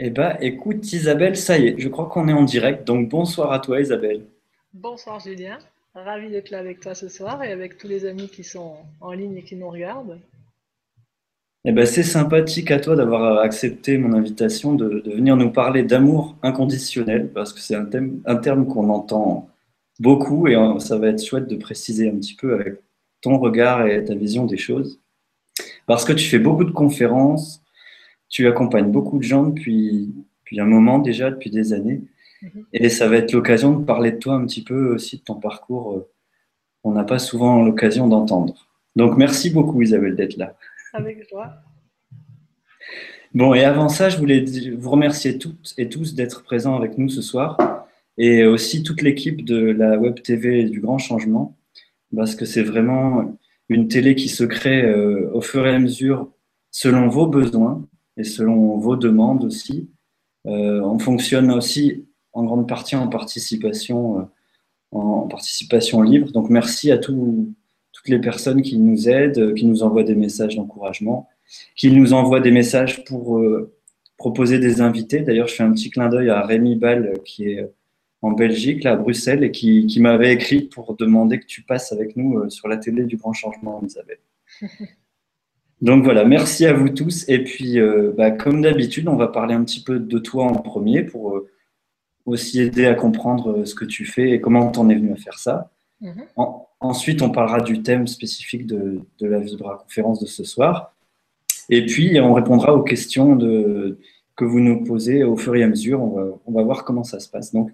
Eh bien, écoute, Isabelle, ça y est, je crois qu'on est en direct. Donc, bonsoir à toi, Isabelle. Bonsoir Julien, ravi d'être là avec toi ce soir et avec tous les amis qui sont en ligne et qui nous regardent. Eh ben, c'est sympathique à toi d'avoir accepté mon invitation de, de venir nous parler d'amour inconditionnel, parce que c'est un, thème, un terme qu'on entend beaucoup et euh, ça va être chouette de préciser un petit peu avec ton regard et ta vision des choses. Parce que tu fais beaucoup de conférences, tu accompagnes beaucoup de gens depuis, depuis un moment déjà, depuis des années. Mhm. Et ça va être l'occasion de parler de toi un petit peu aussi, de ton parcours. Euh, on n'a pas souvent l'occasion d'entendre. Donc merci beaucoup Isabelle d'être là. Avec joie. Bon, et avant ça, je voulais vous remercier toutes et tous d'être présents avec nous ce soir et aussi toute l'équipe de la Web TV du Grand Changement, parce que c'est vraiment une télé qui se crée euh, au fur et à mesure selon vos besoins et selon vos demandes aussi. Euh, on fonctionne aussi en grande partie en participation, euh, en participation libre. Donc merci à toutes les personnes qui nous aident, qui nous envoient des messages d'encouragement, qui nous envoient des messages pour euh, proposer des invités. D'ailleurs, je fais un petit clin d'œil à Rémi Ball qui est en Belgique, là, à Bruxelles, et qui, qui m'avait écrit pour demander que tu passes avec nous sur la télé du Grand Changement, Isabelle. Donc voilà, merci à vous tous. Et puis, euh, bah, comme d'habitude, on va parler un petit peu de toi en premier pour euh, aussi aider à comprendre euh, ce que tu fais et comment tu en es venu à faire ça. Mhm. ensuite, on parlera du thème spécifique de, la Vibra conférence de ce soir. Et puis, on répondra aux questions de, que vous nous posez au fur et à mesure. On va, on va voir comment ça se passe. Donc,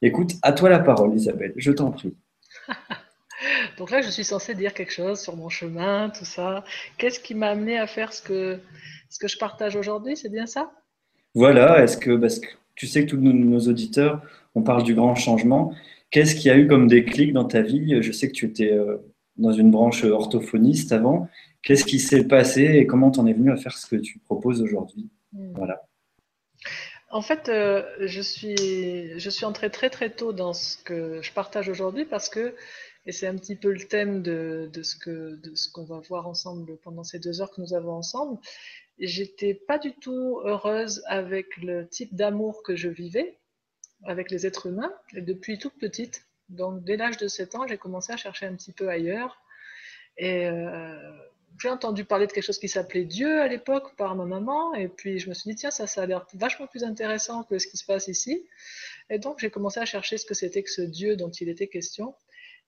écoute, à toi la parole, Isabelle. Je t'en prie. Donc là, je suis censée dire quelque chose sur mon chemin, tout ça. Qu'est-ce qui m'a amené à faire ce que, ce que je partage aujourd'hui C'est bien ça? Voilà. Est-ce que, parce que tu sais que tous nos, auditeurs, on parle du grand changement. Qu'est-ce qui a eu comme déclic dans ta vie? Je sais que tu étais euh, dans une branche orthophoniste avant. Qu'est-ce qui s'est passé et comment tu en es venu à faire ce que tu proposes aujourd'hui? Hmm. Voilà. En fait, euh, je, suis, je suis entrée très très tôt dans ce que je partage aujourd'hui parce que et c'est un petit peu le thème de, de ce qu'on va voir ensemble pendant ces deux heures que nous avons ensemble. J'étais pas du tout heureuse avec le type d'amour que je vivais avec les êtres humains depuis toute petite. Donc dès l'âge de 7 ans, j'ai commencé à chercher un petit peu ailleurs. Et euh, j'ai entendu parler de quelque chose qui s'appelait Dieu à l'époque par ma maman. Et puis je me suis dit, tiens, ça, ça a l'air vachement plus intéressant que ce qui se passe ici. Et donc j'ai commencé à chercher ce que c'était que ce Dieu dont il était question.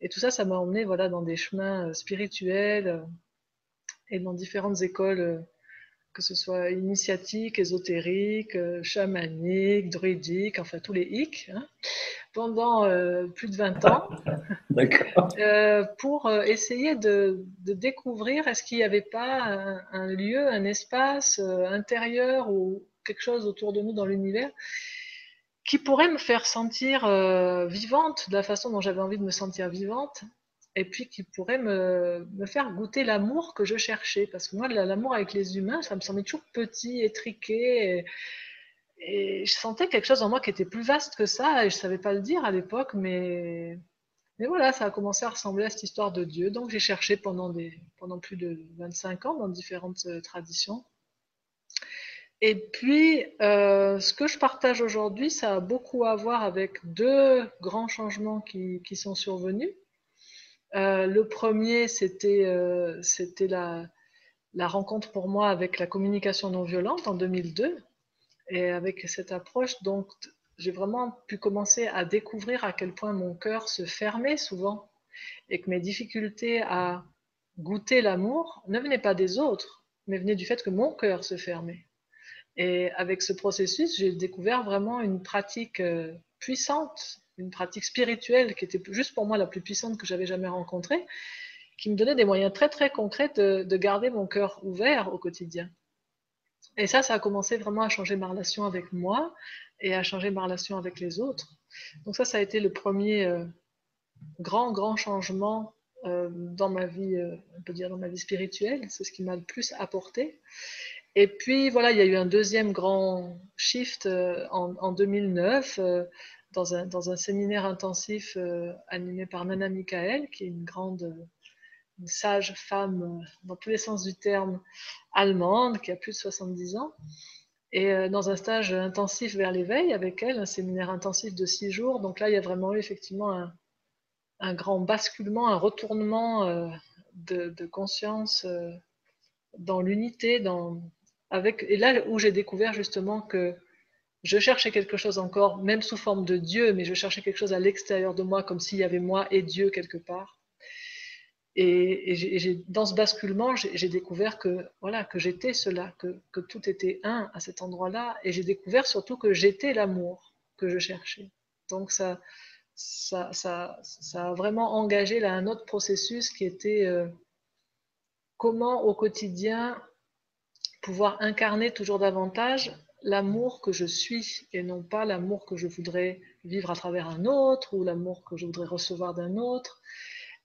Et tout ça, ça m'a emmené voilà, dans des chemins euh, spirituels euh, et dans différentes écoles, euh, que ce soit initiatiques, ésotériques, chamaniques, druidiques, enfin tous les hic, hein, pendant plus de 20 ans, pour essayer de, découvrir est-ce qu'il n'y avait pas un, un, lieu, un espace intérieur ou quelque chose autour de nous dans l'univers qui pourrait me faire sentir euh, vivante de la façon dont j'avais envie de me sentir vivante, et puis qui pourrait me, faire goûter l'amour que je cherchais. Parce que moi, l'amour avec les humains, ça me semblait toujours petit, étriqué, et, et, je sentais quelque chose en moi qui était plus vaste que ça, et je ne savais pas le dire à l'époque, mais, mais voilà, ça a commencé à ressembler à cette histoire de Dieu. Donc j'ai cherché pendant, des, pendant plus de 25 ans dans différentes euh, traditions. Et puis, euh, ce que je partage aujourd'hui, ça a beaucoup à voir avec deux grands changements qui, sont survenus. Euh, le premier, c'était euh, la, la, rencontre pour moi avec la communication non violente en 2002. Et avec cette approche, donc, j'ai vraiment pu commencer à découvrir à quel point mon cœur se fermait souvent et que mes difficultés à goûter l'amour ne venaient pas des autres, mais venaient du fait que mon cœur se fermait. Et avec ce processus, j'ai découvert vraiment une pratique euh, puissante, une pratique spirituelle qui était juste pour moi la plus puissante que j'avais jamais rencontrée, qui me donnait des moyens très très concrets de, garder mon cœur ouvert au quotidien. Et ça, ça a commencé vraiment à changer ma relation avec moi et à changer ma relation avec les autres. Donc ça, ça a été le premier euh, grand, grand changement euh, dans ma vie, on peut dire dans ma vie spirituelle. C'est ce qui m'a le plus apporté. Et puis voilà, il y a eu un deuxième grand shift euh, en, 2009 euh, dans, un, dans, un, séminaire intensif euh, animé par Nana Michael, qui est une grande, une sage femme dans tous les sens du terme allemande, qui a plus de 70 ans. et dans un stage intensif vers l'éveil avec elle, un séminaire intensif de six jours. Donc là, il y a vraiment eu effectivement un, un grand basculement, un retournement de, de, conscience dans l'unité, dans et là où j'ai découvert justement que je cherchais quelque chose encore, même sous forme de Dieu, mais je cherchais quelque chose à l'extérieur de moi, comme s'il y avait moi et Dieu quelque part. Et, dans ce basculement, j'ai découvert que voilà que j'étais cela, que, tout était un à cet endroit-là, et j'ai découvert surtout que j'étais l'amour que je cherchais. Donc ça, ça, a vraiment engagé un autre processus qui était euh, comment au quotidien pouvoir incarner toujours davantage l'amour que je suis et non pas l'amour que je voudrais vivre à travers un autre ou l'amour que je voudrais recevoir d'un autre.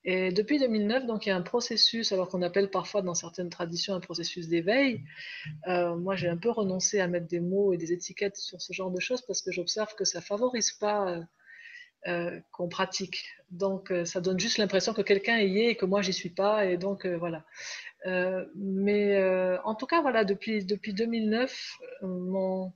Et depuis 2009, donc, il y a un processus, alors qu'on appelle parfois dans certaines traditions un processus d'éveil. Euh, moi, j'ai un peu renoncé à mettre des mots et des étiquettes sur ce genre de choses parce que j'observe que ça favorise pas euh, euh, qu'on pratique. Donc, ça donne juste l'impression que quelqu'un y est et que moi, j'y suis pas. Et donc, voilà. mais en tout cas, voilà, depuis, depuis 2009, mon,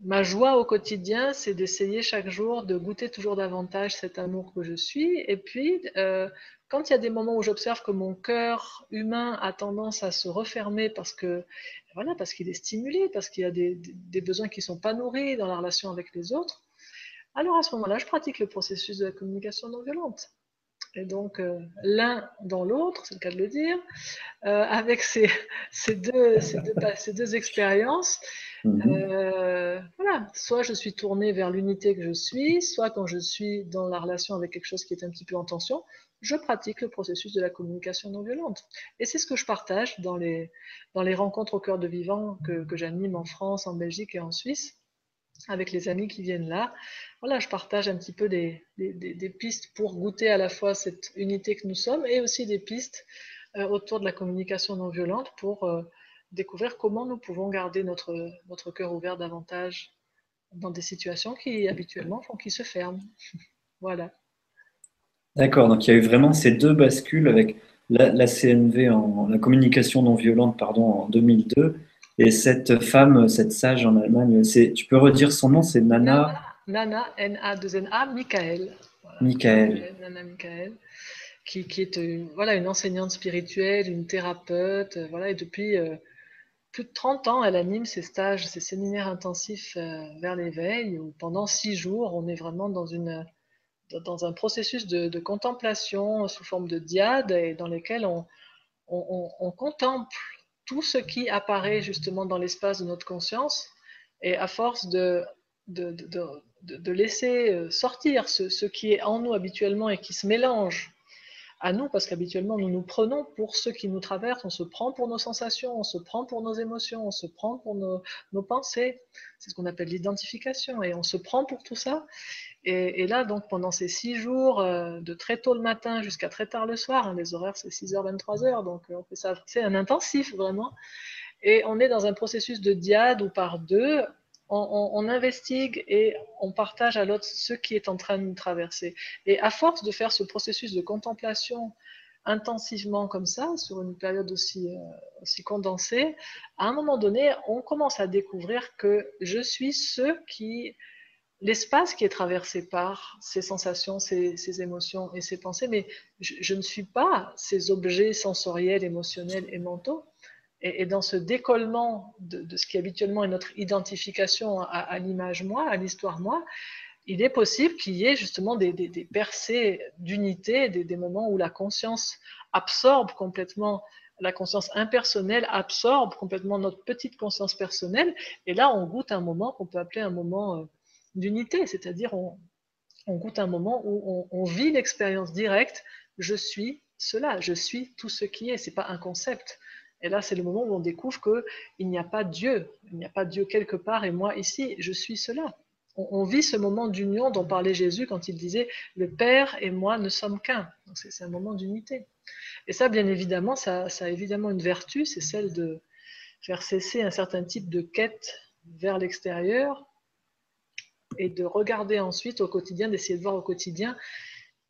ma joie au quotidien, c'est d'essayer chaque jour de goûter toujours davantage cet amour que je suis. Et puis, euh, quand il y a des moments où j'observe que mon cœur humain a tendance à se refermer parce que voilà, parce qu'il est stimulé, parce qu'il y a des, des, besoins qui ne sont pas nourris dans la relation avec les autres, alors à ce moment-là, je pratique le processus de la communication non violente. Et donc, euh, l'un dans l'autre, c'est le cas de le dire, euh, avec ces, ces, deux, ces, deux, ces deux expériences, Mhm. Euh, voilà, soit je suis tournée vers l'unité que je suis, soit quand je suis dans la relation avec quelque chose qui est un petit peu en tension, je pratique le processus de la communication non violente. Et c'est ce que je partage dans les, dans les rencontres au cœur de vivant que, que j'anime en France, en Belgique et en Suisse, avec les amis qui viennent là. Voilà, je partage un petit peu des, pistes pour goûter à la fois cette unité que nous sommes et aussi des pistes euh, autour de la communication non violente pour euh, découvrir comment nous pouvons garder notre, cœur ouvert davantage dans des situations qui habituellement font qu'ils se ferment. voilà. D'accord, donc il y a eu vraiment ces deux bascules avec la, CNV, la communication non violente, pardon, en 2002, et cette femme, cette sage en Allemagne, tu peux redire son nom, c'est Nana Nana, N-A-2-N-A, Michael. Michael. Nana Michael, qui, qui est une, euh, voilà, une enseignante spirituelle, une thérapeute, euh, voilà, et depuis euh, plus de 30 ans, elle anime ses stages, ses séminaires intensifs euh, vers l'éveil, où pendant six jours, on est vraiment dans, une, dans un processus de, contemplation sous forme de diade, et dans lequel on, on, contemple tout ce qui apparaît justement dans l'espace de notre conscience, et à force de, de, de laisser euh, sortir ce, ce, qui est en nous habituellement et qui se mélange à nous, parce qu'habituellement, nous nous prenons pour ce qui nous traverse, on se prend pour nos sensations, on se prend pour nos émotions, on se prend pour nos, nos pensées. C'est ce qu'on appelle l'identification, et on se prend pour tout ça. Et, là, donc, pendant ces six jours, euh, de très tôt le matin jusqu'à très tard le soir, hein, les horaires, c'est 6h, 23h, donc euh, on fait ça, c'est un intensif, vraiment. Et on est dans un processus de diade où par deux, on, investigue et on partage à l'autre ce qui est en train de nous traverser. Et à force de faire ce processus de contemplation intensivement comme ça, sur une période aussi, euh, aussi condensée, à un moment donné, on commence à découvrir que je suis ce qui, l'espace qui est traversé par ces sensations, ces, émotions et ces pensées, mais je ne suis pas ces objets sensoriels, émotionnels et mentaux. Et, dans ce décollement de, ce qui habituellement est notre identification à, l'image moi, à l'histoire moi, il est possible qu'il y ait justement des, percées d'unité, des, moments où la conscience absorbe complètement, la conscience impersonnelle absorbe complètement notre petite conscience personnelle, et là on goûte un moment qu'on peut appeler un moment euh, d'unité, c'est-à-dire on, goûte un moment où on, vit l'expérience directe, je suis cela, je suis tout ce qui est, c'est pas un concept. Et là, c'est le moment où on découvre qu'il n'y a pas Dieu. Il n'y a pas Dieu quelque part et moi ici, je suis cela. On, vit ce moment d'union dont parlait Jésus quand il disait Le Père et moi ne sommes qu'un. C'est un moment d'unité. Et ça, bien évidemment, ça a évidemment une vertu, c'est celle de faire cesser un certain type de quête vers l'extérieur et de regarder ensuite au quotidien, d'essayer de voir au quotidien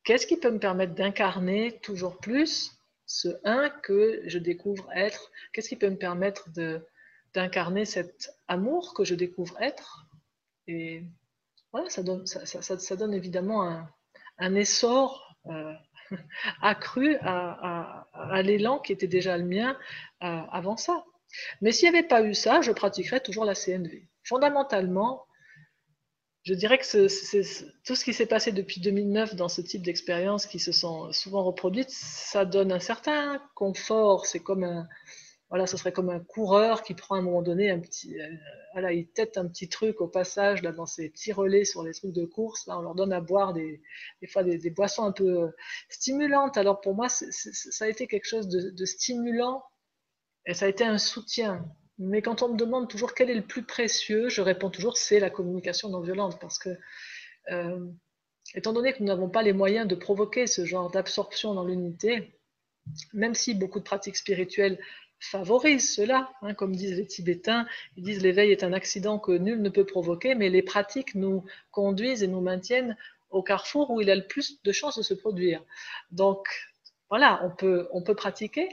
qu'est-ce qui peut me permettre d'incarner toujours plus ce un que je découvre être, qu'est-ce qui peut me permettre d'incarner cet amour que je découvre être? Et voilà, ça donne, ça, donne évidemment un, essor euh, accru à, l'élan qui était déjà le mien euh, avant ça. Mais s'il n'y avait pas eu ça, je pratiquerais toujours la CNV. Fondamentalement, je dirais que tout ce qui s'est passé depuis 2009 dans ce type d'expériences qui se sont souvent reproduites, ça donne un certain confort. C'est comme un, voilà, ce serait comme un coureur qui prend à un moment donné un petit, euh, voilà, il tête un petit truc au passage là dans ses petits relais sur les trucs de course. Là, on leur donne à boire des, des fois des, boissons un peu euh, stimulantes. Alors pour moi, ça a été quelque chose de stimulant et ça a été un soutien. Mais quand on me demande toujours quel est le plus précieux, je réponds toujours c'est la communication non violente parce que euh, étant donné que nous n'avons pas les moyens de provoquer ce genre d'absorption dans l'unité, même si beaucoup de pratiques spirituelles favorisent cela, hein, comme disent les Tibétains, ils disent l'éveil est un accident que nul ne peut provoquer, mais les pratiques nous conduisent et nous maintiennent au carrefour où il a le plus de chances de se produire. Donc voilà, on peut, on peut pratiquer,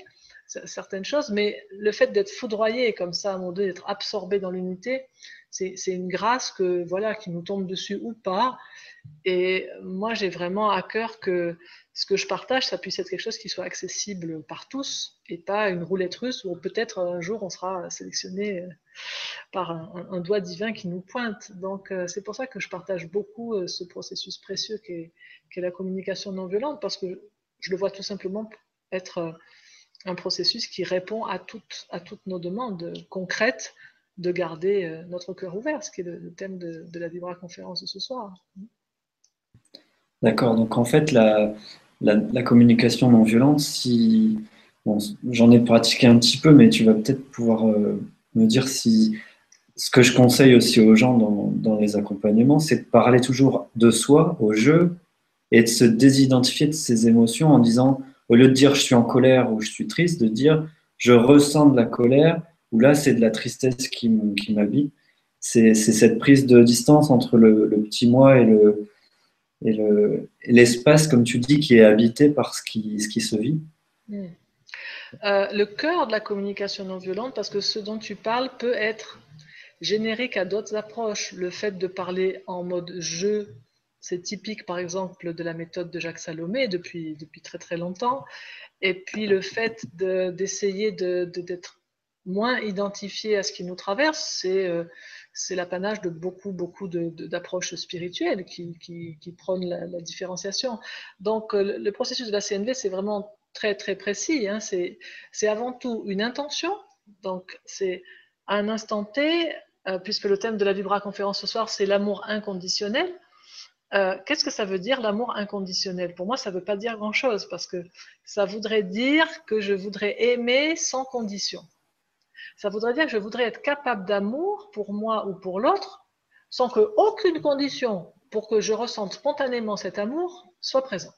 certaines choses, mais le fait d'être foudroyé comme ça, à moment donné, d'être absorbé dans l'unité, c'est une grâce que voilà qui nous tombe dessus ou pas. Et moi, j'ai vraiment à cœur que ce que je partage, ça puisse être quelque chose qui soit accessible par tous et pas une roulette russe où peut-être un jour on sera sélectionné euh, par un, doigt divin qui nous pointe. Donc, euh, c'est pour ça que je partage beaucoup euh, ce processus précieux qu'est la communication non violente parce que je le vois tout simplement être un processus qui répond à toutes, à toutes nos demandes concrètes de garder euh, notre cœur ouvert, ce qui est le, thème de, la Vibra conférence de ce soir. D'accord, donc en fait, la, communication non violente, si j'en ai pratiqué un petit peu, mais tu vas peut-être pouvoir euh, me dire si ce que je conseille aussi aux gens dans, dans les accompagnements, c'est de parler toujours de soi au jeu et de se désidentifier de ses émotions en disant au lieu de dire je suis en colère ou je suis triste, de dire je ressens de la colère ou là c'est de la tristesse qui m'habite. C'est cette prise de distance entre le, petit moi et le et l'espace, comme tu dis, qui est habité par ce qui, ce qui se vit. Hmm. Euh, le cœur de la communication non violente, parce que ce dont tu parles peut être générique à d'autres approches. Le fait de parler en mode je c'est typique, par exemple, de la méthode de Jacques Salomé depuis, très très longtemps. Et puis le fait d'essayer d'être moins identifié à ce qui nous traverse, c'est euh, l'apanage de beaucoup, beaucoup d'approches spirituelles qui, qui, prônent la, différenciation. Donc euh, le processus de la CNV, c'est vraiment très, très précis. Hein. C'est avant tout une intention. Donc c'est à un instant T, euh, puisque le thème de la Vibra conférence ce soir, c'est l'amour inconditionnel. Euh, qu'est-ce que ça veut dire l'amour inconditionnel? Pour moi, ça ne veut pas dire grand-chose parce que ça voudrait dire que je voudrais aimer sans condition. Ça voudrait dire que je voudrais être capable d'amour pour moi ou pour l'autre sans qu'aucune condition pour que je ressente spontanément cet amour soit présente.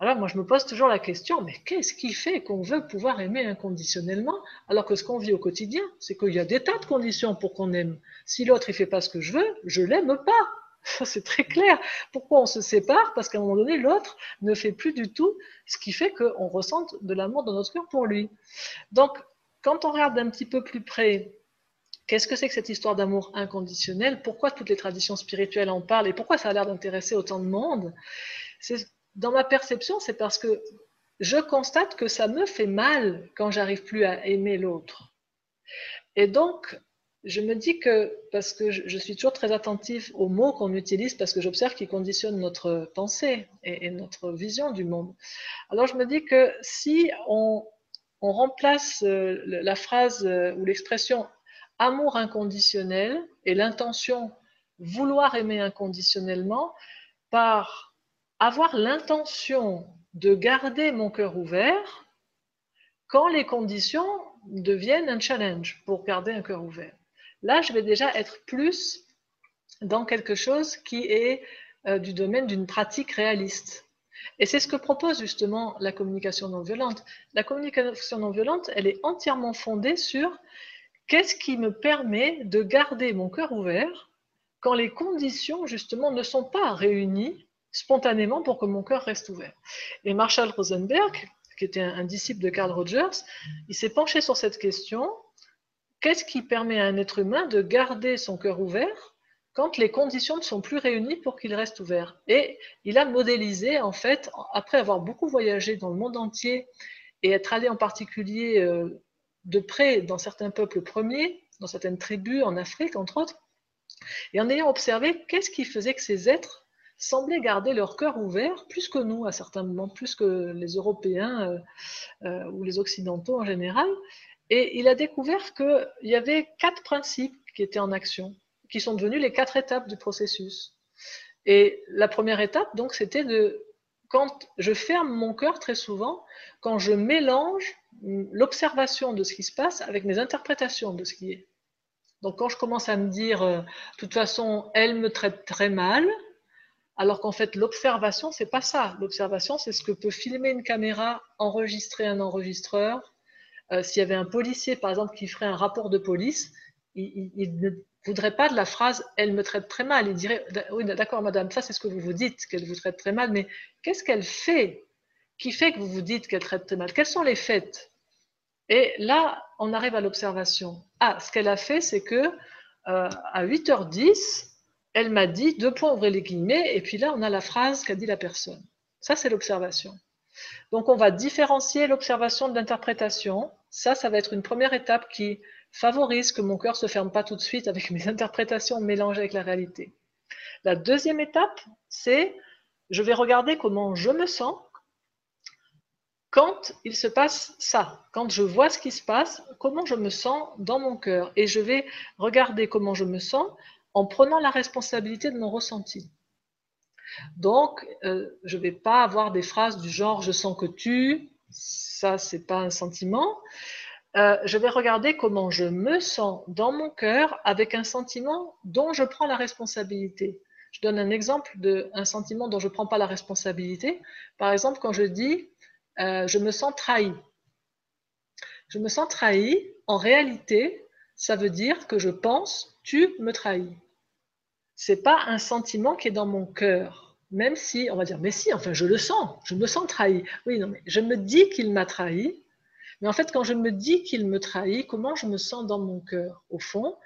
Alors moi, je me pose toujours la question, mais qu'est-ce qui fait qu'on veut pouvoir aimer inconditionnellement alors que ce qu'on vit au quotidien, c'est qu'il y a des tas de conditions pour qu'on aime. Si l'autre ne fait pas ce que je veux, je l'aime pas. C'est très clair. Pourquoi on se sépare? Parce qu'à un moment donné, l'autre ne fait plus du tout ce qui fait qu'on ressente de l'amour dans notre cœur pour lui. Donc, quand on regarde d'un petit peu plus près, qu'est-ce que c'est que cette histoire d'amour inconditionnel? Pourquoi toutes les traditions spirituelles en parlent? Et pourquoi ça a l'air d'intéresser autant de monde? Dans ma perception, c'est parce que je constate que ça me fait mal quand j'arrive plus à aimer l'autre. Et donc, je me dis que, parce que je, suis toujours très attentif aux mots qu'on utilise, parce que j'observe qu'ils conditionnent notre pensée et, notre vision du monde. Alors je me dis que si on, remplace euh, la phrase euh, ou l'expression amour inconditionnel et l'intention vouloir aimer inconditionnellement par avoir l'intention de garder mon cœur ouvert quand les conditions deviennent un challenge pour garder un cœur ouvert. Là, je vais déjà être plus dans quelque chose qui est euh, du domaine d'une pratique réaliste. Et c'est ce que propose justement la communication non violente. La communication non violente, elle est entièrement fondée sur qu'est-ce qui me permet de garder mon cœur ouvert quand les conditions justement ne sont pas réunies spontanément pour que mon cœur reste ouvert. Et Marshall Rosenberg, qui était un disciple de Carl Rogers, il s'est penché sur cette question qu'est-ce qui permet à un être humain de garder son cœur ouvert quand les conditions ne sont plus réunies pour qu'il reste ouvert? Et il a modélisé, en fait, après avoir beaucoup voyagé dans le monde entier et être allé en particulier euh, de près dans certains peuples premiers, dans certaines tribus en Afrique, entre autres, et en ayant observé qu'est-ce qui faisait que ces êtres semblaient garder leur cœur ouvert plus que nous à certains moments, plus que les Européens euh, euh, ou les Occidentaux en général. Et il a découvert qu'il y avait quatre principes qui étaient en action qui sont devenus les quatre étapes du processus. Et la première étape, donc, c'était de, quand je ferme mon cœur très souvent, quand je mélange l'observation de ce qui se passe avec mes interprétations de ce qui est. Donc, quand je commence à me dire, euh, de toute façon, elle me traite très mal, alors qu'en fait, l'observation, c'est pas ça. L'observation, c'est ce que peut filmer une caméra, enregistrer un enregistreur. Euh, s'il y avait un policier, par exemple, qui ferait un rapport de police, il, ne voudrait pas de la phrase elle me traite très mal. Il dirait oui, d'accord, madame, ça c'est ce que vous vous dites, qu'elle vous traite très mal, mais qu'est-ce qu'elle fait qui fait que vous vous dites qu'elle traite très mal? Quels sont les faits? Et là, on arrive à l'observation. Ah, ce qu'elle a fait, c'est que euh, à 8h10, elle m'a dit deux points, ouvrez les guillemets, et puis là, on a la phrase qu'a dit la personne. Ça, c'est l'observation. Donc, on va différencier l'observation de l'interprétation. Ça, ça va être une première étape qui favorise que mon cœur se ferme pas tout de suite avec mes interprétations mélangées avec la réalité. La deuxième étape, c'est je vais regarder comment je me sens quand il se passe ça, quand je vois ce qui se passe, comment je me sens dans mon cœur. Et je vais regarder comment je me sens en prenant la responsabilité de mon ressenti. Donc, euh, je ne vais pas avoir des phrases du genre je sens que tu, ça, c'est pas un sentiment. Euh, je vais regarder comment je me sens dans mon cœur avec un sentiment dont je prends la responsabilité. Je donne un exemple d'un sentiment dont je ne prends pas la responsabilité. Par exemple, quand je dis euh, je me sens trahi. Je me sens trahi, en réalité, ça veut dire que je pense tu me trahis. C'est pas un sentiment qui est dans mon cœur. Même si, on va dire, mais si, enfin, je le sens, je me sens trahi. Oui, non, mais je me dis qu'il m'a trahi, mais en fait, quand je me dis qu'il me trahit, comment je me sens dans mon cœur? Au fond,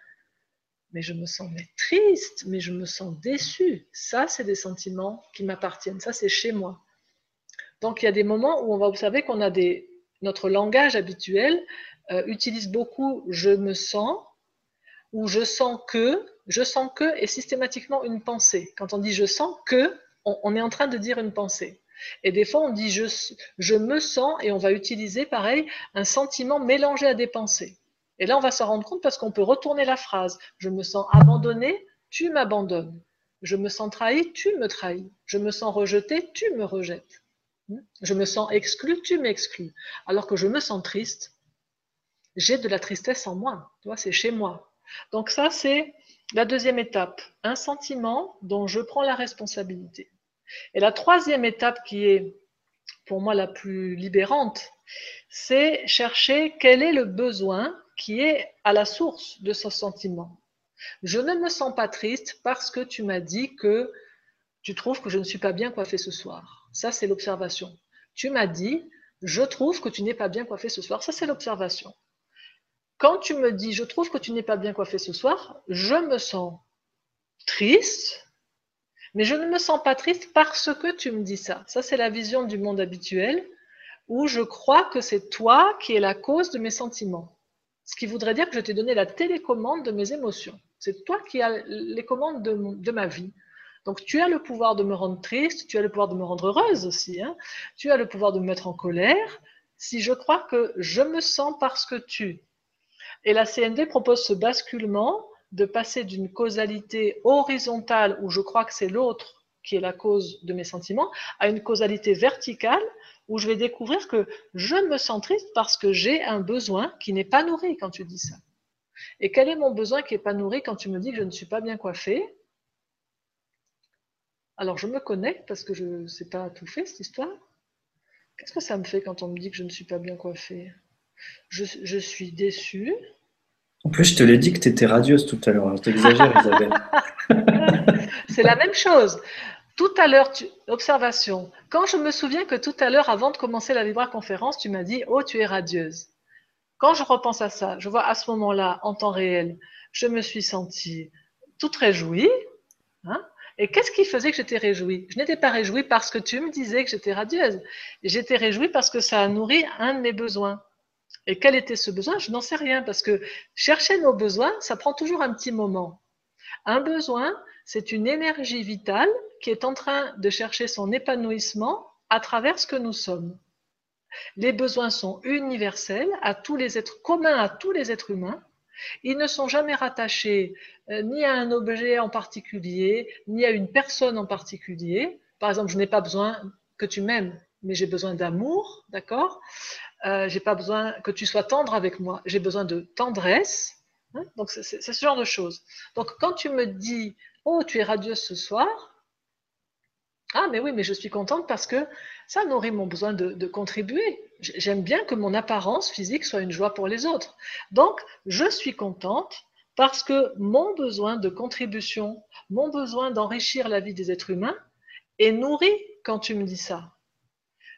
mais je me sens triste, mais je me sens déçu. Ça, c'est des sentiments qui m'appartiennent. Ça, c'est chez moi. Donc, il y a des moments où on va observer qu'on a des. Notre langage habituel euh, utilise beaucoup je me sens ou je sens que. Je sens que est systématiquement une pensée. Quand on dit je sens que, on est en train de dire une pensée. Et des fois, on dit je, je me sens et on va utiliser, pareil, un sentiment mélangé à des pensées. Et là, on va s'en rendre compte parce qu'on peut retourner la phrase. Je me sens abandonné, tu m'abandonnes. Je me sens trahi, tu me trahis. Je me sens rejeté, tu me rejettes. Je me sens exclu, tu m'exclus. Alors que je me sens triste, j'ai de la tristesse en moi. Tu vois, c'est chez moi. Donc ça, c'est la deuxième étape. Un sentiment dont je prends la responsabilité. Et la troisième étape qui est pour moi la plus libérante, c'est chercher quel est le besoin qui est à la source de ce sentiment. Je ne me sens pas triste parce que tu m'as dit que tu trouves que je ne suis pas bien coiffée ce soir. Ça, c'est l'observation. Tu m'as dit, je trouve que tu n'es pas bien coiffée ce soir. Ça, c'est l'observation. Quand tu me dis, je trouve que tu n'es pas bien coiffée ce soir, je me sens triste mais je ne me sens pas triste parce que tu me dis ça. Ça, c'est la vision du monde habituel où je crois que c'est toi qui es la cause de mes sentiments. Ce qui voudrait dire que je t'ai donné la télécommande de mes émotions. C'est toi qui as les commandes de, ma vie. Donc tu as le pouvoir de me rendre triste, tu as le pouvoir de me rendre heureuse aussi, hein. tu as le pouvoir de me mettre en colère, si je crois que je me sens parce que tu. Et la CND propose ce basculement de passer d'une causalité horizontale où je crois que c'est l'autre qui est la cause de mes sentiments, à une causalité verticale où je vais découvrir que je me sens triste parce que j'ai un besoin qui n'est pas nourri quand tu dis ça. Et quel est mon besoin qui n'est pas nourri quand tu me dis que je ne suis pas bien coiffée? Alors je me connecte parce que je ne sais pas tout fait cette histoire. Qu'est-ce que ça me fait quand on me dit que je ne suis pas bien coiffée? Je, je suis déçue, en plus, je te l'ai dit que tu étais radieuse tout à l'heure. Je t'exagère, Isabelle. C'est la même chose. Tout à l'heure, observation. Quand je me souviens que tout à l'heure, avant de commencer la Libra conférence, tu m'as dit Oh, tu es radieuse. quand je repense à ça, je vois à ce moment-là, en temps réel, je me suis sentie toute réjouie. Hein et qu'est-ce qui faisait que j'étais réjouie? Je n'étais pas réjouie parce que tu me disais que j'étais radieuse. J'étais réjouie parce que ça a nourri un de mes besoins. Et quel était ce besoin? Je n'en sais rien parce que chercher nos besoins, ça prend toujours un petit moment. Un besoin, c'est une énergie vitale qui est en train de chercher son épanouissement à travers ce que nous sommes. Les besoins sont universels à tous les êtres communs à tous les êtres humains. Ils ne sont jamais rattachés euh, ni à un objet en particulier, ni à une personne en particulier. Par exemple, je n'ai pas besoin que tu m'aimes, mais j'ai besoin d'amour, d'accord? Euh, J'ai pas besoin que tu sois tendre avec moi, j'ai besoin de tendresse. Hein Donc c'est ce genre de choses. Donc quand tu me dis, oh, tu es radieuse ce soir, ah, mais oui, mais je suis contente parce que ça nourrit mon besoin de, contribuer. J'aime bien que mon apparence physique soit une joie pour les autres. Donc, je suis contente parce que mon besoin de contribution, mon besoin d'enrichir la vie des êtres humains est nourri quand tu me dis ça.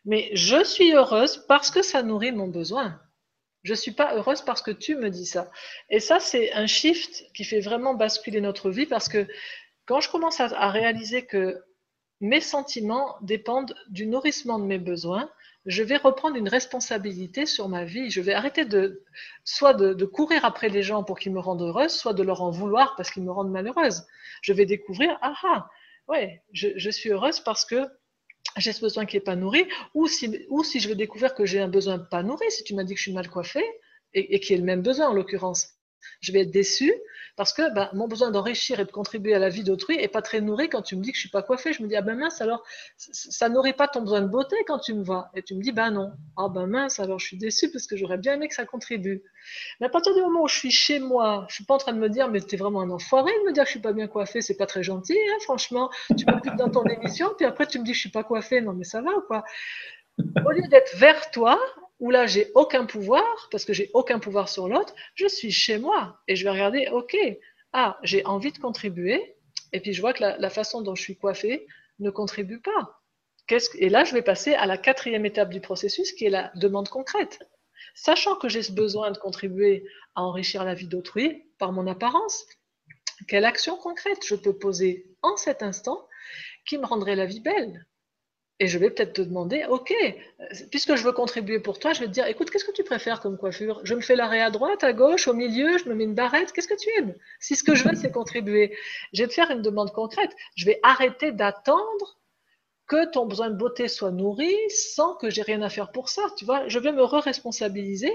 Mais je suis heureuse parce que ça nourrit mon besoin. Je ne suis pas heureuse parce que tu me dis ça. Et ça, c'est un shift qui fait vraiment basculer notre vie parce que quand je commence à réaliser que mes sentiments dépendent du nourrissement de mes besoins. Je vais reprendre une responsabilité sur ma vie. Je vais arrêter de soit de, courir après les gens pour qu'ils me rendent heureuse, soit de leur en vouloir parce qu'ils me rendent malheureuse. Je vais découvrir, ah ah, ouais, je, suis heureuse parce que j'ai ce besoin qui n'est pas nourri, ou si, je vais découvrir que j'ai un besoin pas nourri, si tu m'as dit que je suis mal coiffée, et, et qui est le même besoin en l'occurrence, je vais être déçue parce que ben, mon besoin d'enrichir et de contribuer à la vie d'autrui n'est pas très nourri quand tu me dis que je suis pas coiffée. Je me dis, ah ben mince, alors ça n'aurait pas ton besoin de beauté quand tu me vois. Et tu me dis, ben non. Ah ben mince, alors je suis déçue parce que j'aurais bien aimé que ça contribue. Mais à partir du moment où je suis chez moi, je suis pas en train de me dire, mais tu es vraiment un enfoiré de me dire que je suis pas bien coiffée, c'est pas très gentil, hein, franchement. Tu m'occupes dans ton émission, puis après tu me dis que je suis pas coiffée. Non mais ça va ou quoi? Au lieu d'être vers toi, où là j'ai aucun pouvoir, parce que j'ai aucun pouvoir sur l'autre, je suis chez moi et je vais regarder, ok, ah, j'ai envie de contribuer, et puis je vois que la, façon dont je suis coiffée ne contribue pas. et là, je vais passer à la quatrième étape du processus, qui est la demande concrète. Sachant que j'ai ce besoin de contribuer à enrichir la vie d'autrui par mon apparence, quelle action concrète je peux poser en cet instant qui me rendrait la vie belle? Et je vais peut-être te demander, OK, puisque je veux contribuer pour toi, je vais te dire, écoute, qu'est-ce que tu préfères comme coiffure? Je me fais l'arrêt à droite, à gauche, au milieu, je me mets une barrette, qu'est-ce que tu aimes? Si ce que je veux, c'est contribuer, je vais te faire une demande concrète. Je vais arrêter d'attendre que ton besoin de beauté soit nourri sans que j'ai rien à faire pour ça. Tu vois, je vais me re-responsabiliser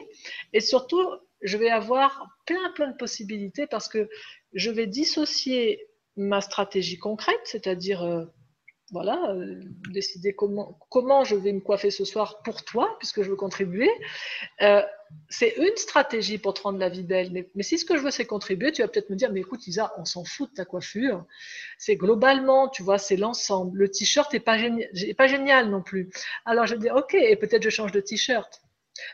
et surtout, je vais avoir plein, plein de possibilités parce que je vais dissocier ma stratégie concrète, c'est-à-dire euh, voilà, euh, décider comment, je vais me coiffer ce soir pour toi, puisque je veux contribuer. Euh, c'est une stratégie pour te rendre la vie belle. Mais, si ce que je veux, c'est contribuer, tu vas peut-être me dire, mais écoute, Isa, on s'en fout de ta coiffure. C'est globalement, tu vois, c'est l'ensemble. Le t-shirt n'est pas, pas génial non plus. Alors je dire, ok, et peut-être je change de t-shirt.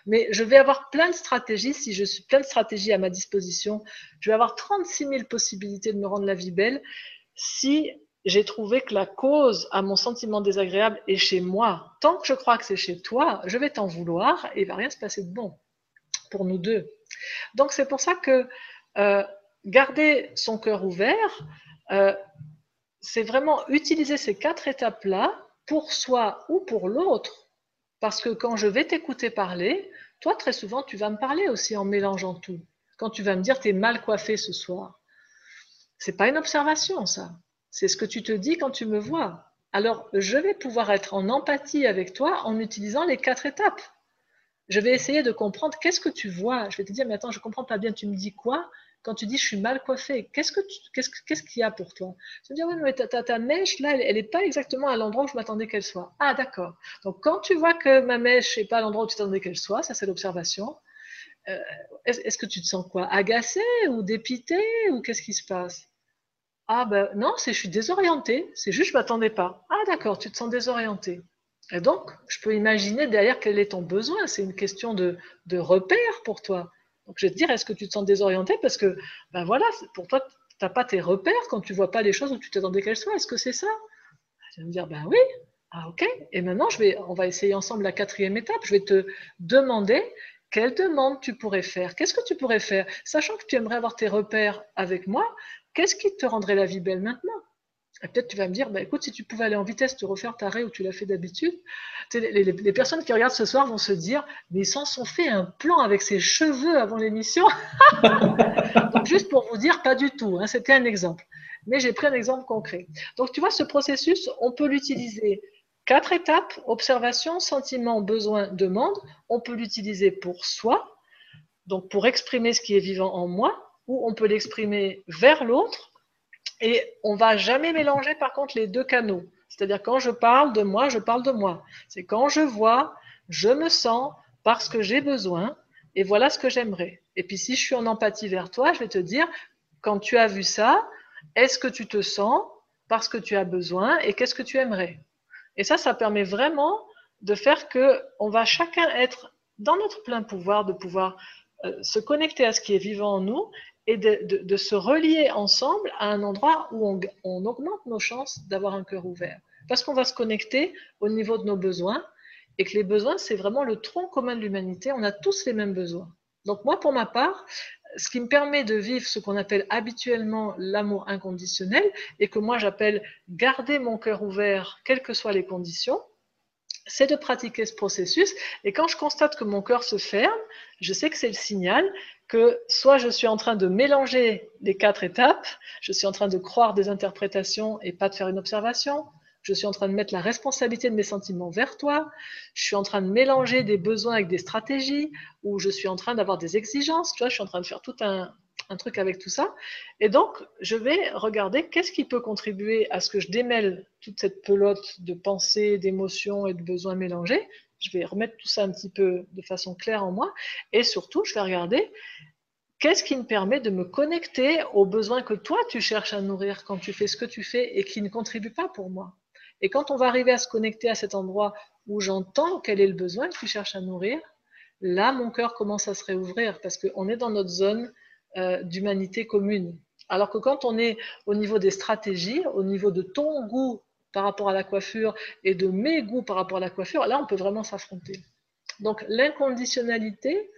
Mais je vais avoir plein de stratégies, si je suis plein de stratégies à ma disposition, je vais avoir 36 000 possibilités de me rendre la vie belle si j'ai trouvé que la cause à mon sentiment désagréable est chez moi. Tant que je crois que c'est chez toi, je vais t'en vouloir et il va rien se passer de bon pour nous deux. Donc c'est pour ça que euh, garder son cœur ouvert, euh, c'est vraiment utiliser ces quatre étapes-là pour soi ou pour l'autre. Parce que quand je vais t'écouter parler, toi très souvent tu vas me parler aussi en mélangeant tout. Quand tu vas me dire t'es mal coiffé ce soir, c'est pas une observation ça. C'est ce que tu te dis quand tu me vois. Alors, je vais pouvoir être en empathie avec toi en utilisant les quatre étapes. Je vais essayer de comprendre qu'est-ce que tu vois. Je vais te dire, mais attends, je ne comprends pas bien, tu me dis quoi quand tu dis je suis mal coiffée? Qu'est-ce qu'il y a pour toi? Tu me dis, oui, mais ta, mèche, là, elle n'est pas exactement à l'endroit où je m'attendais qu'elle soit. Ah, d'accord. Donc, quand tu vois que ma mèche n'est pas à l'endroit où tu t'attendais qu'elle soit, ça c'est l'observation. Euh, est-ce que tu te sens quoi? Agacé ou dépité ou qu'est-ce qui se passe? Ah ben non, c'est je suis désorientée, c'est juste je m'attendais pas. Ah d'accord, tu te sens désorientée. Et donc, je peux imaginer derrière quel est ton besoin. C'est une question de, de repère pour toi. Donc, je vais te dire, est-ce que tu te sens désorientée? Parce que, ben voilà, pour toi, tu n'as pas tes repères quand tu vois pas les choses où tu t'attendais qu'elles soient. Est-ce que c'est ça? Tu vas me dire, ben oui. Ah ok. Et maintenant, je vais, on va essayer ensemble la quatrième étape. Je vais te demander quelle demande tu pourrais faire Qu'est-ce que tu pourrais faire? Sachant que tu aimerais avoir tes repères avec moi, qu'est-ce qui te rendrait la vie belle maintenant? Peut-être tu vas me dire, bah, écoute, si tu pouvais aller en vitesse, te refaire ta où tu l'as fait d'habitude, les, personnes qui regardent ce soir vont se dire, mais ils s'en sont fait un plan avec ses cheveux avant l'émission. Juste pour vous dire, pas du tout, hein, c'était un exemple. Mais j'ai pris un exemple concret. Donc tu vois, ce processus, on peut l'utiliser quatre étapes, observation, sentiment, besoin, demande. On peut l'utiliser pour soi, donc pour exprimer ce qui est vivant en moi, ou on peut l'exprimer vers l'autre et on va jamais mélanger par contre les deux canaux. C'est-à-dire quand je parle de moi, je parle de moi. C'est quand je vois, je me sens parce que j'ai besoin et voilà ce que j'aimerais. Et puis si je suis en empathie vers toi, je vais te dire, quand tu as vu ça, est-ce que tu te sens parce que tu as besoin et qu'est-ce que tu aimerais? Et ça, ça permet vraiment de faire que on va chacun être dans notre plein pouvoir, de pouvoir euh, se connecter à ce qui est vivant en nous et de, se relier ensemble à un endroit où on, on augmente nos chances d'avoir un cœur ouvert. Parce qu'on va se connecter au niveau de nos besoins et que les besoins, c'est vraiment le tronc commun de l'humanité. On a tous les mêmes besoins. Donc moi, pour ma part, ce qui me permet de vivre ce qu'on appelle habituellement l'amour inconditionnel et que moi j'appelle garder mon cœur ouvert, quelles que soient les conditions, c'est de pratiquer ce processus. Et quand je constate que mon cœur se ferme, je sais que c'est le signal que soit je suis en train de mélanger les quatre étapes, je suis en train de croire des interprétations et pas de faire une observation, je suis en train de mettre la responsabilité de mes sentiments vers toi, je suis en train de mélanger des besoins avec des stratégies, ou je suis en train d'avoir des exigences, tu vois, je suis en train de faire tout un, un truc avec tout ça. Et donc, je vais regarder qu'est-ce qui peut contribuer à ce que je démêle toute cette pelote de pensées, d'émotions et de besoins mélangés. Je vais remettre tout ça un petit peu de façon claire en moi. Et surtout, je vais regarder qu'est-ce qui me permet de me connecter aux besoins que toi, tu cherches à nourrir quand tu fais ce que tu fais et qui ne contribuent pas pour moi. Et quand on va arriver à se connecter à cet endroit où j'entends quel est le besoin que tu cherches à nourrir, là, mon cœur commence à se réouvrir parce qu'on est dans notre zone euh, d'humanité commune. Alors que quand on est au niveau des stratégies, au niveau de ton goût par rapport à la coiffure et de mes goûts par rapport à la coiffure, là, on peut vraiment s'affronter. Donc, l'inconditionnalité,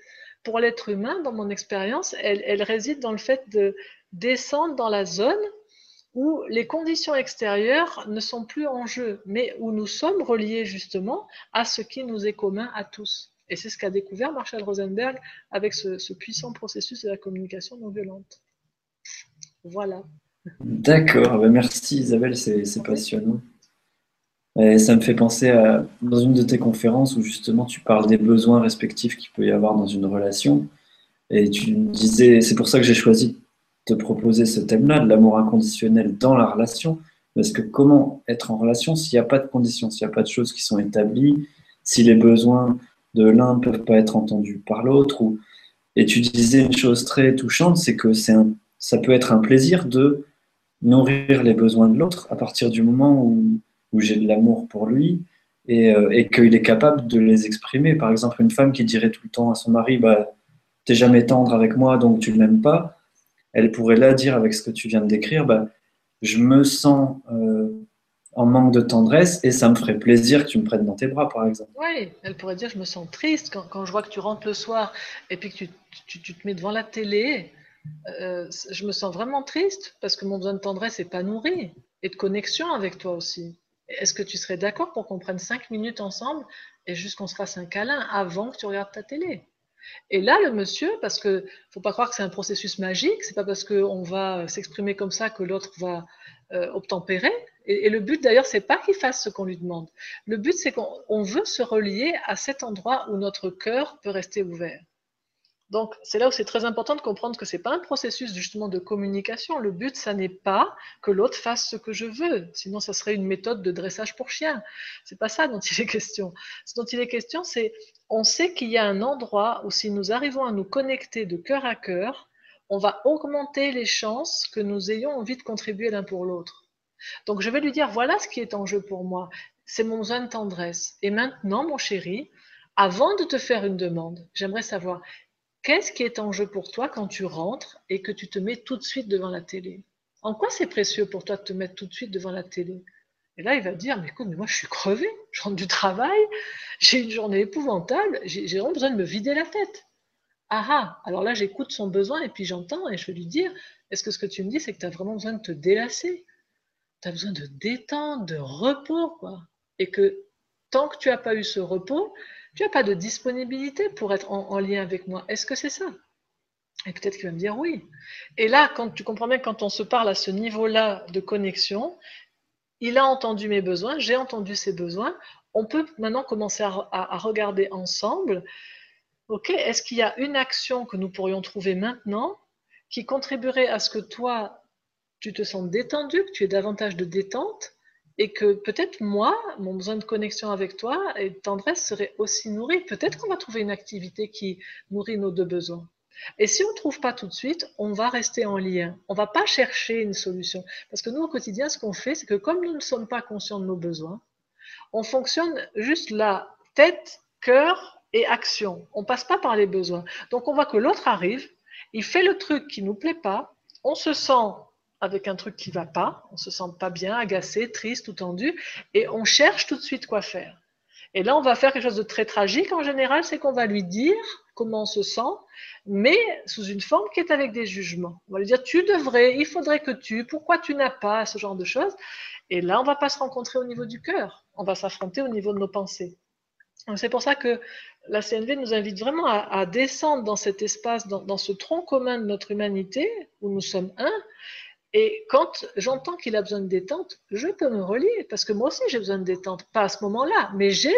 pour l'être humain, dans mon expérience, elle, elle, réside dans le fait de descendre dans la zone où les conditions extérieures ne sont plus en jeu, mais où nous sommes reliés justement à ce qui nous est commun à tous. Et c'est ce qu'a découvert Marshall Rosenberg avec ce, puissant processus de la communication non violente. Voilà. D'accord, ben, merci Isabelle, c'est passionnant. Et ça me fait penser à dans une de tes conférences où justement tu parles des besoins respectifs qu'il peut y avoir dans une relation. Et tu disais, c'est pour ça que j'ai choisi de te proposer ce thème-là, de l'amour inconditionnel dans la relation. Parce que comment être en relation s'il n'y a pas de conditions, s'il n'y a pas de choses qui sont établies, si les besoins de l'un ne peuvent pas être entendus par l'autre. Ou... Et tu disais une chose très touchante, c'est que c'est un... ça peut être un plaisir de nourrir les besoins de l'autre à partir du moment où, j'ai de l'amour pour lui et, euh, et qu'il est capable de les exprimer. Par exemple, une femme qui dirait tout le temps à son mari, bah, t'es jamais tendre avec moi, donc tu ne m'aimes pas, elle pourrait là dire avec ce que tu viens de décrire, bah, je me sens euh, en manque de tendresse et ça me ferait plaisir que tu me prennes dans tes bras, par exemple. Oui, elle pourrait dire je me sens triste quand, quand je vois que tu rentres le soir et puis que tu, tu, tu te mets devant la télé. Euh, je me sens vraiment triste parce que mon besoin de tendresse n'est pas nourri et de connexion avec toi aussi. Est-ce que tu serais d'accord pour qu'on prenne cinq minutes ensemble et juste qu'on se fasse un câlin avant que tu regardes ta télé? Et là, le monsieur, parce que faut pas croire que c'est un processus magique, c'est pas parce qu'on va s'exprimer comme ça que l'autre va euh, obtempérer. Et, le but d'ailleurs, c'est pas qu'il fasse ce qu'on lui demande. Le but, c'est qu'on veut se relier à cet endroit où notre cœur peut rester ouvert. Donc, c'est là où c'est très important de comprendre que ce n'est pas un processus justement de communication. Le but, ça n'est pas que l'autre fasse ce que je veux. Sinon, ça serait une méthode de dressage pour chien. C'est pas ça dont il est question. Ce dont il est question, c'est on sait qu'il y a un endroit où si nous arrivons à nous connecter de cœur à cœur, on va augmenter les chances que nous ayons envie de contribuer l'un pour l'autre. Donc je vais lui dire, voilà ce qui est en jeu pour moi, c'est mon besoin de tendresse. Et maintenant, mon chéri, avant de te faire une demande, j'aimerais savoir, qu'est-ce qui est en jeu pour toi quand tu rentres et que tu te mets tout de suite devant la télé? En quoi c'est précieux pour toi de te mettre tout de suite devant la télé? Et là, il va dire, mais écoute, mais moi je suis crevé, je rentre du travail, j'ai une journée épouvantable, j'ai vraiment besoin de me vider la tête. Ah ah, alors là j'écoute son besoin et puis j'entends et je vais lui dire, est-ce que ce que tu me dis, c'est que tu as vraiment besoin de te délasser? Tu as besoin de détente, de repos, quoi. Et que tant que tu n'as pas eu ce repos, tu n'as pas de disponibilité pour être en, en lien avec moi. Est-ce que c'est ça? Et peut-être qu'il va me dire oui. Et là, quand tu comprends bien, quand on se parle à ce niveau-là de connexion, il a entendu mes besoins, j'ai entendu ses besoins. On peut maintenant commencer à, regarder ensemble, ok, est-ce qu'il y a une action que nous pourrions trouver maintenant qui contribuerait à ce que toi, tu te sens détendu, que tu aies davantage de détente, et que peut-être moi, mon besoin de connexion avec toi et de tendresse serait aussi nourri. Peut-être qu'on va trouver une activité qui nourrit nos deux besoins. Et si on ne trouve pas tout de suite, on va rester en lien. On ne va pas chercher une solution. Parce que nous, au quotidien, ce qu'on fait, c'est que comme nous ne sommes pas conscients de nos besoins, on fonctionne juste là, tête, cœur et action. On passe pas par les besoins. Donc on voit que l'autre arrive, il fait le truc qui nous plaît pas, on se sent avec un truc qui va pas, on se sent pas bien, agacé, triste ou tendu, et on cherche tout de suite quoi faire. Et là, on va faire quelque chose de très tragique en général, c'est qu'on va lui dire comment on se sent, mais sous une forme qui est avec des jugements. On va lui dire tu devrais, il faudrait que tu, pourquoi tu n'as pas, ce genre de choses? Et là, on va pas se rencontrer au niveau du cœur, on va s'affronter au niveau de nos pensées. C'est pour ça que la CNV nous invite vraiment à, descendre dans cet espace, dans, ce tronc commun de notre humanité, où nous sommes un, et quand j'entends qu'il a besoin de détente, je peux me relier parce que moi aussi j'ai besoin de détente. Pas à ce moment-là, mais j'ai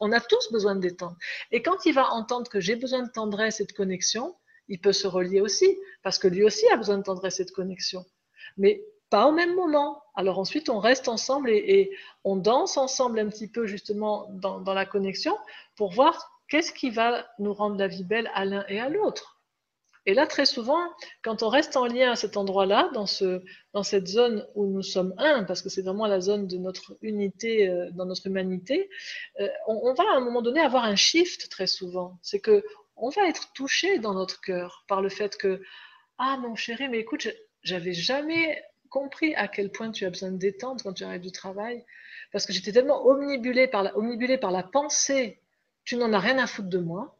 on a tous besoin de détente. Et quand il va entendre que j'ai besoin de tendresse et de connexion, il peut se relier aussi parce que lui aussi a besoin de tendresse et de connexion. Mais pas au même moment. Alors ensuite, on reste ensemble et, on danse ensemble un petit peu justement dans, la connexion pour voir qu'est-ce qui va nous rendre la vie belle à l'un et à l'autre. Et là, très souvent, quand on reste en lien à cet endroit-là, dans, ce, dans cette zone où nous sommes un, parce que c'est vraiment la zone de notre unité, euh, dans notre humanité, euh, on, va à un moment donné avoir un shift très souvent. C'est que on va être touché dans notre cœur par le fait que ah mon chéri, mais écoute, j'avais jamais compris à quel point tu as besoin de détente quand tu arrives du travail, parce que j'étais tellement omnibulée par la, par la pensée, tu n'en as rien à foutre de moi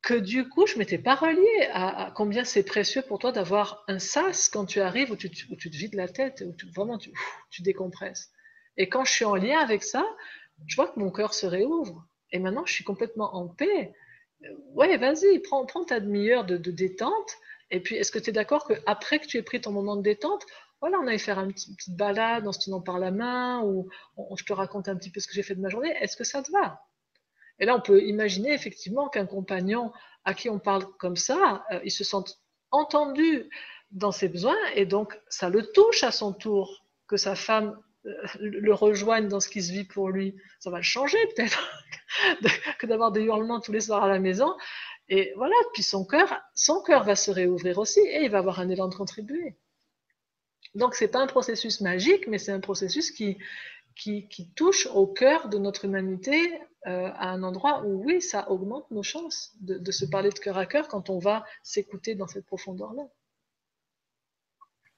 que du coup, je m'étais pas reliée à, combien c'est précieux pour toi d'avoir un sas quand tu arrives où tu, te vides la tête, où tu, vraiment tu, tu, décompresses. Et quand je suis en lien avec ça, je vois que mon cœur se réouvre. Et maintenant, je suis complètement en paix. Ouais, vas-y, prends, prends ta demi-heure de, détente. Et puis, est-ce que tu es d'accord qu'après que tu aies pris ton moment de détente, voilà, on allait faire une petite, balade, on se tenant par la main, ou je te raconte un petit peu ce que j'ai fait de ma journée. Est-ce que ça te va? Et là, on peut imaginer effectivement qu'un compagnon à qui on parle comme ça, euh, il se sent entendu dans ses besoins et donc ça le touche à son tour que sa femme euh, le rejoigne dans ce qui se vit pour lui. Ça va le changer peut-être que d'avoir des hurlements tous les soirs à la maison. Et voilà, puis son cœur, son cœur va se réouvrir aussi et il va avoir un élan de contribuer. Donc c'est pas un processus magique, mais c'est un processus qui, qui, qui, touche au cœur de notre humanité euh, à un endroit où, oui, ça augmente nos chances de, se parler de cœur à cœur quand on va s'écouter dans cette profondeur-là.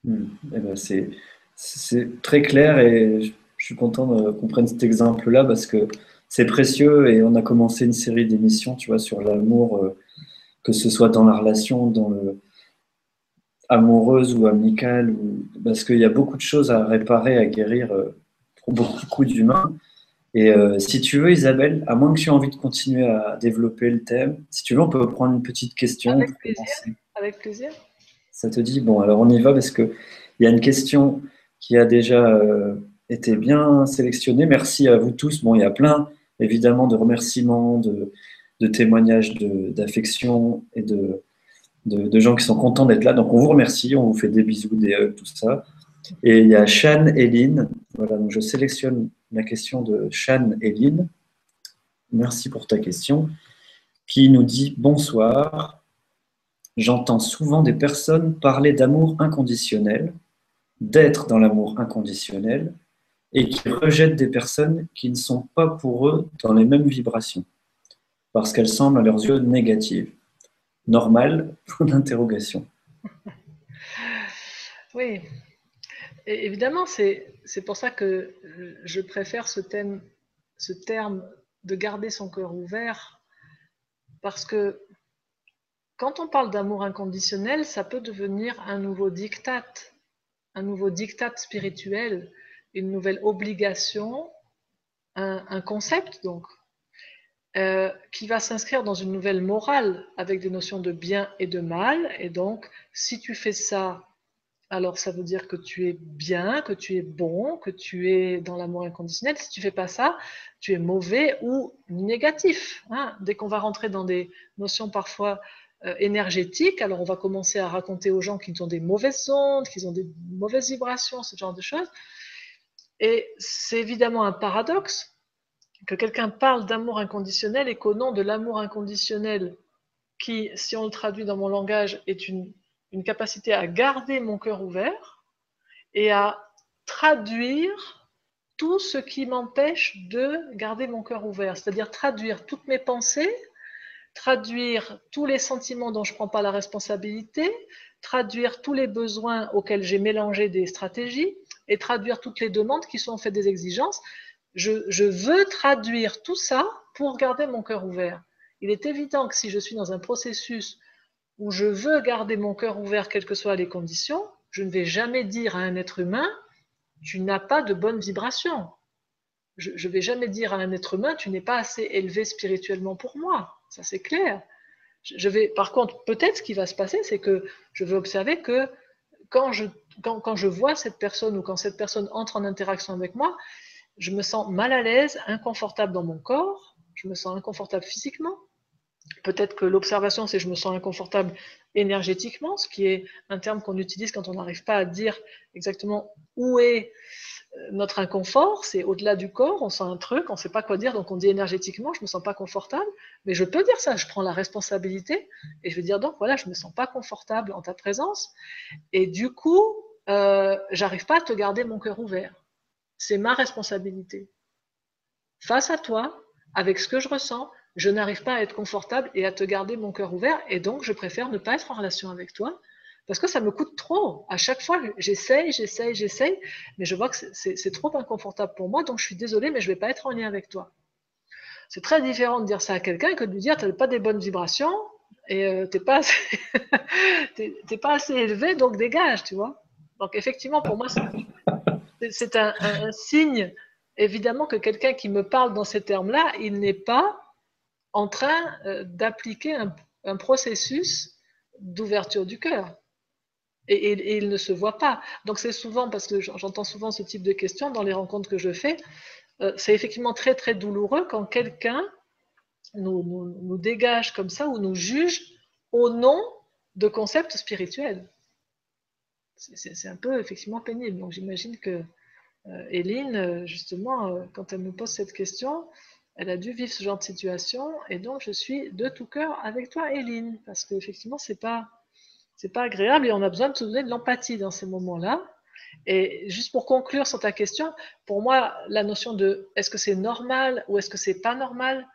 Hmm. Eh ben c'est, très clair et je, suis content qu'on prenne cet exemple-là parce que c'est précieux et on a commencé une série d'émissions, tu vois, sur l'amour, euh, que ce soit dans la relation, dans le amoureuse ou amicale, ou... parce qu'il y a beaucoup de choses à réparer, à guérir euh, pour beaucoup d'humains. Et euh, si tu veux, Isabelle, à moins que tu aies envie de continuer à développer le thème, si tu veux, on peut prendre une petite question. Avec plaisir. Avec plaisir. Ça te dit Bon, alors on y va parce qu'il y a une question qui a déjà été bien sélectionnée. Merci à vous tous. Bon, il y a plein, évidemment, de remerciements, de, témoignages d'affection et de, de, gens qui sont contents d'être là. Donc, on vous remercie, on vous fait des bisous, des hugs, tout ça. Et il y a Shan Eline. Voilà, donc je sélectionne la question de Shan Eline. Merci pour ta question. Qui nous dit Bonsoir. J'entends souvent des personnes parler d'amour inconditionnel, d'être dans l'amour inconditionnel, et qui rejettent des personnes qui ne sont pas pour eux dans les mêmes vibrations, parce qu'elles semblent à leurs yeux négatives. Normal Point d'interrogation. Oui, évidemment, c'est pour ça que je préfère ce, thème, ce terme de garder son cœur ouvert, parce que quand on parle d'amour inconditionnel, ça peut devenir un nouveau diktat, un nouveau diktat spirituel, une nouvelle obligation, un, concept donc, euh, qui va s'inscrire dans une nouvelle morale avec des notions de bien et de mal. Et donc, si tu fais ça, alors ça veut dire que tu es bien, que tu es bon, que tu es dans l'amour inconditionnel. Si tu fais pas ça, tu es mauvais ou négatif. Hein. Dès qu'on va rentrer dans des notions parfois euh, énergétiques, alors on va commencer à raconter aux gens qu'ils ont des mauvaises ondes, qu'ils ont des mauvaises vibrations, ce genre de choses. Et c'est évidemment un paradoxe que quelqu'un parle d'amour inconditionnel et qu'au nom de l'amour inconditionnel, qui, si on le traduit dans mon langage, est une, une capacité à garder mon cœur ouvert et à traduire tout ce qui m'empêche de garder mon cœur ouvert, c'est-à-dire traduire toutes mes pensées, traduire tous les sentiments dont je ne prends pas la responsabilité, traduire tous les besoins auxquels j'ai mélangé des stratégies et traduire toutes les demandes qui sont en fait des exigences. Je, veux traduire tout ça pour garder mon cœur ouvert. Il est évident que si je suis dans un processus où je veux garder mon cœur ouvert, quelles que soient les conditions, je ne vais jamais dire à un être humain, tu n'as pas de bonne vibration. Je ne vais jamais dire à un être humain, tu n'es pas assez élevé spirituellement pour moi. Ça, c'est clair. Je vais, par contre, peut-être ce qui va se passer, c'est que je vais observer que quand je, quand, quand je vois cette personne ou quand cette personne entre en interaction avec moi, je me sens mal à l'aise, inconfortable dans mon corps, je me sens inconfortable physiquement. Peut-être que l'observation, c'est je me sens inconfortable énergétiquement, ce qui est un terme qu'on utilise quand on n'arrive pas à dire exactement où est notre inconfort, c'est au-delà du corps, on sent un truc, on ne sait pas quoi dire, donc on dit énergétiquement, je ne me sens pas confortable, mais je peux dire ça, je prends la responsabilité et je vais dire donc voilà, je ne me sens pas confortable en ta présence, et du coup, euh, j'arrive pas à te garder mon cœur ouvert. C'est ma responsabilité. Face à toi, avec ce que je ressens, je n'arrive pas à être confortable et à te garder mon cœur ouvert, et donc je préfère ne pas être en relation avec toi parce que ça me coûte trop. À chaque fois, j'essaye, j'essaye, j'essaye, mais je vois que c'est trop inconfortable pour moi, donc je suis désolée, mais je ne vais pas être en lien avec toi. C'est très différent de dire ça à quelqu'un que de lui dire tu n'as pas des bonnes vibrations et euh, tu n'es pas, assez élevé, donc dégage, tu vois. Donc effectivement, pour moi, c'est un, signe, évidemment, que quelqu'un qui me parle dans ces termes-là, il n'est pas en train euh, d'appliquer un processus d'ouverture du cœur et, il ne se voit pas. Donc c'est souvent, parce que j'entends souvent ce type de questions dans les rencontres que je fais, euh, c'est effectivement très très douloureux quand quelqu'un nous, nous, dégage comme ça ou nous juge au nom de concepts spirituels. C'est un peu effectivement pénible. Donc j'imagine que euh, justement, euh, quand elle me pose cette question, elle a dû vivre ce genre de situation et donc je suis de tout cœur avec toi, Éline, parce qu'effectivement, c'est pas c'est pas agréable et on a besoin de se donner de l'empathie dans ces moments-là. Et juste pour conclure sur ta question, pour moi, la notion de est-ce que c'est normal ou est-ce que c'est pas normal,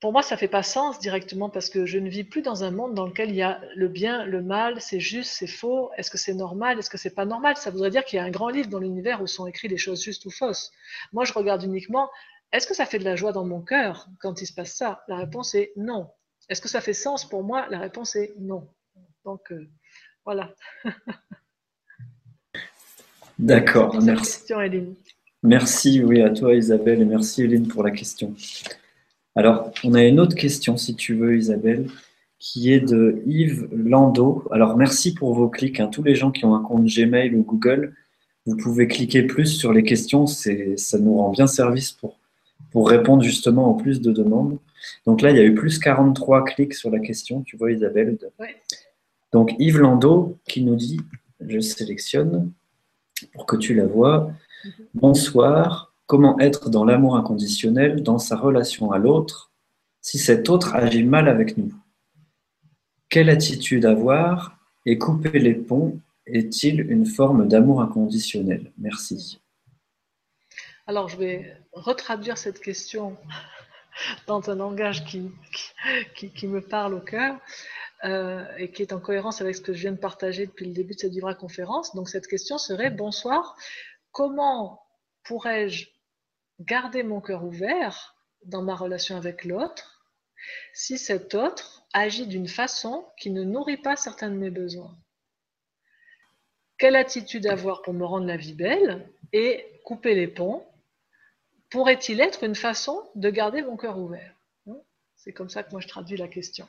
pour moi, ça fait pas sens directement parce que je ne vis plus dans un monde dans lequel il y a le bien, le mal, c'est juste, c'est faux, est-ce que c'est normal, est-ce que c'est pas normal? Ça voudrait dire qu'il y a un grand livre dans l'univers où sont écrites des choses justes ou fausses. Moi, je regarde uniquement est-ce que ça fait de la joie dans mon cœur quand il se passe ça? La réponse est non. Est-ce que ça fait sens pour moi? La réponse est non. Donc, euh, voilà. D'accord, merci. Merci, oui, à toi Isabelle, et merci Hélène pour la question. Alors, on a une autre question, si tu veux, Isabelle, qui est de Yves Landau. Alors, merci pour vos clics. Hein. Tous les gens qui ont un compte Gmail ou Google, vous pouvez cliquer plus sur les questions. Ça nous rend bien service pour, pour répondre justement aux plus de demandes. Donc là, il y a eu plus 43 clics sur la question, tu vois, Isabelle. Oui. Donc Yves Landau qui nous dit, je sélectionne pour que tu la vois, bonsoir, comment être dans l'amour inconditionnel, dans sa relation à l'autre, si cet autre agit mal avec nous? Quelle attitude avoir et couper les ponts est-il une forme d'amour inconditionnel? Merci. Alors je vais retraduire cette question dans un langage qui, qui, qui me parle au cœur. Euh, et qui est en cohérence avec ce que je viens de partager depuis le début de cette Vivra conférence. Donc cette question serait bonsoir, comment pourrais-je garder mon cœur ouvert dans ma relation avec l'autre si cet autre agit d'une façon qui ne nourrit pas certains de mes besoins? Quelle attitude avoir pour me rendre la vie belle et couper les ponts pourrait-il être une façon de garder mon cœur ouvert? C'est comme ça que moi je traduis la question.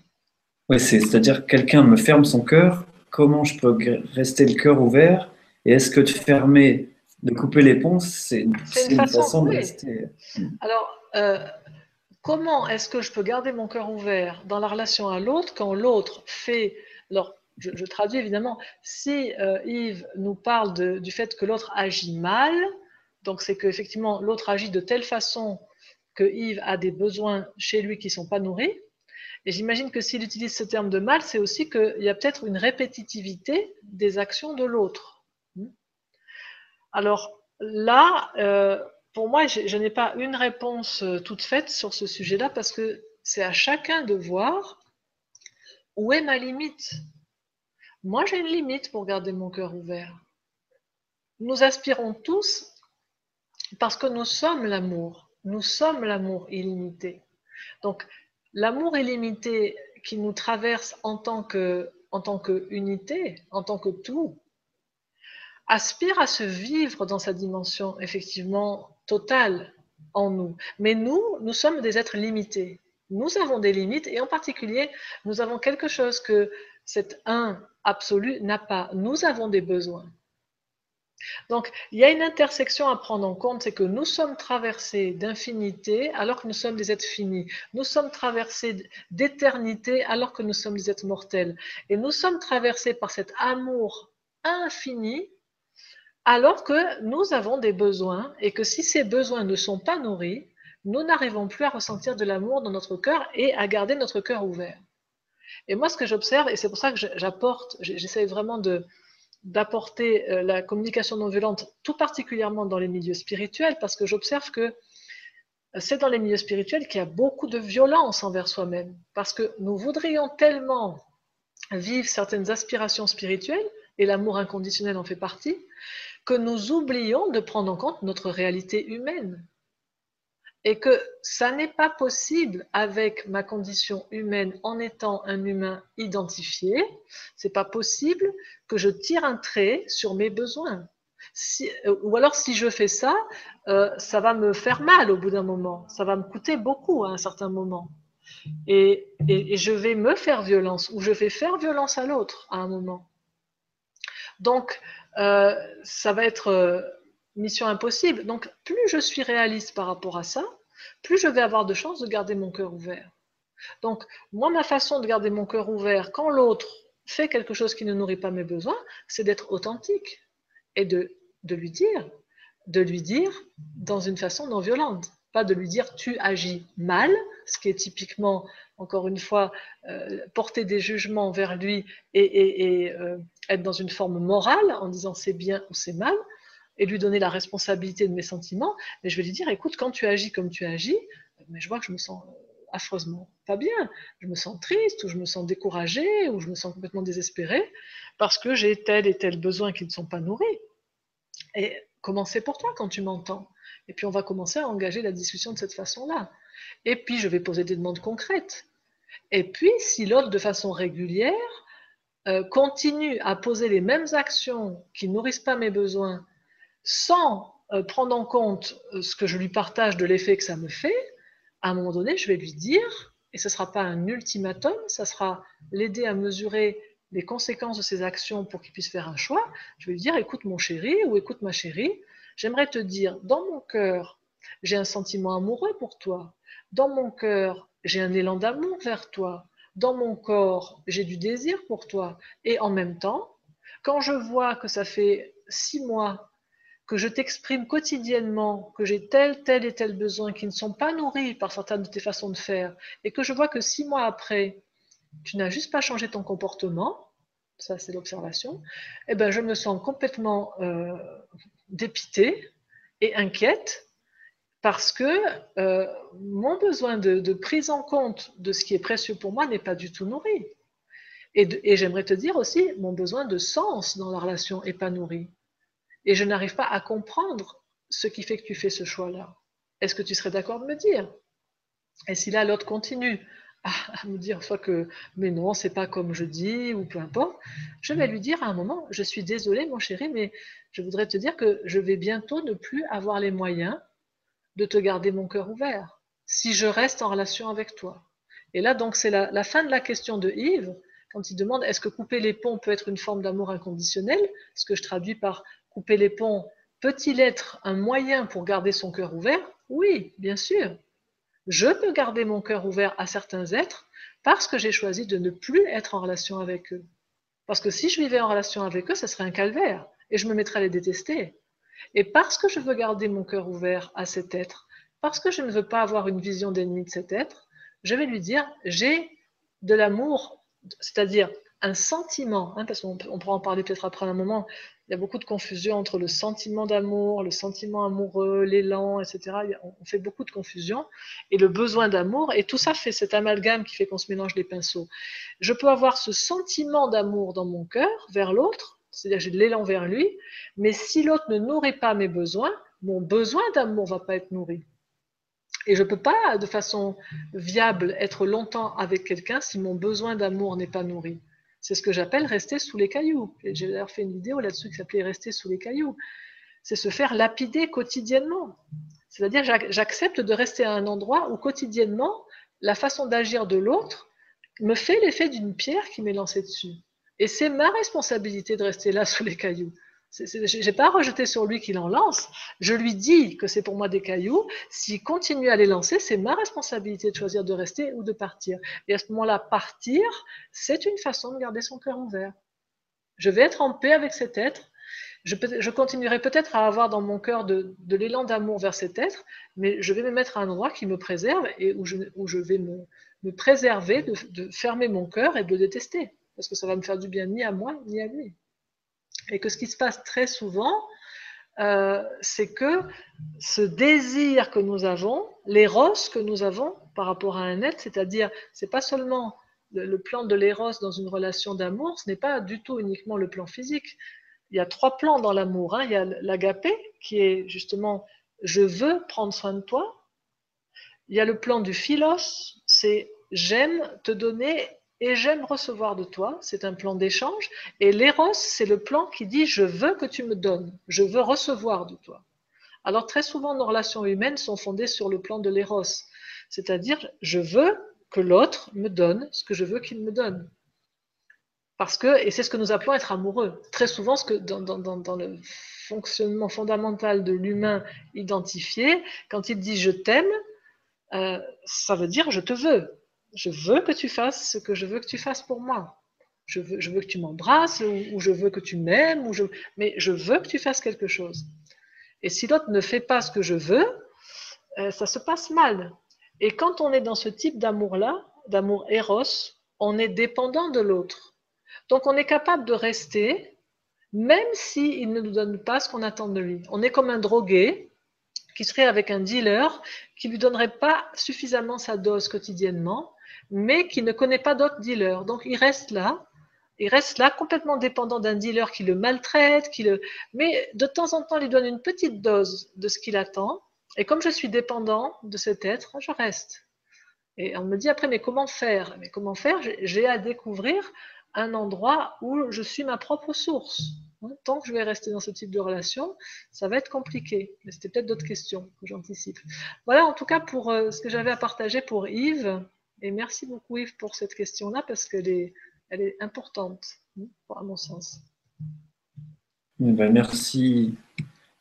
Oui, c'est-à-dire quelqu'un me ferme son cœur, comment je peux rester le cœur ouvert Et est-ce que de fermer, de couper les ponts, c'est une, façon, de rester Alors, euh, comment est-ce que je peux garder mon cœur ouvert dans la relation à l'autre quand l'autre fait. Alors, je, traduis évidemment, si euh, Yves nous parle du fait que l'autre agit mal, donc c'est qu'effectivement l'autre agit de telle façon que Yves a des besoins chez lui qui ne sont pas nourris, et j'imagine que s'il utilise ce terme de mal, c'est aussi qu'il y a peut-être une répétitivité des actions de l'autre. Alors là, euh, pour moi, je, n'ai pas une réponse euh, toute faite sur ce sujet-là parce que c'est à chacun de voir où est ma limite. Moi, j'ai une limite pour garder mon cœur ouvert. Nous aspirons tous parce que nous sommes l'amour. Nous sommes l'amour illimité. Donc, L'amour illimité qui nous traverse en tant que en tant qu'unité, en tant que tout, aspire à se vivre dans sa dimension effectivement totale en nous. Mais nous, nous sommes des êtres limités. Nous avons des limites et en particulier, nous avons quelque chose que cet un absolu n'a pas. Nous avons des besoins. Donc, il y a une intersection à prendre en compte, c'est que nous sommes traversés d'infinité alors que nous sommes des êtres finis. Nous sommes traversés d'éternité alors que nous sommes des êtres mortels. Et nous sommes traversés par cet amour infini alors que nous avons des besoins et que si ces besoins ne sont pas nourris, nous n'arrivons plus à ressentir de l'amour dans notre cœur et à garder notre cœur ouvert. Et moi, ce que j'observe, et c'est pour ça que j'apporte, j'essaie vraiment de, d'apporter euh, la communication non violente, tout particulièrement dans les milieux spirituels, parce que j'observe que c'est dans les milieux spirituels qu'il y a beaucoup de violence envers soi-même, parce que nous voudrions tellement vivre certaines aspirations spirituelles, et l'amour inconditionnel en fait partie, que nous oublions de prendre en compte notre réalité humaine et que ça n'est pas possible avec ma condition humaine en étant un humain identifié. C'est pas possible que je tire un trait sur mes besoins. Euh, ou alors si je fais ça, euh, ça va me faire mal au bout d'un moment. Ça va me coûter beaucoup à un certain moment. Et, je vais me faire violence ou je vais faire violence à l'autre à un moment. Donc, euh, ça va être mission impossible. Donc, plus je suis réaliste par rapport à ça, plus je vais avoir de chances de garder mon cœur ouvert. Donc, moi, ma façon de garder mon cœur ouvert quand l'autre fait quelque chose qui ne nourrit pas mes besoins, c'est d'être authentique et de, lui dire, de lui dire dans une façon non violente. Pas de lui dire tu agis mal, ce qui est typiquement, encore une fois, euh, porter des jugements vers lui et, euh, être dans une forme morale en disant c'est bien ou c'est mal et lui donner la responsabilité de mes sentiments, mais je vais lui dire, écoute, quand tu agis comme tu agis, mais je vois que je me sens euh, affreusement pas bien, je me sens triste, ou je me sens découragée, ou je me sens complètement désespérée, parce que j'ai tel et tel besoin qui ne sont pas nourris. Et comment c'est pour toi quand tu m'entends? Et puis on va commencer à engager la discussion de cette façon-là. Et puis je vais poser des demandes concrètes. Et puis si l'autre, de façon régulière, euh, continue à poser les mêmes actions qui nourrissent pas mes besoins sans euh, prendre en compte euh, ce que je lui partage de l'effet que ça me fait, à un moment donné, je vais lui dire, et ce ne sera pas un ultimatum, ça sera l'aider à mesurer les conséquences de ses actions pour qu'il puisse faire un choix. Je vais lui dire, écoute mon chéri ou écoute ma chérie, j'aimerais te dire, dans mon cœur, j'ai un sentiment amoureux pour toi. Dans mon cœur, j'ai un élan d'amour vers toi. Dans mon corps, j'ai du désir pour toi. Et en même temps, quand je vois que ça fait six mois que je t'exprime quotidiennement que j'ai tel, tel et tel besoin qui ne sont pas nourris par certaines de tes façons de faire, et que je vois que six mois après, tu n'as juste pas changé ton comportement, ça c'est l'observation, eh ben je me sens complètement euh, dépitée et inquiète parce que euh, mon besoin de, de, prise en compte de ce qui est précieux pour moi n'est pas du tout nourri. Et, j'aimerais te dire aussi, mon besoin de sens dans la relation n'est pas nourri. Et je n'arrive pas à comprendre ce qui fait que tu fais ce choix-là. Est-ce que tu serais d'accord de me dire? Et si là, l'autre continue à, me dire soit que mais non, c'est pas comme je dis ou peu importe, je vais lui dire à un moment, je suis désolée mon chéri, mais je voudrais te dire que je vais bientôt ne plus avoir les moyens de te garder mon cœur ouvert si je reste en relation avec toi. Et là, donc, c'est la, la, fin de la question de Yves, quand il demande est-ce que couper les ponts peut être une forme d'amour inconditionnel? Ce que je traduis par couper les ponts, peut-il être un moyen pour garder son cœur ouvert? Oui, bien sûr. Je peux garder mon cœur ouvert à certains êtres parce que j'ai choisi de ne plus être en relation avec eux. Parce que si je vivais en relation avec eux, ce serait un calvaire et je me mettrais à les détester. Et parce que je veux garder mon cœur ouvert à cet être, parce que je ne veux pas avoir une vision d'ennemi de cet être, je vais lui dire j'ai de l'amour, c'est-à-dire un sentiment, hein, parce qu'on pourra en parler peut-être après un moment, il y a beaucoup de confusion entre le sentiment d'amour, le sentiment amoureux, l'élan, etc. On fait beaucoup de confusion. Et le besoin d'amour, et tout ça fait cet amalgame qui fait qu'on se mélange les pinceaux. Je peux avoir ce sentiment d'amour dans mon cœur vers l'autre, c'est-à-dire j'ai de l'élan vers lui, mais si l'autre ne nourrit pas mes besoins, mon besoin d'amour va pas être nourri. Et je ne peux pas, de façon viable, être longtemps avec quelqu'un si mon besoin d'amour n'est pas nourri. C'est ce que j'appelle rester sous les cailloux. J'ai d'ailleurs fait une vidéo là-dessus qui s'appelait Rester sous les cailloux. C'est se faire lapider quotidiennement. C'est-à-dire, j'accepte de rester à un endroit où quotidiennement, la façon d'agir de l'autre me fait l'effet d'une pierre qui m'est lancée dessus. Et c'est ma responsabilité de rester là sous les cailloux. Je n'ai pas rejeté sur lui qu'il en lance. Je lui dis que c'est pour moi des cailloux. S'il continue à les lancer, c'est ma responsabilité de choisir de rester ou de partir. Et à ce moment-là, partir, c'est une façon de garder son cœur ouvert. Je vais être en paix avec cet être. Je, continuerai peut-être à avoir dans mon cœur de, l'élan d'amour vers cet être, mais je vais me mettre à un endroit qui me préserve et où je, vais me, préserver de, fermer mon cœur et de le détester. Parce que ça va me faire du bien ni à moi ni à lui. Et que ce qui se passe très souvent, euh, c'est que ce désir que nous avons, l'éros que nous avons par rapport à un être, c'est-à-dire, c'est pas seulement le, plan de l'éros dans une relation d'amour, ce n'est pas du tout uniquement le plan physique. Il y a trois plans dans l'amour. Hein. Il y a l'agapé, qui est justement je veux prendre soin de toi. Il y a le plan du philos, c'est j'aime te donner et j'aime recevoir de toi, c'est un plan d'échange, et l'éros, c'est le plan qui dit je veux que tu me donnes, je veux recevoir de toi. Alors très souvent, nos relations humaines sont fondées sur le plan de l'éros, c'est-à-dire je veux que l'autre me donne ce que je veux qu'il me donne. Parce que, et c'est ce que nous appelons être amoureux. Très souvent, ce que dans, dans le fonctionnement fondamental de l'humain identifié, quand il dit je t'aime, euh, ça veut dire je te veux. Je veux que tu fasses ce que je veux que tu fasses pour moi. Je veux, que tu m'embrasses ou, je veux que tu m'aimes, ou je, mais je veux que tu fasses quelque chose. Et si l'autre ne fait pas ce que je veux, euh, ça se passe mal. Et quand on est dans ce type d'amour-là, d'amour éros, on est dépendant de l'autre. Donc on est capable de rester, même s'il ne nous donne pas ce qu'on attend de lui. On est comme un drogué qui serait avec un dealer qui ne lui donnerait pas suffisamment sa dose quotidiennement mais qui ne connaît pas d'autres dealers. Donc il reste là, il reste là complètement dépendant d'un dealer qui le maltraite, qui le... mais de temps en temps il lui donne une petite dose de ce qu'il attend. Et comme je suis dépendant de cet être, je reste. Et on me dit après, mais comment faire? Mais comment faire? J'ai à découvrir un endroit où je suis ma propre source. Tant que je vais rester dans ce type de relation, ça va être compliqué. Mais c'était peut-être d'autres questions que j'anticipe. Voilà en tout cas pour euh, ce que j'avais à partager pour Yves. Et merci beaucoup Yves pour cette question-là parce qu'elle est, elle est importante, hein, à mon sens. Eh ben, merci.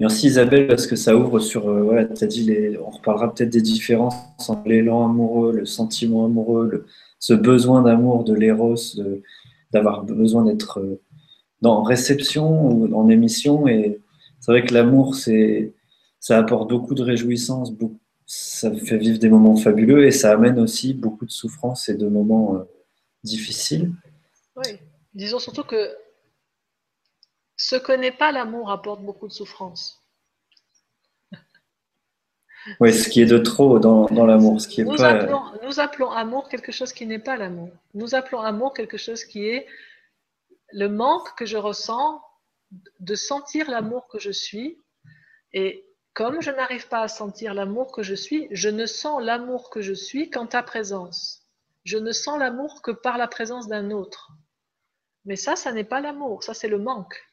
Merci Isabelle parce que ça ouvre sur, euh, voilà, as dit, on reparlera peut-être des différences entre l'élan amoureux, le sentiment amoureux, ce besoin d'amour de l'éros, d'avoir besoin d'être euh, dans réception ou en émission. Et c'est vrai que l'amour, c'est, ça apporte beaucoup de réjouissance, beaucoup, ça fait vivre des moments fabuleux et ça amène aussi beaucoup de souffrance et de moments euh, difficiles. Oui, disons surtout que ce que n'est pas l'amour apporte beaucoup de souffrance. Oui, ce qui est de trop dans, dans l'amour, ce qui est nous, pas. appelons, nous appelons amour quelque chose qui n'est pas l'amour. Nous appelons amour quelque chose qui est le manque que je ressens de sentir l'amour que je suis. Et comme je n'arrive pas à sentir l'amour que je suis, je ne sens l'amour que je suis qu'en ta présence. Je ne sens l'amour que par la présence d'un autre. Mais ça, ça n'est pas l'amour, ça c'est le manque.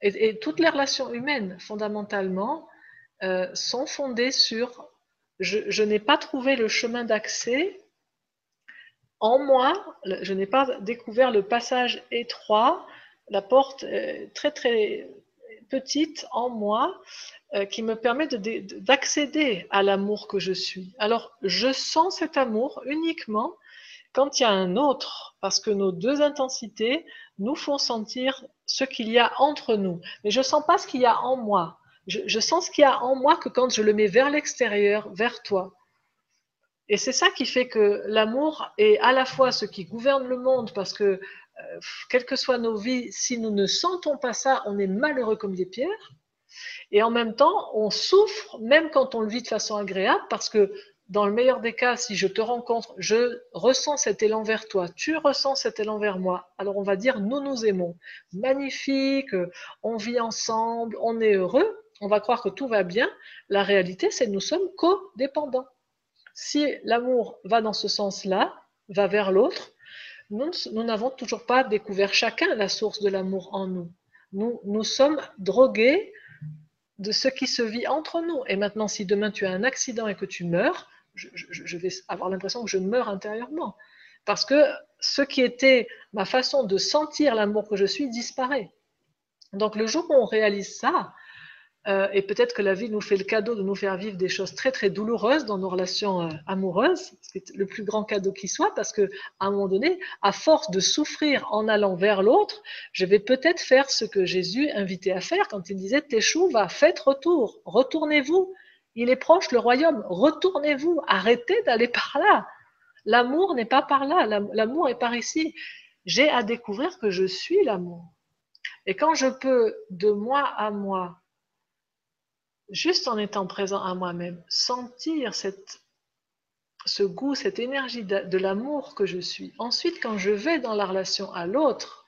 Et, toutes les relations humaines, fondamentalement, euh, sont fondées sur je, n'ai pas trouvé le chemin d'accès en moi, je n'ai pas découvert le passage étroit, la porte très très petite en moi qui me permet d'accéder à l'amour que je suis. Alors, je sens cet amour uniquement quand il y a un autre, parce que nos deux intensités nous font sentir ce qu'il y a entre nous. Mais je ne sens pas ce qu'il y a en moi. Je, sens ce qu'il y a en moi que quand je le mets vers l'extérieur, vers toi. Et c'est ça qui fait que l'amour est à la fois ce qui gouverne le monde, parce que euh, quelles que soient nos vies, si nous ne sentons pas ça, on est malheureux comme des pierres. Et en même temps, on souffre, même quand on le vit de façon agréable, parce que dans le meilleur des cas, si je te rencontre, je ressens cet élan vers toi, tu ressens cet élan vers moi. Alors on va dire, nous nous aimons. Magnifique, on vit ensemble, on est heureux, on va croire que tout va bien. La réalité, c'est que nous sommes codépendants. Si l'amour va dans ce sens-là, va vers l'autre, nous n'avons toujours pas découvert chacun la source de l'amour en nous. Nous, nous sommes drogués de ce qui se vit entre nous. Et maintenant, si demain tu as un accident et que tu meurs, je, vais avoir l'impression que je meurs intérieurement. Parce que ce qui était ma façon de sentir l'amour que je suis disparaît. Donc le jour où on réalise ça, euh, et peut-être que la vie nous fait le cadeau de nous faire vivre des choses très très douloureuses dans nos relations euh, amoureuses, c'est le plus grand cadeau qui soit, parce que à un moment donné, à force de souffrir en allant vers l'autre, je vais peut-être faire ce que Jésus invitait à faire quand il disait va, faites retour, retournez-vous, il est proche le royaume. Retournez-vous, arrêtez d'aller par là. L'amour n'est pas par là, l'amour est par ici. J'ai à découvrir que je suis l'amour. Et quand je peux, de moi à moi, juste en étant présent à moi-même, sentir cette, ce goût, cette énergie de, de l'amour que je suis. Ensuite, quand je vais dans la relation à l'autre,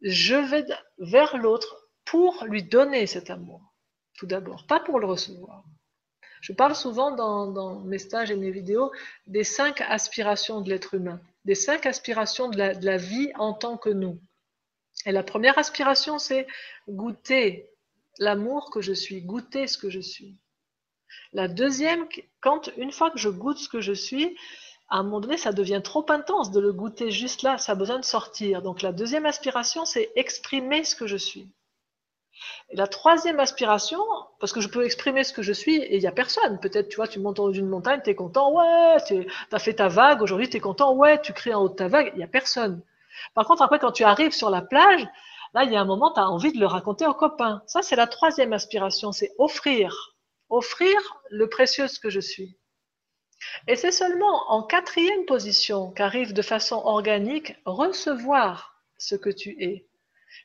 je vais vers l'autre pour lui donner cet amour, tout d'abord, pas pour le recevoir. Je parle souvent dans, mes stages et mes vidéos des cinq aspirations de l'être humain, des cinq aspirations de la, vie en tant que nous. Et la première aspiration, c'est goûter l'amour que je suis, goûter ce que je suis. La deuxième, quand une fois que je goûte ce que je suis, à un moment donné, ça devient trop intense de le goûter juste là, ça a besoin de sortir. Donc la deuxième aspiration, c'est exprimer ce que je suis. Et la troisième aspiration, parce que je peux exprimer ce que je suis et il n'y a personne. Peut-être, tu vois, tu montes en haut d'une montagne, tu es content, ouais, tu as fait ta vague, aujourd'hui tu es content, ouais, tu cries en haut de ta vague, il n'y a personne. Par contre, après, quand tu arrives sur la plage, là, il y a un moment, tu as envie de le raconter aux copains. Ça, c'est la troisième aspiration, c'est offrir. Offrir le précieux que je suis. Et c'est seulement en quatrième position qu'arrive de façon organique recevoir ce que tu es.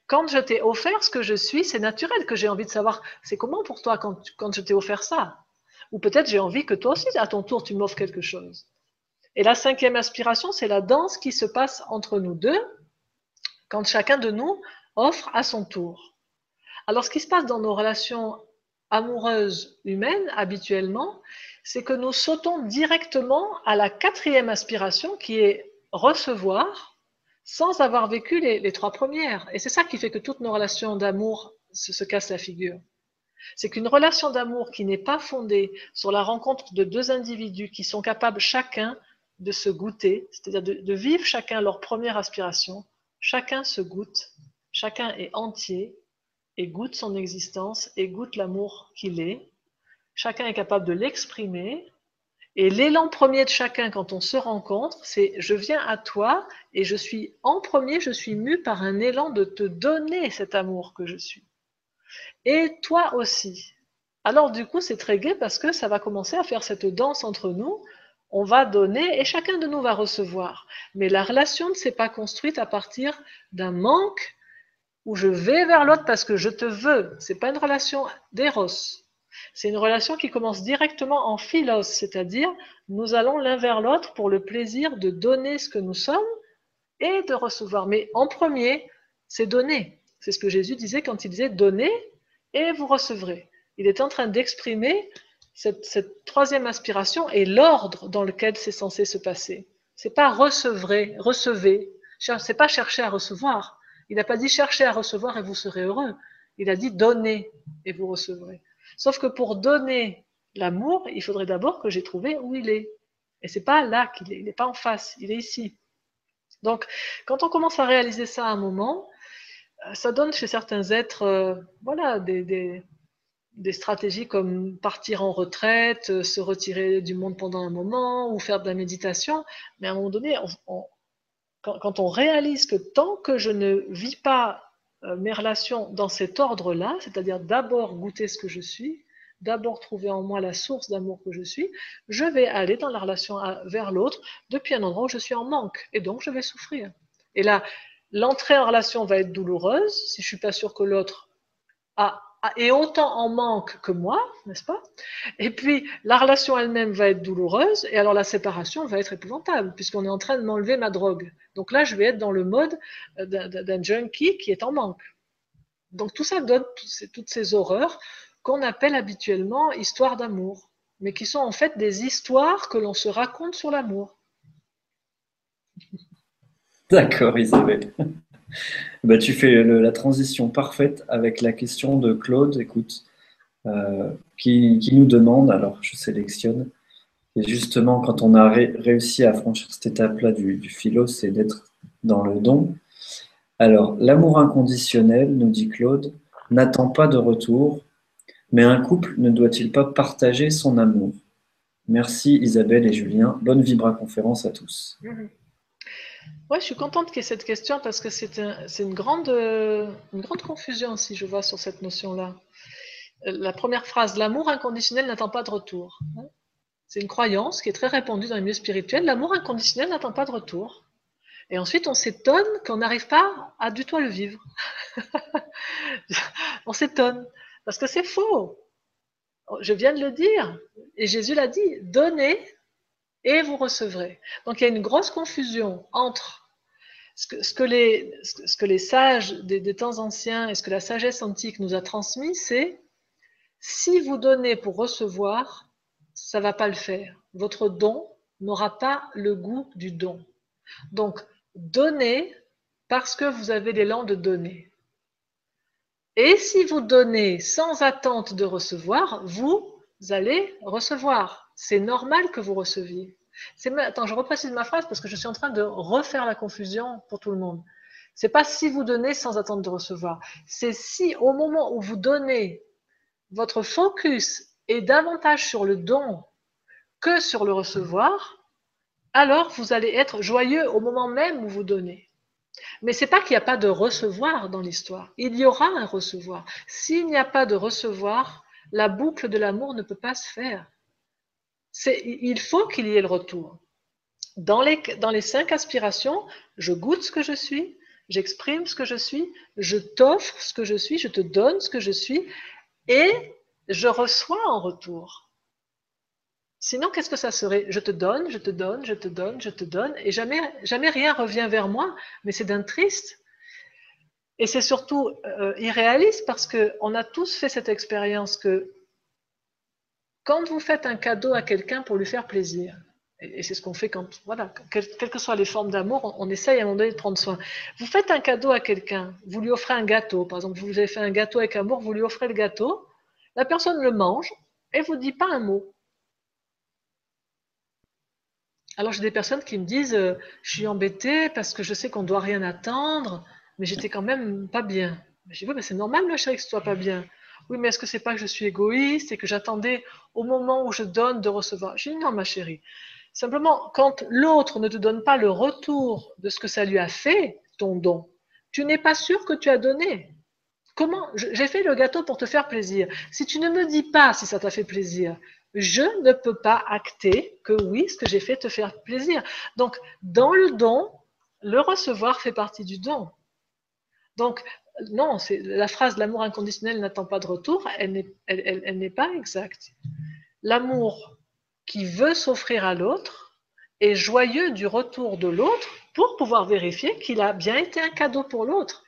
Quand je t'ai offert ce que je suis, c'est naturel que j'ai envie de savoir c'est comment pour toi quand, quand je t'ai offert ça? Ou peut-être j'ai envie que toi aussi, à ton tour, tu m'offres quelque chose. Et la cinquième aspiration, c'est la danse qui se passe entre nous deux, quand chacun de nous offre à son tour. Alors, ce qui se passe dans nos relations amoureuses humaines, habituellement, c'est que nous sautons directement à la quatrième aspiration qui est recevoir sans avoir vécu les, trois premières. Et c'est ça qui fait que toutes nos relations d'amour se, cassent la figure. C'est qu'une relation d'amour qui n'est pas fondée sur la rencontre de deux individus qui sont capables chacun de se goûter, c'est-à-dire de, vivre chacun leur première aspiration, chacun se goûte, chacun est entier et goûte son existence et goûte l'amour qu'il est. Chacun est capable de l'exprimer et l'élan premier de chacun quand on se rencontre, c'est je viens à toi et je suis en premier, je suis mu par un élan de te donner cet amour que je suis. Et toi aussi. Alors du coup, c'est très gai parce que ça va commencer à faire cette danse entre nous. On va donner et chacun de nous va recevoir. Mais la relation ne s'est pas construite à partir d'un manque où je vais vers l'autre parce que je te veux. C'est pas une relation d'éros. C'est une relation qui commence directement en philos, c'est-à-dire nous allons l'un vers l'autre pour le plaisir de donner ce que nous sommes et de recevoir. Mais en premier, c'est donner. C'est ce que Jésus disait quand il disait donnez et vous recevrez. Il est en train d'exprimer cette, troisième aspiration et l'ordre dans lequel c'est censé se passer. C'est pas recevrez, recevez. C'est pas chercher à recevoir. Il n'a pas dit chercher à recevoir et vous serez heureux. Il a dit donnez et vous recevrez. Sauf que pour donner l'amour, il faudrait d'abord que j'ai trouvé où il est. Et c'est pas là qu'il est. Il n'est pas en face. Il est ici. Donc, quand on commence à réaliser ça à un moment, euh, ça donne chez certains êtres, euh, voilà, des, des stratégies comme partir en retraite, euh, se retirer du monde pendant un moment ou faire de la méditation. Mais à un moment donné, quand, on réalise que tant que je ne vis pas euh, mes relations dans cet ordre-là, c'est-à-dire d'abord goûter ce que je suis, d'abord trouver en moi la source d'amour que je suis, je vais aller dans la relation vers l'autre depuis un endroit où je suis en manque. Et donc, je vais souffrir. Et là, l'entrée en relation va être douloureuse si je suis pas sûr que l'autre a et autant en manque que moi, n'est-ce pas? Et puis, la relation elle-même va être douloureuse, et alors la séparation va être épouvantable, puisqu'on est en train de m'enlever ma drogue. Donc là, je vais être dans le mode euh, d'un junkie qui est en manque. Donc tout ça donne toutes ces horreurs qu'on appelle habituellement histoires d'amour, mais qui sont en fait des histoires que l'on se raconte sur l'amour. D'accord, Isabelle. Bah, tu fais la transition parfaite avec la question de Claude, écoute, euh, qui, nous demande, alors je sélectionne, et justement quand on a réussi à franchir cette étape-là du, philo, c'est d'être dans le don. Alors, l'amour inconditionnel, nous dit Claude, n'attend pas de retour, mais un couple ne doit-il pas partager son amour? Merci Isabelle et Julien. Bonne Vibra conférence à tous. Mhm. Ouais, je suis contente qu'il y ait cette question parce que c'est une, grande, confusion, si je vois, sur cette notion-là. La première phrase, l'amour inconditionnel n'attend pas de retour. C'est une croyance qui est très répandue dans les milieux spirituels. L'amour inconditionnel n'attend pas de retour. Et ensuite, on s'étonne qu'on n'arrive pas à du tout le vivre. on s'étonne parce que c'est faux. Je viens de le dire et Jésus l'a dit. Donnez et vous recevrez. Donc il y a une grosse confusion entre ce que, les, sages des, temps anciens et ce que la sagesse antique nous a transmis, c'est si vous donnez pour recevoir, ça va pas le faire. Votre don n'aura pas le goût du don. Donc, donnez parce que vous avez l'élan de donner. Et si vous donnez sans attente de recevoir, vous allez recevoir c'est normal que vous receviez. Attends, je reprécise ma phrase parce que je suis en train de refaire la confusion pour tout le monde. C'est pas si vous donnez sans attendre de recevoir. C'est si au moment où vous donnez, votre focus est davantage sur le don que sur le recevoir, alors vous allez être joyeux au moment même où vous donnez. Mais c'est pas qu'il n'y a pas de recevoir dans l'histoire. Il y aura un recevoir. S'il n'y a pas de recevoir, la boucle de l'amour ne peut pas se faire il faut qu'il y ait le retour. Dans les, dans les cinq aspirations, je goûte ce que je suis, j'exprime ce que je suis, je t'offre ce que je suis, je te donne ce que je suis, et je reçois en retour. Sinon, qu'est-ce que ça serait? Je te donne, je te donne, je te donne, je te donne, et jamais, jamais rien revient vers moi, mais c'est d'un triste. Et c'est surtout euh, irréaliste parce qu'on a tous fait cette expérience que quand vous faites un cadeau à quelqu'un pour lui faire plaisir, et c'est ce qu'on fait quand, voilà, quelles que soient les formes d'amour, on, essaye à un moment donné de prendre soin. Vous faites un cadeau à quelqu'un, vous lui offrez un gâteau, par exemple, vous avez fait un gâteau avec amour, vous lui offrez le gâteau, la personne le mange et vous dit pas un mot. Alors j'ai des personnes qui me disent, euh, je suis embêtée parce que je sais qu'on doit rien attendre, mais j'étais quand même pas bien. Je dis, oui, mais c'est normal, ma chérie, que ce soit pas bien. Oui, mais est-ce que c'est pas que je suis égoïste et que j'attendais au moment où je donne de recevoir? Je dis non, ma chérie. Simplement, quand l'autre ne te donne pas le retour de ce que ça lui a fait, ton don, tu n'es pas sûr que tu as donné. Comment J'ai fait le gâteau pour te faire plaisir. Si tu ne me dis pas si ça t'a fait plaisir, je ne peux pas acter que oui, ce que j'ai fait te faire plaisir. Donc, dans le don, le recevoir fait partie du don. Donc, non, la phrase l'amour inconditionnel n'attend pas de retour, elle n'est pas exacte. L'amour qui veut s'offrir à l'autre est joyeux du retour de l'autre pour pouvoir vérifier qu'il a bien été un cadeau pour l'autre.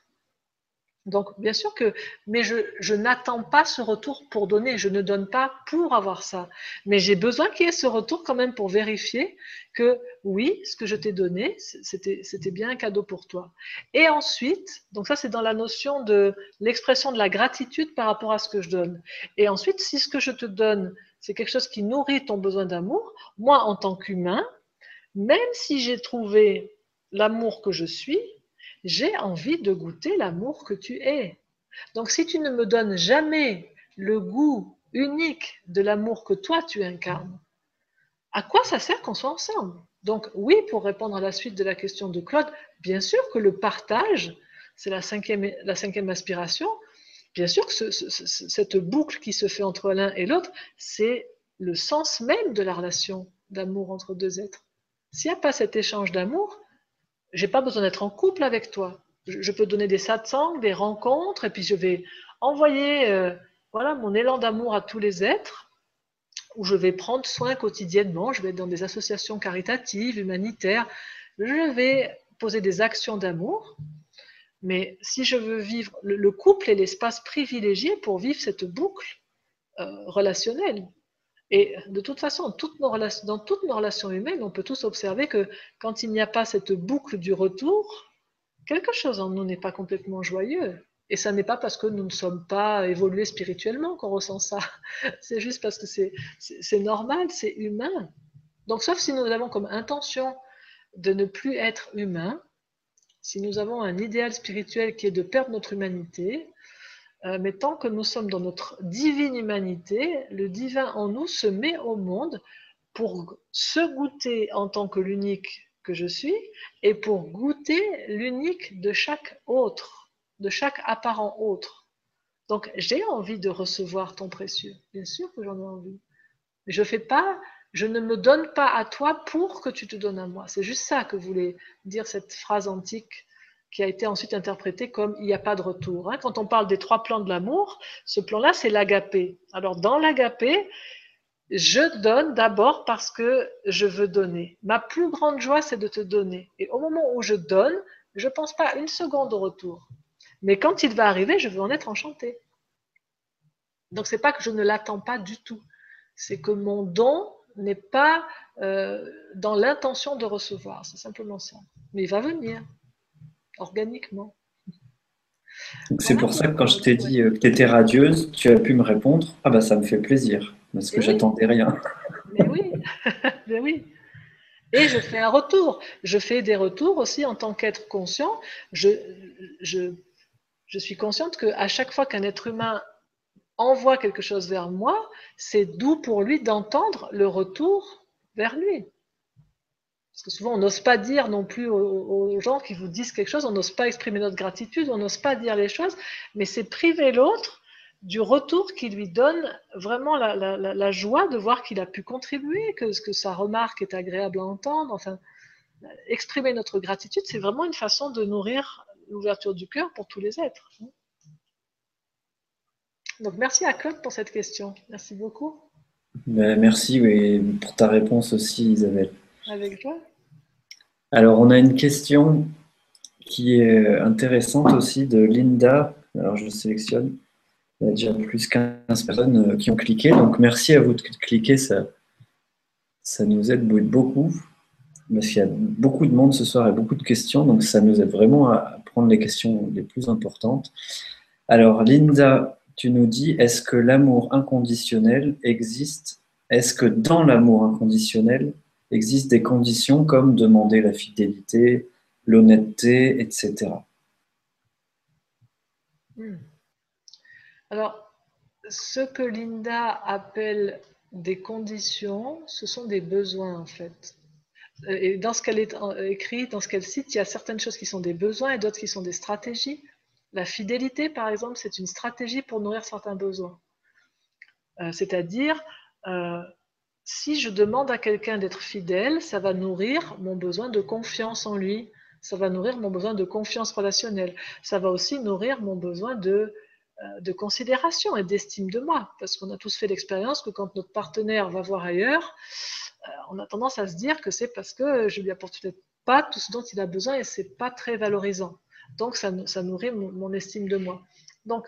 Donc, bien sûr que, mais je, n'attends pas ce retour pour donner, je ne donne pas pour avoir ça. Mais j'ai besoin qu'il y ait ce retour quand même pour vérifier que oui, ce que je t'ai donné, c'était bien un cadeau pour toi. Et ensuite, donc ça c'est dans la notion de l'expression de la gratitude par rapport à ce que je donne. Et ensuite, si ce que je te donne, c'est quelque chose qui nourrit ton besoin d'amour, moi en tant qu'humain, même si j'ai trouvé l'amour que je suis, j'ai envie de goûter l'amour que tu es. Donc si tu ne me donnes jamais le goût unique de l'amour que toi tu incarnes, à quoi ça sert qu'on soit ensemble? Donc oui, pour répondre à la suite de la question de Claude, bien sûr que le partage, c'est la cinquième, la cinquième aspiration, bien sûr que cette boucle qui se fait entre l'un et l'autre, c'est le sens même de la relation d'amour entre deux êtres. S'il n'y a pas cet échange d'amour, j'ai pas besoin d'être en couple avec toi. Je, peux donner des satsangs, des rencontres, et puis je vais envoyer euh, voilà mon élan d'amour à tous les êtres, où je vais prendre soin quotidiennement. Je vais être dans des associations caritatives, humanitaires. Je vais poser des actions d'amour. Mais si je veux vivre, le, couple est l'espace privilégié pour vivre cette boucle euh, relationnelle. Et de toute façon, dans toutes nos relations humaines, on peut tous observer que quand il n'y a pas cette boucle du retour, quelque chose en nous n'est pas complètement joyeux. Et ça n'est pas parce que nous ne sommes pas évolués spirituellement qu'on ressent ça. C'est juste parce que c'est normal, c'est humain. Donc, sauf si nous avons comme intention de ne plus être humain, si nous avons un idéal spirituel qui est de perdre notre humanité, mais tant que nous sommes dans notre divine humanité, le divin en nous se met au monde pour se goûter en tant que l'unique que je suis et pour goûter l'unique de chaque autre, de chaque apparent autre. Donc j'ai envie de recevoir ton précieux, bien sûr que j'en ai envie. Je fais pas, je ne me donne pas à toi pour que tu te donnes à moi. C'est juste ça que voulait dire cette phrase antique qui a été ensuite interprété comme il n'y a pas de retour. Hein. Quand on parle des trois plans de l'amour, ce plan-là, c'est l'agapé. Alors, dans l'agapé, je donne d'abord parce que je veux donner. Ma plus grande joie, c'est de te donner. Et au moment où je donne, je ne pense pas une seconde au retour. Mais quand il va arriver, je veux en être enchantée. Donc, c'est pas que je ne l'attends pas du tout. C'est que mon don n'est pas euh, dans l'intention de recevoir. C'est simplement ça. Mais il va venir organiquement. C'est pour ça que quand je t'ai dit euh, que tu étais radieuse, tu as pu me répondre Ah bah ça me fait plaisir, parce que j'attendais rien. Mais oui, mais oui. Et je fais un retour. Je fais des retours aussi en tant qu'être conscient. Je, je, je suis consciente qu'à chaque fois qu'un être humain envoie quelque chose vers moi, c'est doux pour lui d'entendre le retour vers lui. Parce que souvent, on n'ose pas dire non plus aux, gens qui vous disent quelque chose, on n'ose pas exprimer notre gratitude, on n'ose pas dire les choses, mais c'est priver l'autre du retour qui lui donne vraiment la, joie de voir qu'il a pu contribuer, que, que sa remarque est agréable à entendre. Enfin, exprimer notre gratitude, c'est vraiment une façon de nourrir l'ouverture du cœur pour tous les êtres. Donc, merci à Claude pour cette question. Merci beaucoup. Ben, merci pour ta réponse aussi, Isabelle. Avec toi. Alors, on a une question qui est intéressante aussi de Linda. Alors, je sélectionne. Il y a déjà plus 15 personnes euh, qui ont cliqué. Donc, merci à vous de cliquer. Ça, ça nous aide beaucoup. Parce qu'il y a beaucoup de monde ce soir et beaucoup de questions. Donc, ça nous aide vraiment à prendre les questions les plus importantes. Alors, Linda, tu nous dis est-ce que l'amour inconditionnel existe? Est-ce que dans l'amour inconditionnel, existent des conditions comme demander la fidélité, l'honnêteté, etc. Hmm. Alors, ce que Linda appelle des conditions, ce sont des besoins en fait. Et dans ce qu'elle est écrit, dans ce qu'elle cite, il y a certaines choses qui sont des besoins et d'autres qui sont des stratégies. La fidélité, par exemple, c'est une stratégie pour nourrir certains besoins. Euh, c'est-à-dire, euh, si je demande à quelqu'un d'être fidèle, ça va nourrir mon besoin de confiance en lui. Ça va nourrir mon besoin de confiance relationnelle. Ça va aussi nourrir mon besoin de, euh, de considération et d'estime de moi. Parce qu'on a tous fait l'expérience que quand notre partenaire va voir ailleurs, euh, on a tendance à se dire que c'est parce que je lui apporte peut-être pas tout ce dont il a besoin et c'est pas très valorisant. Donc ça, ça nourrit mon, estime de moi. Donc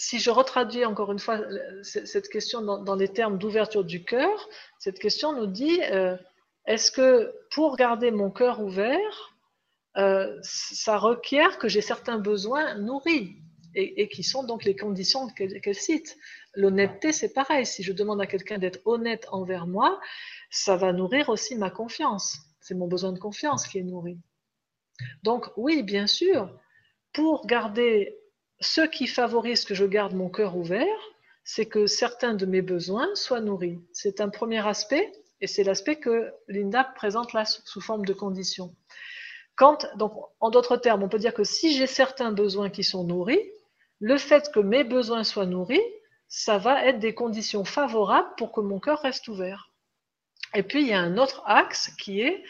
si je retraduis encore une fois cette question dans, les termes d'ouverture du cœur, cette question nous dit euh, est-ce que pour garder mon cœur ouvert, euh, ça requiert que j'ai certains besoins nourris et, qui sont donc les conditions qu'elle cite. L'honnêteté, c'est pareil. Si je demande à quelqu'un d'être honnête envers moi, ça va nourrir aussi ma confiance. C'est mon besoin de confiance qui est nourri. Donc oui, bien sûr, pour garder ce qui favorise que je garde mon cœur ouvert, c'est que certains de mes besoins soient nourris. C'est un premier aspect, et c'est l'aspect que Linda présente là sous forme de condition. Quand, donc, en d'autres termes, on peut dire que si j'ai certains besoins qui sont nourris, le fait que mes besoins soient nourris, ça va être des conditions favorables pour que mon cœur reste ouvert. Et puis, il y a un autre axe qui est,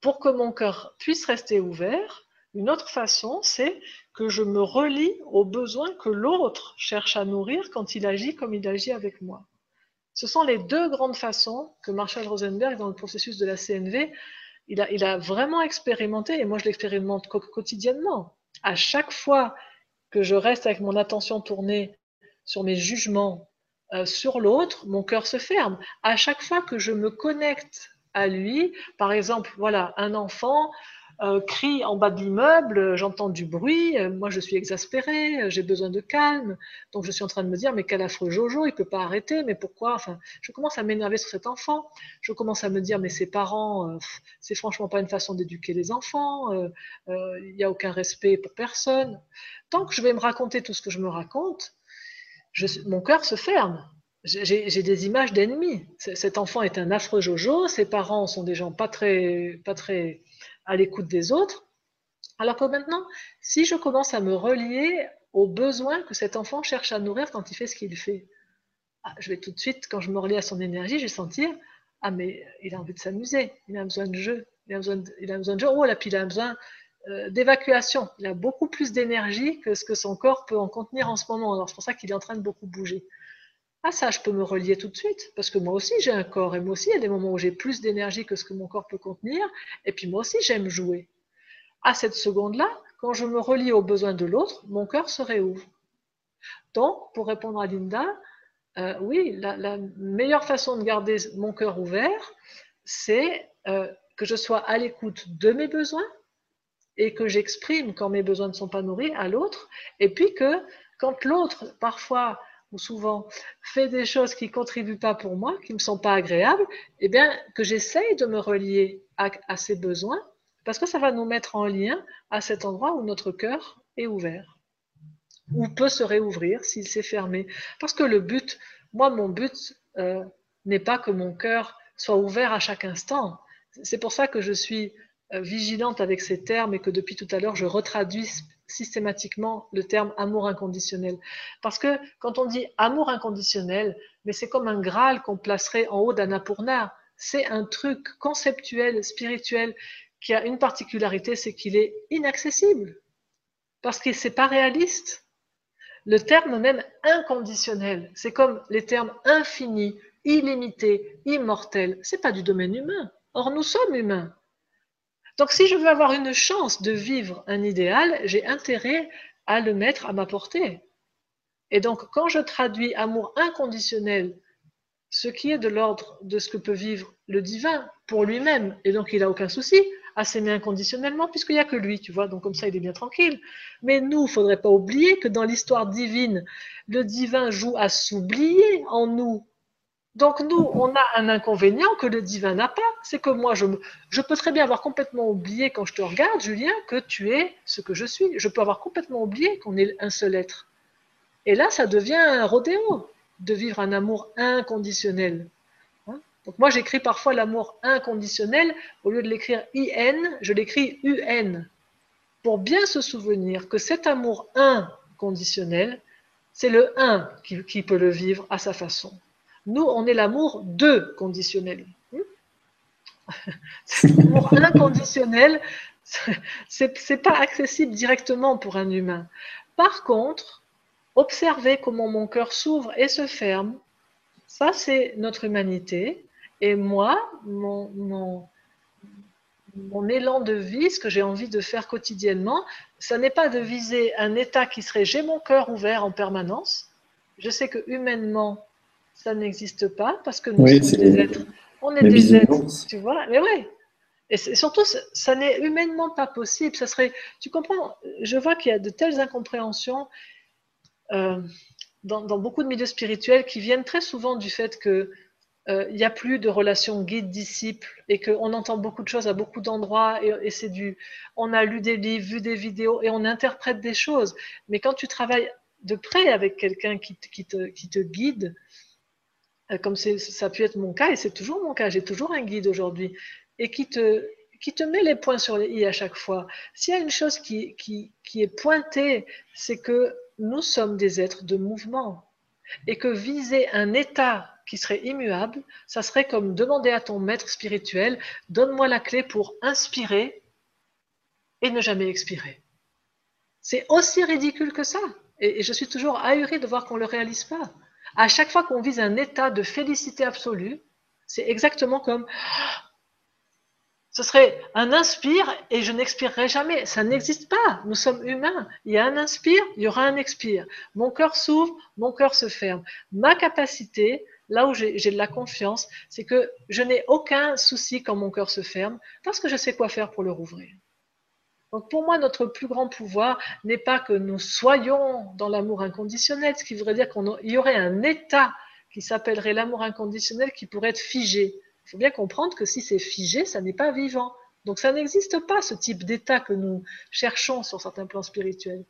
pour que mon cœur puisse rester ouvert, une autre façon, c'est que je me relie aux besoins que l'autre cherche à nourrir quand il agit comme il agit avec moi. Ce sont les deux grandes façons que Marshall Rosenberg, dans le processus de la CNV, il a, vraiment expérimenté, et moi je l'expérimente quotidiennement. À chaque fois que je reste avec mon attention tournée sur mes jugements euh, sur l'autre, mon cœur se ferme. À chaque fois que je me connecte à lui, par exemple, voilà, un enfant euh, crie en bas de l'immeuble, j'entends du bruit, euh, moi je suis exaspérée, euh, j'ai besoin de calme, donc je suis en train de me dire mais quel affreux Jojo, il peut pas arrêter, mais pourquoi Enfin, je commence à m'énerver sur cet enfant, je commence à me dire mais ses parents, c'est franchement pas une façon d'éduquer les enfants, il n'y a aucun respect pour personne. Tant que je vais me raconter tout ce que je me raconte, mon cœur se ferme. J'ai des images d'ennemis. Cet enfant est un affreux Jojo, ses parents sont des gens pas très, pas très à l'écoute des autres. Alors que maintenant, si je commence à me relier aux besoins que cet enfant cherche à nourrir quand il fait ce qu'il fait, ah, je vais tout de suite, quand je me relie à son énergie, je vais sentir Ah, mais il a envie de s'amuser, il a besoin de jeu, il a besoin de, il a besoin de jeu. Oh, là, puis il a besoin euh, d'évacuation. Il a beaucoup plus d'énergie que ce que son corps peut en contenir en ce moment. Alors, c'est pour ça qu'il est en train de beaucoup bouger. Ah ça, je peux me relier tout de suite, parce que moi aussi j'ai un corps, et moi aussi il y a des moments où j'ai plus d'énergie que ce que mon corps peut contenir, et puis moi aussi j'aime jouer. À cette seconde-là, quand je me relie aux besoins de l'autre, mon cœur se réouvre. Donc, pour répondre à Linda, euh, oui, la, meilleure façon de garder mon cœur ouvert, c'est euh, que je sois à l'écoute de mes besoins et que j'exprime quand mes besoins ne sont pas nourris à l'autre, et puis que quand l'autre, parfois, ou souvent fait des choses qui ne contribuent pas pour moi, qui ne me sont pas agréables, eh bien, que j'essaye de me relier à, à, ces besoins, parce que ça va nous mettre en lien à cet endroit où notre cœur est ouvert, ou peut se réouvrir s'il s'est fermé. Parce que le but, moi, mon but euh, n'est pas que mon cœur soit ouvert à chaque instant. C'est pour ça que je suis euh, vigilante avec ces termes et que depuis tout à l'heure, je retraduis systématiquement le terme amour inconditionnel. Parce que quand on dit amour inconditionnel, mais c'est comme un Graal qu'on placerait en haut d'un. C'est un truc conceptuel, spirituel, qui a une particularité, c'est qu'il est inaccessible. Parce que c'est pas réaliste. Le terme même inconditionnel, c'est comme les termes infini, illimité, immortel. C'est pas du domaine humain. Or, nous sommes humains. Donc si je veux avoir une chance de vivre un idéal, j'ai intérêt à le mettre à ma portée. Et donc quand je traduis amour inconditionnel, ce qui est de l'ordre de ce que peut vivre le divin pour lui-même, et donc il n'a aucun souci à s'aimer inconditionnellement, puisqu'il n'y a que lui, tu vois, donc comme ça il est bien tranquille. Mais nous, il ne faudrait pas oublier que dans l'histoire divine, le divin joue à s'oublier en nous donc nous, on a un inconvénient que le divin n'a pas. C'est que moi, je, peux très bien avoir complètement oublié quand je te regarde, Julien, que tu es ce que je suis. Je peux avoir complètement oublié qu'on est un seul être. Et là, ça devient un rodéo de vivre un amour inconditionnel. Hein? Donc moi, j'écris parfois l'amour inconditionnel, au lieu de l'écrire IN, je l'écris UN, pour bien se souvenir que cet amour inconditionnel, c'est le un qui peut le vivre à sa façon. Nous, on est l'amour de conditionnel. Hmm? Cet amour inconditionnel, c'est pas accessible directement pour un humain. Par contre, observer comment mon cœur s'ouvre et se ferme, ça c'est notre humanité. Et moi, mon, mon, mon élan de vie, ce que j'ai envie de faire quotidiennement, ça n'est pas de viser un état qui serait j'ai mon cœur ouvert en permanence. Je sais que humainement, ça n'existe pas parce que nous sommes des êtres. On est des êtres, tu vois. Mais oui. Et surtout, ça n'est humainement pas possible. Ça serait, tu comprends Je vois qu'il y a de telles incompréhensions euh, dans, dans, beaucoup de milieux spirituels qui viennent très souvent du fait que euh, il n'y a plus de relation guide-disciple et qu'on entend beaucoup de choses à beaucoup d'endroits et, c'est du, on a lu des livres, vu des vidéos et on interprète des choses. Mais quand tu travailles de près avec quelqu'un qui, qui, te, qui, te, guide, comme ça a pu être mon cas et c'est toujours mon cas, j'ai toujours un guide aujourd'hui et qui te, qui te met les points sur les i à chaque fois. S'il y a une chose qui, qui, qui est pointée, c'est que nous sommes des êtres de mouvement et que viser un état qui serait immuable, ça serait comme demander à ton maître spirituel, donne-moi la clé pour inspirer et ne jamais expirer. C'est aussi ridicule que ça. Et, je suis toujours ahurie de voir qu'on ne le réalise pas. À chaque fois qu'on vise un état de félicité absolue, c'est exactement comme ce serait un inspire et je n'expirerai jamais. Ça n'existe pas. Nous sommes humains. Il y a un inspire, il y aura un expire. Mon cœur s'ouvre, mon cœur se ferme. Ma capacité, là où j'ai de la confiance, c'est que je n'ai aucun souci quand mon cœur se ferme parce que je sais quoi faire pour le rouvrir. Donc pour moi, notre plus grand pouvoir n'est pas que nous soyons dans l'amour inconditionnel, ce qui voudrait dire qu'il y aurait un état qui s'appellerait l'amour inconditionnel qui pourrait être figé. Il faut bien comprendre que si c'est figé, ça n'est pas vivant. Donc ça n'existe pas, ce type d'état que nous cherchons sur certains plans spirituels.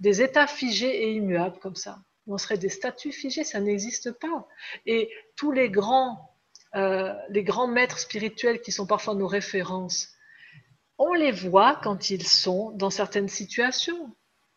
Des états figés et immuables comme ça on serait des statues figées, ça n'existe pas. Et tous les grands, euh, les grands maîtres spirituels qui sont parfois nos références, on les voit quand ils sont dans certaines situations.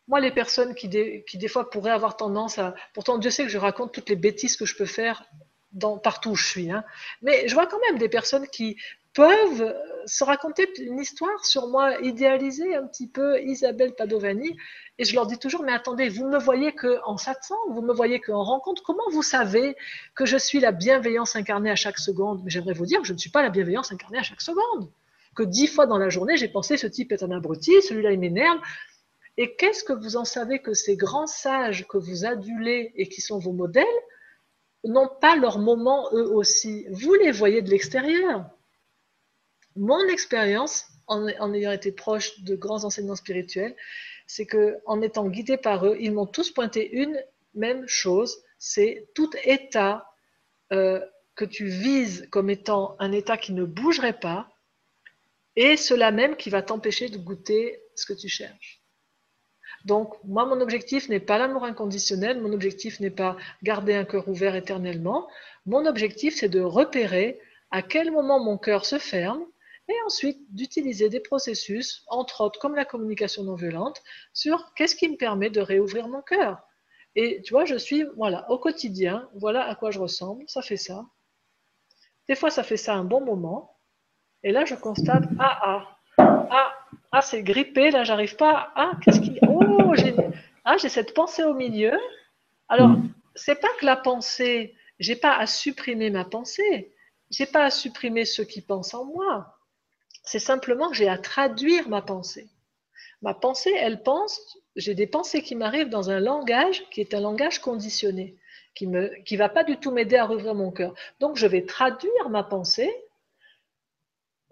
Moi, les personnes qui des, qui des fois pourraient avoir tendance à... Pourtant, Dieu sait que je raconte toutes les bêtises que je peux faire dans, partout où je suis. Hein. Mais je vois quand même des personnes qui peuvent se raconter une histoire sur moi, idéaliser un petit peu Isabelle Padovani. Et je leur dis toujours, mais attendez, vous me voyez qu'en satsang, vous me voyez qu'en rencontre, comment vous savez que je suis la bienveillance incarnée à chaque seconde? Mais j'aimerais vous dire que je ne suis pas la bienveillance incarnée à chaque seconde. Que dix fois dans la journée, j'ai pensé, ce type est un abruti, celui-là, il m'énerve. Et qu'est-ce que vous en savez que ces grands sages que vous adulez et qui sont vos modèles n'ont pas leur moment eux aussi? Vous les voyez de l'extérieur mon expérience, en, ayant été proche de grands enseignants spirituels, c'est que en étant guidé par eux, ils m'ont tous pointé une même chose, c'est tout état euh, que tu vises comme étant un état qui ne bougerait pas, et cela même qui va t'empêcher de goûter ce que tu cherches. Donc, moi, mon objectif n'est pas l'amour inconditionnel, mon objectif n'est pas garder un cœur ouvert éternellement. Mon objectif, c'est de repérer à quel moment mon cœur se ferme et ensuite d'utiliser des processus, entre autres comme la communication non violente, sur qu'est-ce qui me permet de réouvrir mon cœur. Et tu vois, je suis, voilà, au quotidien, voilà à quoi je ressemble, ça fait ça. Des fois, ça fait ça un bon moment. Et là, je constate, ah, ah, ah, ah, c'est grippé, là, j'arrive pas, ah, qu'est-ce qui, oh, j'ai, ah, j'ai cette pensée au milieu. Alors, c'est pas que la pensée, j'ai pas à supprimer ma pensée, j'ai pas à supprimer ceux qui pensent en moi. C'est simplement que j'ai à traduire ma pensée. Ma pensée, elle pense, j'ai des pensées qui m'arrivent dans un langage qui est un langage conditionné, qui ne qui va pas du tout m'aider à rouvrir mon cœur. Donc je vais traduire ma pensée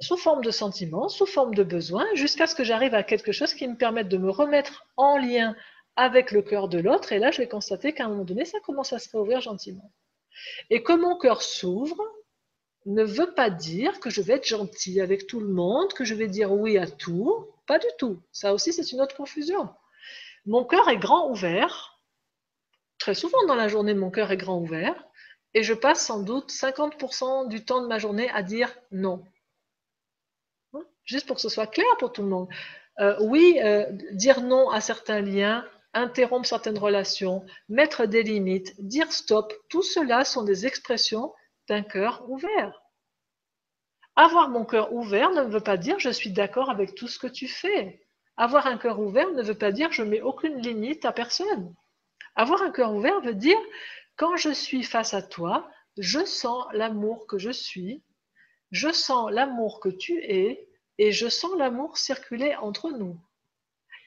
sous forme de sentiments, sous forme de besoins, jusqu'à ce que j'arrive à quelque chose qui me permette de me remettre en lien avec le cœur de l'autre. Et là, je vais constater qu'à un moment donné, ça commence à se réouvrir gentiment. Et que mon cœur s'ouvre, ne veut pas dire que je vais être gentil avec tout le monde, que je vais dire oui à tout. Pas du tout. Ça aussi, c'est une autre confusion. Mon cœur est grand ouvert. Très souvent dans la journée, mon cœur est grand ouvert. Et je passe sans doute 50% du temps de ma journée à dire non. Juste pour que ce soit clair pour tout le monde. Euh, oui, euh, dire non à certains liens, interrompre certaines relations, mettre des limites, dire stop, tout cela sont des expressions d'un cœur ouvert. Avoir mon cœur ouvert ne veut pas dire je suis d'accord avec tout ce que tu fais. Avoir un cœur ouvert ne veut pas dire je mets aucune limite à personne. Avoir un cœur ouvert veut dire quand je suis face à toi, je sens l'amour que je suis, je sens l'amour que tu es et je sens l'amour circuler entre nous.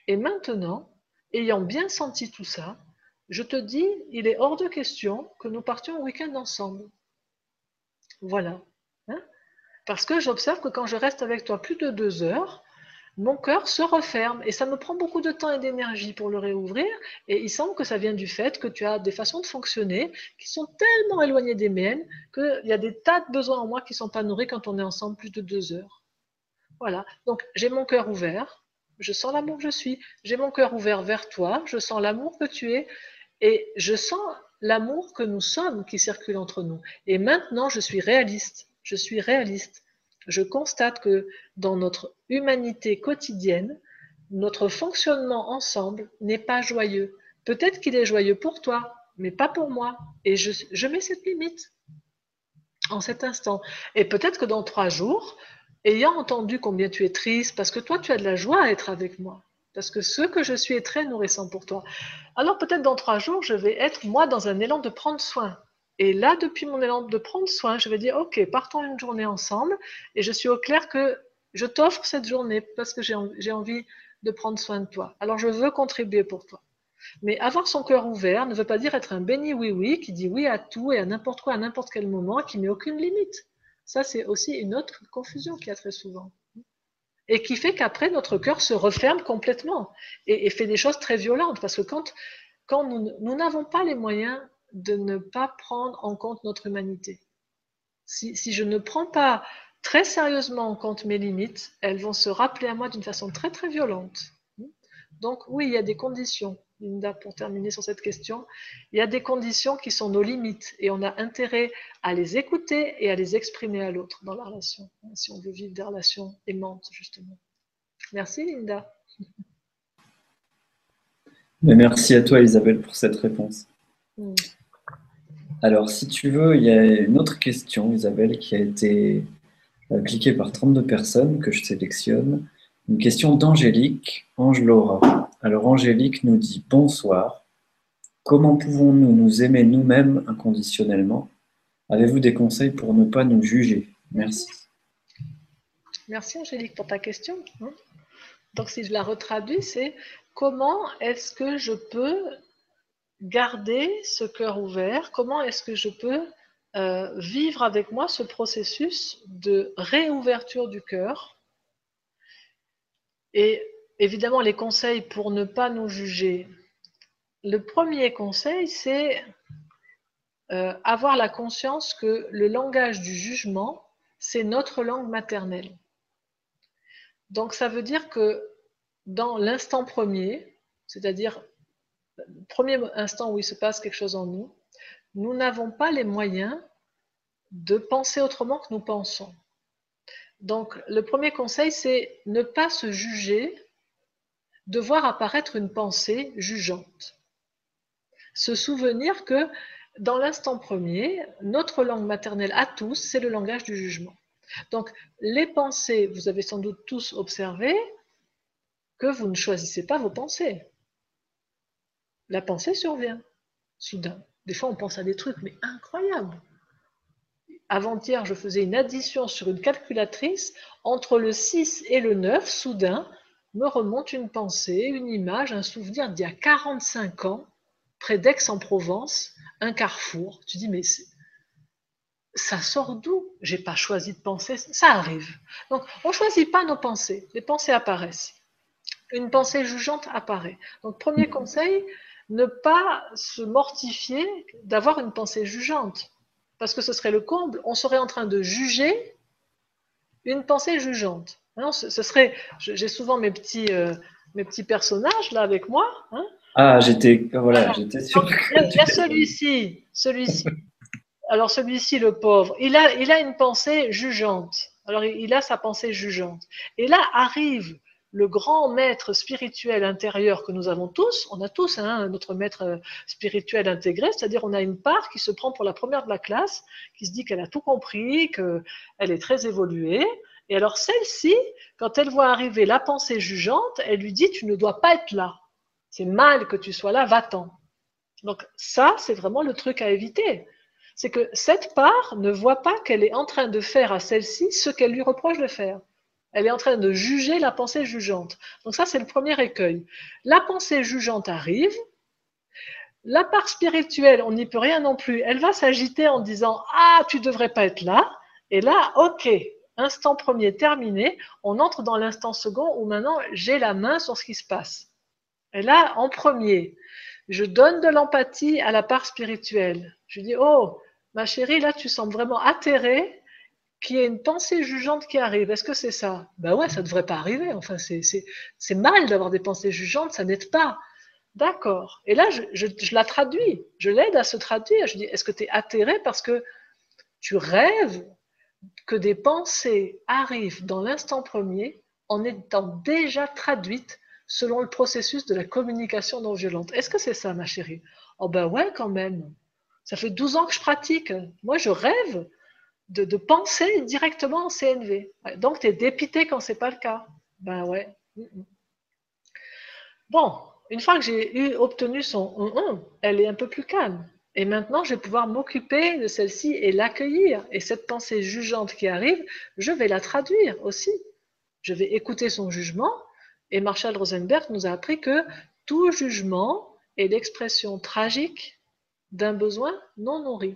Et maintenant, ayant bien senti tout ça, je te dis, il est hors de question que nous partions au week-end ensemble. Voilà. Hein Parce que j'observe que quand je reste avec toi plus de deux heures, mon cœur se referme et ça me prend beaucoup de temps et d'énergie pour le réouvrir. Et il semble que ça vient du fait que tu as des façons de fonctionner qui sont tellement éloignées des miennes qu'il y a des tas de besoins en moi qui ne sont pas nourris quand on est ensemble plus de deux heures. Voilà. Donc j'ai mon cœur ouvert, je sens l'amour que je suis. J'ai mon cœur ouvert vers toi, je sens l'amour que tu es et je sens l'amour que nous sommes qui circule entre nous. Et maintenant, je suis réaliste. Je suis réaliste je constate que dans notre humanité quotidienne, notre fonctionnement ensemble n'est pas joyeux. Peut-être qu'il est joyeux pour toi, mais pas pour moi. Et je, mets cette limite en cet instant. Et peut-être que dans trois jours, ayant entendu combien tu es triste, parce que toi, tu as de la joie à être avec moi, parce que ce que je suis est très nourrissant pour toi. Alors peut-être dans trois jours, je vais être, moi, dans un élan de prendre soin. Et là, depuis mon élan de prendre soin, je vais dire, OK, partons une journée ensemble. Et je suis au clair que je t'offre cette journée parce que j'ai envie de prendre soin de toi. Alors, je veux contribuer pour toi. Mais avoir son cœur ouvert ne veut pas dire être un béni oui-oui qui dit oui à tout et à n'importe quoi à n'importe quel moment, qui met aucune limite. Ça, c'est aussi une autre confusion qu'il y a très souvent. Et qui fait qu'après, notre cœur se referme complètement et, fait des choses très violentes. Parce que quand, quand nous n'avons pas les moyens de ne pas prendre en compte notre humanité. Si, je ne prends pas très sérieusement en compte mes limites, elles vont se rappeler à moi d'une façon très très violente. Donc oui, il y a des conditions, Linda, pour terminer sur cette question, il y a des conditions qui sont nos limites et on a intérêt à les écouter et à les exprimer à l'autre dans la relation, si on veut vivre des relations aimantes, justement. Merci Linda. Merci à toi Isabelle pour cette réponse. Mm. Alors, si tu veux, il y a une autre question, Isabelle, qui a été euh, cliquée par 32 personnes que je sélectionne. Une question d'Angélique, Ange Laura. Alors, Angélique nous dit Bonsoir. Comment pouvons-nous nous aimer nous-mêmes inconditionnellement? Avez-vous des conseils pour ne pas nous juger? Merci. Merci Angélique pour ta question. Hein. Donc si je la retraduis, c'est comment est-ce que je peux garder ce cœur ouvert? Comment est-ce que je peux euh, vivre avec moi ce processus de réouverture du cœur? Évidemment, les conseils pour ne pas nous juger. Le premier conseil, c'est euh, avoir la conscience que le langage du jugement, c'est notre langue maternelle. Donc ça veut dire que dans l'instant premier, c'est-à-dire premier instant où il se passe quelque chose en nous, nous n'avons pas les moyens de penser autrement que nous pensons. Donc, le premier conseil, c'est ne pas se juger de voir apparaître une pensée jugeante. Se souvenir que dans l'instant premier, notre langue maternelle à tous, c'est le langage du jugement. Donc, les pensées, vous avez sans doute tous observé que vous ne choisissez pas vos pensées la pensée survient soudain. Des fois, on pense à des trucs, mais incroyables. Avant-hier, je faisais une addition sur une calculatrice. Entre le 6 et le 9, soudain, me remonte une pensée, une image, un souvenir d'il y a 45 ans, près d'Aix-en-Provence, un carrefour. Tu dis, mais ça sort d'où? J'ai pas choisi de penser, ça arrive. Donc, on choisit pas nos pensées. Les pensées apparaissent. Une pensée jugeante apparaît. Donc, premier conseil, ne pas se mortifier d'avoir une pensée jugeante. Parce que ce serait le comble. On serait en train de juger une pensée jugeante. Non, ce, serait. J'ai souvent mes petits, euh, mes petits personnages là avec moi. Hein. ah, j'étais voilà, j'étais sûr. Il y a, celui-ci, celui-ci. Alors celui-ci, le pauvre, il a, il a une pensée jugeante. Alors il a sa pensée jugeante. Et là arrive le grand maître spirituel intérieur que nous avons tous, on a tous hein, notre maître euh, spirituel intégré, c'est-à-dire on a une part qui se prend pour la première de la classe, qui se dit qu'elle a tout compris, qu'elle est très évoluée. Et alors celle-ci, quand elle voit arriver la pensée jugeante, elle lui dit, tu ne dois pas être là. C'est mal que tu sois là, va-t'en. Donc ça, c'est vraiment le truc à éviter. C'est que cette part ne voit pas qu'elle est en train de faire à celle-ci ce qu'elle lui reproche de faire. Elle est en train de juger la pensée jugeante. Donc ça, c'est le premier écueil. La pensée jugeante arrive. La part spirituelle, on n'y peut rien non plus. Elle va s'agiter en disant Ah, tu devrais pas être là. Et là, ok, instant premier terminé, on entre dans l'instant second où maintenant j'ai la main sur ce qui se passe. Et là, en premier, je donne de l'empathie à la part spirituelle. Je dis Oh, ma chérie, là, tu sembles vraiment atterrée qu'il y ait une pensée jugeante qui arrive. Est-ce que c'est ça? Ben ouais, ça ne devrait pas arriver. Enfin, c'est mal d'avoir des pensées jugeantes, ça n'aide pas. D'accord. Et là, je, la traduis. Je l'aide à se traduire. Je dis, est-ce que tu es atterré parce que tu rêves que des pensées arrivent dans l'instant premier en étant déjà traduites selon le processus de la communication non violente Est-ce que c'est ça, ma chérie? Oh ben ouais, quand même. Ça fait 12 ans que je pratique. Moi, je rêve de, penser directement en CNV. Donc, tu es dépité quand ce n'est pas le cas. Ben ouais. Bon, une fois que j'ai obtenu son 1, elle est un peu plus calme. Et maintenant, je vais pouvoir m'occuper de celle-ci et l'accueillir. Et cette pensée jugeante qui arrive, je vais la traduire aussi. Je vais écouter son jugement. Et Marshall Rosenberg nous a appris que tout jugement est l'expression tragique d'un besoin non nourri.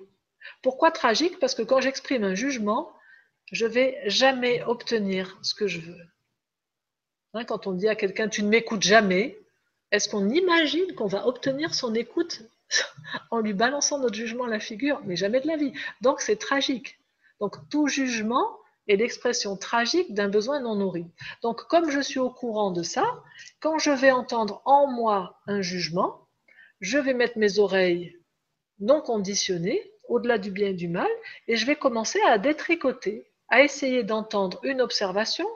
Pourquoi tragique? Parce que quand j'exprime un jugement, je vais jamais obtenir ce que je veux. Hein, quand on dit à quelqu'un tu ne m'écoutes jamais, est-ce qu'on imagine qu'on va obtenir son écoute en lui balançant notre jugement à la figure Mais jamais de la vie. Donc c'est tragique. Donc tout jugement est l'expression tragique d'un besoin non nourri. Donc comme je suis au courant de ça, quand je vais entendre en moi un jugement, je vais mettre mes oreilles non conditionnées au-delà du bien et du mal, et je vais commencer à détricoter, à essayer d'entendre une observation.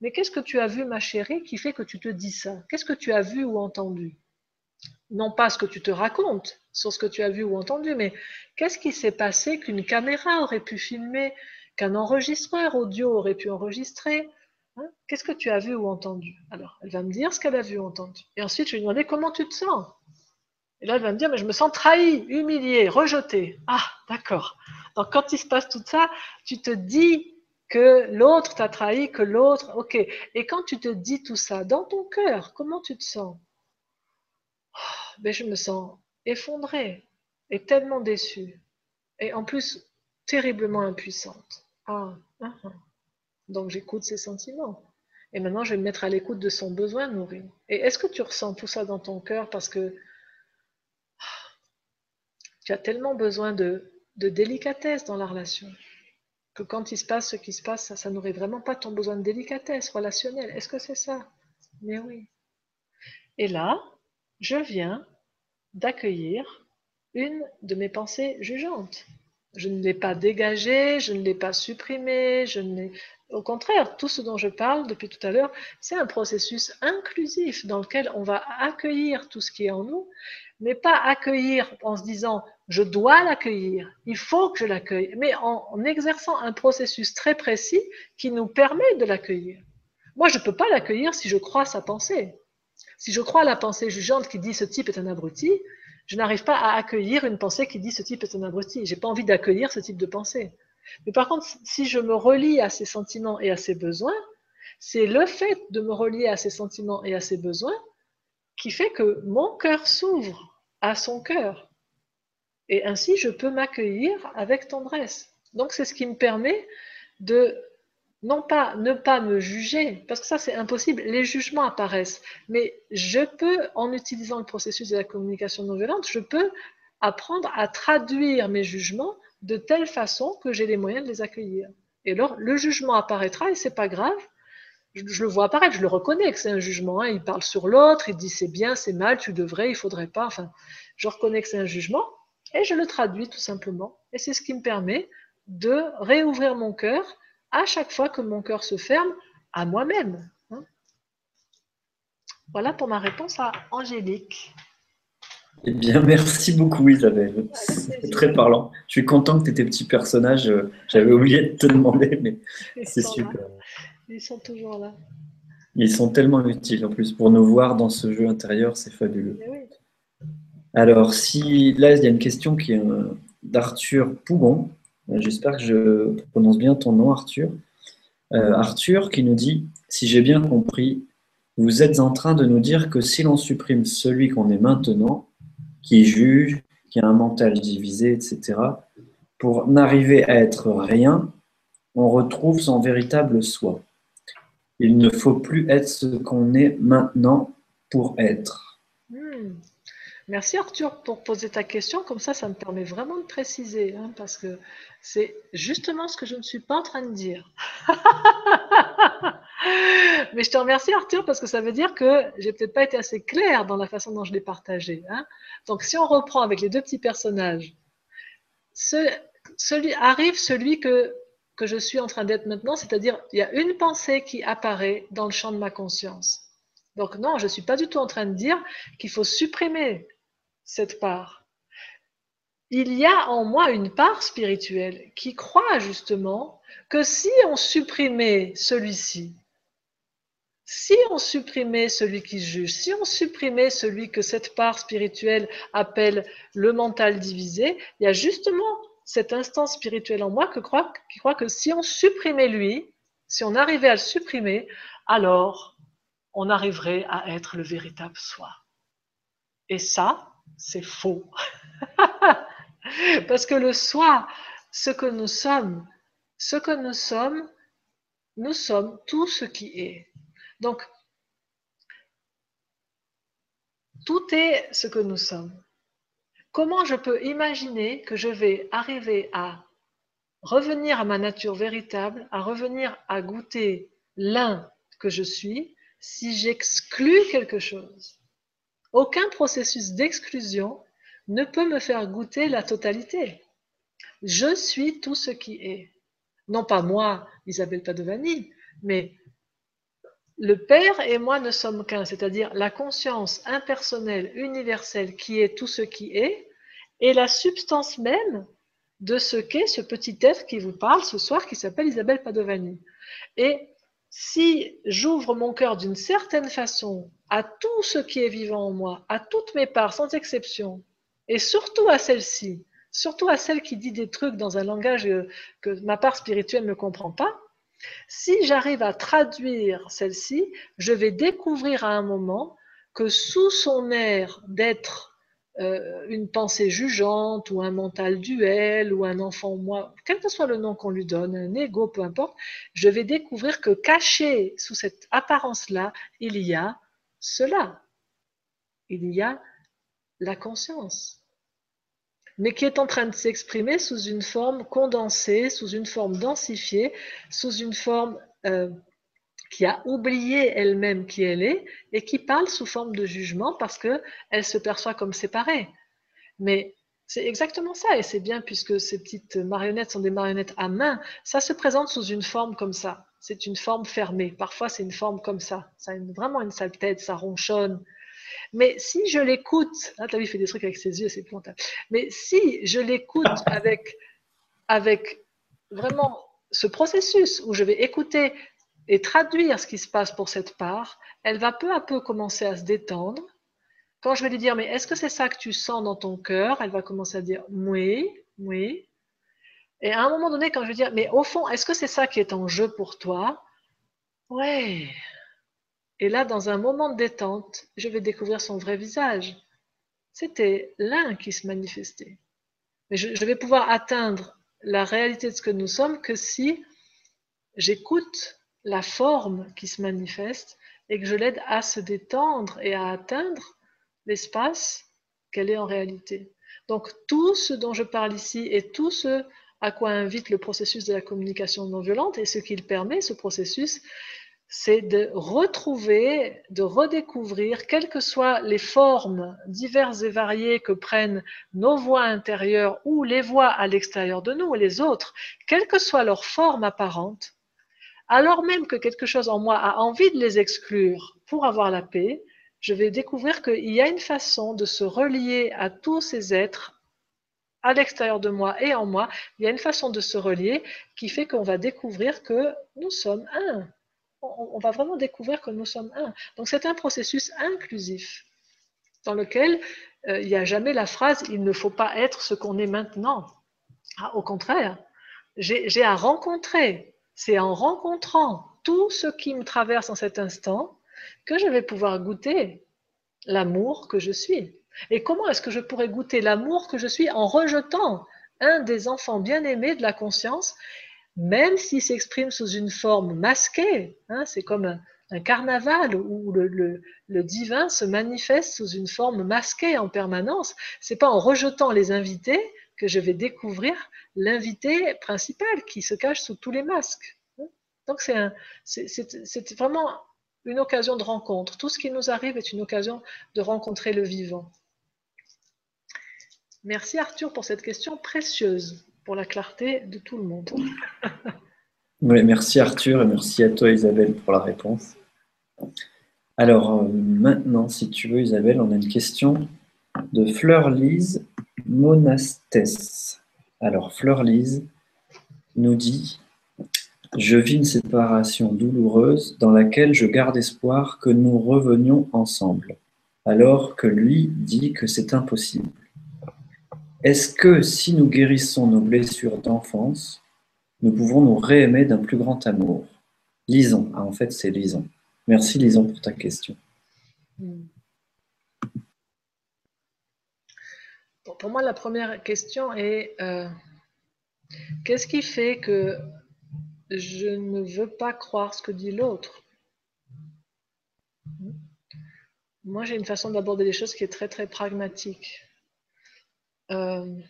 Mais qu'est-ce que tu as vu, ma chérie, qui fait que tu te dis ça? Qu'est-ce que tu as vu ou entendu? Non pas ce que tu te racontes sur ce que tu as vu ou entendu, mais qu'est-ce qui s'est passé qu'une caméra aurait pu filmer, qu'un enregistreur audio aurait pu enregistrer hein? Qu'est-ce que tu as vu ou entendu? Alors, elle va me dire ce qu'elle a vu ou entendu. Et ensuite, je vais lui demander comment tu te sens et là, elle va me dire, mais je me sens trahi, humilié, rejeté. Ah, d'accord. Donc, quand il se passe tout ça, tu te dis que l'autre t'a trahi, que l'autre, ok. Et quand tu te dis tout ça, dans ton cœur, comment tu te sens? Oh, Je me sens effondrée et tellement déçue. Et en plus, terriblement impuissante. Ah, ah, ah. donc j'écoute ses sentiments. Et maintenant, je vais me mettre à l'écoute de son besoin nourri. Et est-ce que tu ressens tout ça dans ton cœur parce que tu as tellement besoin de, délicatesse dans la relation que quand il se passe ce qui se passe, ça, ça n'aurait vraiment pas ton besoin de délicatesse relationnelle. Est-ce que c'est ça? Mais oui. Et là, je viens d'accueillir une de mes pensées jugeantes. Je ne l'ai pas dégagée, je ne l'ai pas supprimée, je ne Au contraire, tout ce dont je parle depuis tout à l'heure, c'est un processus inclusif dans lequel on va accueillir tout ce qui est en nous, mais pas accueillir en se disant je dois l'accueillir, il faut que je l'accueille, mais en, exerçant un processus très précis qui nous permet de l'accueillir. Moi, je ne peux pas l'accueillir si je crois sa pensée. Si je crois la pensée jugeante qui dit ce type est un abruti, je n'arrive pas à accueillir une pensée qui dit ce type est un abruti. J'ai pas envie d'accueillir ce type de pensée. Mais par contre, si je me relie à ses sentiments et à ses besoins, c'est le fait de me relier à ses sentiments et à ses besoins qui fait que mon cœur s'ouvre à son cœur. Et ainsi, je peux m'accueillir avec tendresse. Donc, c'est ce qui me permet de non pas ne pas me juger, parce que ça c'est impossible, les jugements apparaissent, mais je peux, en utilisant le processus de la communication non violente, je peux apprendre à traduire mes jugements de telle façon que j'ai les moyens de les accueillir. Et alors, le jugement apparaîtra et c'est pas grave, je, le vois apparaître, je le reconnais que c'est un jugement. Hein. Il parle sur l'autre, il dit c'est bien, c'est mal, tu devrais, il faudrait pas. Enfin, je reconnais que c'est un jugement et je le traduis tout simplement. Et c'est ce qui me permet de réouvrir mon cœur à chaque fois que mon cœur se ferme à moi-même. Hein. Voilà pour ma réponse à Angélique. Eh bien, merci beaucoup Isabelle. C'est très parlant. Je suis content que tu tes petits personnages. Euh, j'avais oublié de te demander, mais c'est super. Ils sont toujours là. Ils sont tellement utiles en plus pour nous voir dans ce jeu intérieur, c'est fabuleux. Eh Alors, si là, il y a une question qui est euh, d'Arthur Pougon. Euh, j'espère que je prononce bien ton nom, Arthur. Arthur qui nous dit Si j'ai bien compris, vous êtes en train de nous dire que si l'on supprime celui qu'on est maintenant, qui juge, qui a un mental divisé, etc., pour n'arriver à être rien, on retrouve son véritable soi. Il ne faut plus être ce qu'on est maintenant pour être. Hmm. Merci Arthur pour poser ta question. Comme ça, ça me permet vraiment de préciser, hein, parce que c'est justement ce que je ne suis pas en train de dire. Mais je te remercie Arthur parce que ça veut dire que j'ai peut-être pas été assez claire dans la façon dont je l'ai partagé. Hein. Donc si on reprend avec les deux petits personnages, arrive celui que, que je suis en train d'être maintenant, c'est-à-dire il y a une pensée qui apparaît dans le champ de ma conscience. Donc non, je ne suis pas du tout en train de dire qu'il faut supprimer cette part. Il y a en moi une part spirituelle qui croit justement que si on supprimait celui-ci, si on supprimait celui qui juge, si on supprimait celui que cette part spirituelle appelle le mental divisé, il y a justement cette instance spirituelle en moi qui croit que si on supprimait lui, si on arrivait à le supprimer, alors on arriverait à être le véritable soi. Et ça, c'est faux. Parce que le soi, ce que nous sommes, ce que nous sommes, nous sommes tout ce qui est. Donc, tout est ce que nous sommes. Comment je peux imaginer que je vais arriver à revenir à ma nature véritable, à revenir à goûter l'un que je suis, si j'exclus quelque chose? Aucun processus d'exclusion ne peut me faire goûter la totalité. Je suis tout ce qui est. Non pas moi, Isabelle Padovani, mais le Père et moi ne sommes qu'un, c'est-à-dire la conscience impersonnelle, universelle, qui est tout ce qui est, et la substance même de ce qu'est ce petit être qui vous parle ce soir, qui s'appelle Isabelle Padovani. Et si j'ouvre mon cœur d'une certaine façon à tout ce qui est vivant en moi, à toutes mes parts, sans exception, et surtout à celle-ci, surtout à celle qui dit des trucs dans un langage que ma part spirituelle ne comprend pas, si j'arrive à traduire celle-ci, je vais découvrir à un moment que sous son air d'être euh, une pensée jugeante ou un mental duel ou un enfant moi, quel que soit le nom qu'on lui donne, un ego, peu importe, je vais découvrir que caché sous cette apparence-là, il y a cela. Il y a la conscience mais qui est en train de s'exprimer sous une forme condensée, sous une forme densifiée, sous une forme euh, qui a oublié elle-même qui elle est et qui parle sous forme de jugement parce qu'elle se perçoit comme séparée. Mais c'est exactement ça, et c'est bien puisque ces petites marionnettes sont des marionnettes à main, ça se présente sous une forme comme ça. C'est une forme fermée. Parfois, c'est une forme comme ça. Ça a vraiment une sale tête, ça ronchonne, mais si je l'écoute, ah, tu vu, il fait des trucs avec ses yeux, c'est épouvantable. Mais si je l'écoute avec, avec vraiment ce processus où je vais écouter et traduire ce qui se passe pour cette part, elle va peu à peu commencer à se détendre. Quand je vais lui dire, mais est-ce que c'est ça que tu sens dans ton cœur? Elle va commencer à dire, oui, oui. Et à un moment donné, quand je dire, mais au fond, est-ce que c'est ça qui est en jeu pour toi? Ouais, et là, dans un moment de détente, je vais découvrir son vrai visage. C'était l'un qui se manifestait. Mais je, vais pouvoir atteindre la réalité de ce que nous sommes que si j'écoute la forme qui se manifeste et que je l'aide à se détendre et à atteindre l'espace qu'elle est en réalité. Donc tout ce dont je parle ici et tout ce à quoi invite le processus de la communication non violente et ce qu'il permet, ce processus, c'est de retrouver, de redécouvrir, quelles que soient les formes diverses et variées que prennent nos voix intérieures ou les voix à l'extérieur de nous et les autres, quelle que soit leur forme apparente, alors même que quelque chose en moi a envie de les exclure pour avoir la paix, je vais découvrir qu'il y a une façon de se relier à tous ces êtres à l'extérieur de moi et en moi. Il y a une façon de se relier qui fait qu'on va découvrir que nous sommes un. On, va vraiment découvrir que nous sommes un. Donc c'est un processus inclusif dans lequel euh, il n'y a jamais la phrase il ne faut pas être ce qu'on est maintenant. Ah, au contraire, j'ai à rencontrer. C'est en rencontrant tout ce qui me traverse en cet instant que je vais pouvoir goûter l'amour que je suis. Et comment est-ce que je pourrais goûter l'amour que je suis en rejetant un des enfants bien-aimés de la conscience, même s'il s'exprime sous une forme masquée hein, C'est comme un, carnaval où le, le, divin se manifeste sous une forme masquée en permanence. C'est pas en rejetant les invités que je vais découvrir l'invité principal qui se cache sous tous les masques. Donc c'est vraiment une occasion de rencontre. Tout ce qui nous arrive est une occasion de rencontrer le vivant. Merci Arthur pour cette question précieuse pour la clarté de tout le monde. merci Arthur et merci à toi Isabelle pour la réponse. Alors euh, maintenant, si tu veux Isabelle, on a une question de Fleur Lise Monastès. Alors Fleur Lise nous dit je vis une séparation douloureuse dans laquelle je garde espoir que nous revenions ensemble, alors que lui dit que c'est impossible. Est-ce que si nous guérissons nos blessures d'enfance, nous pouvons nous réaimer d'un plus grand amour? Lisons. Ah, en fait, c'est Lison. Merci Lison pour ta question. Pour moi, la première question est euh, qu'est-ce qui fait que je ne veux pas croire ce que dit l'autre? Moi, j'ai une façon d'aborder les choses qui est très très pragmatique. Euh,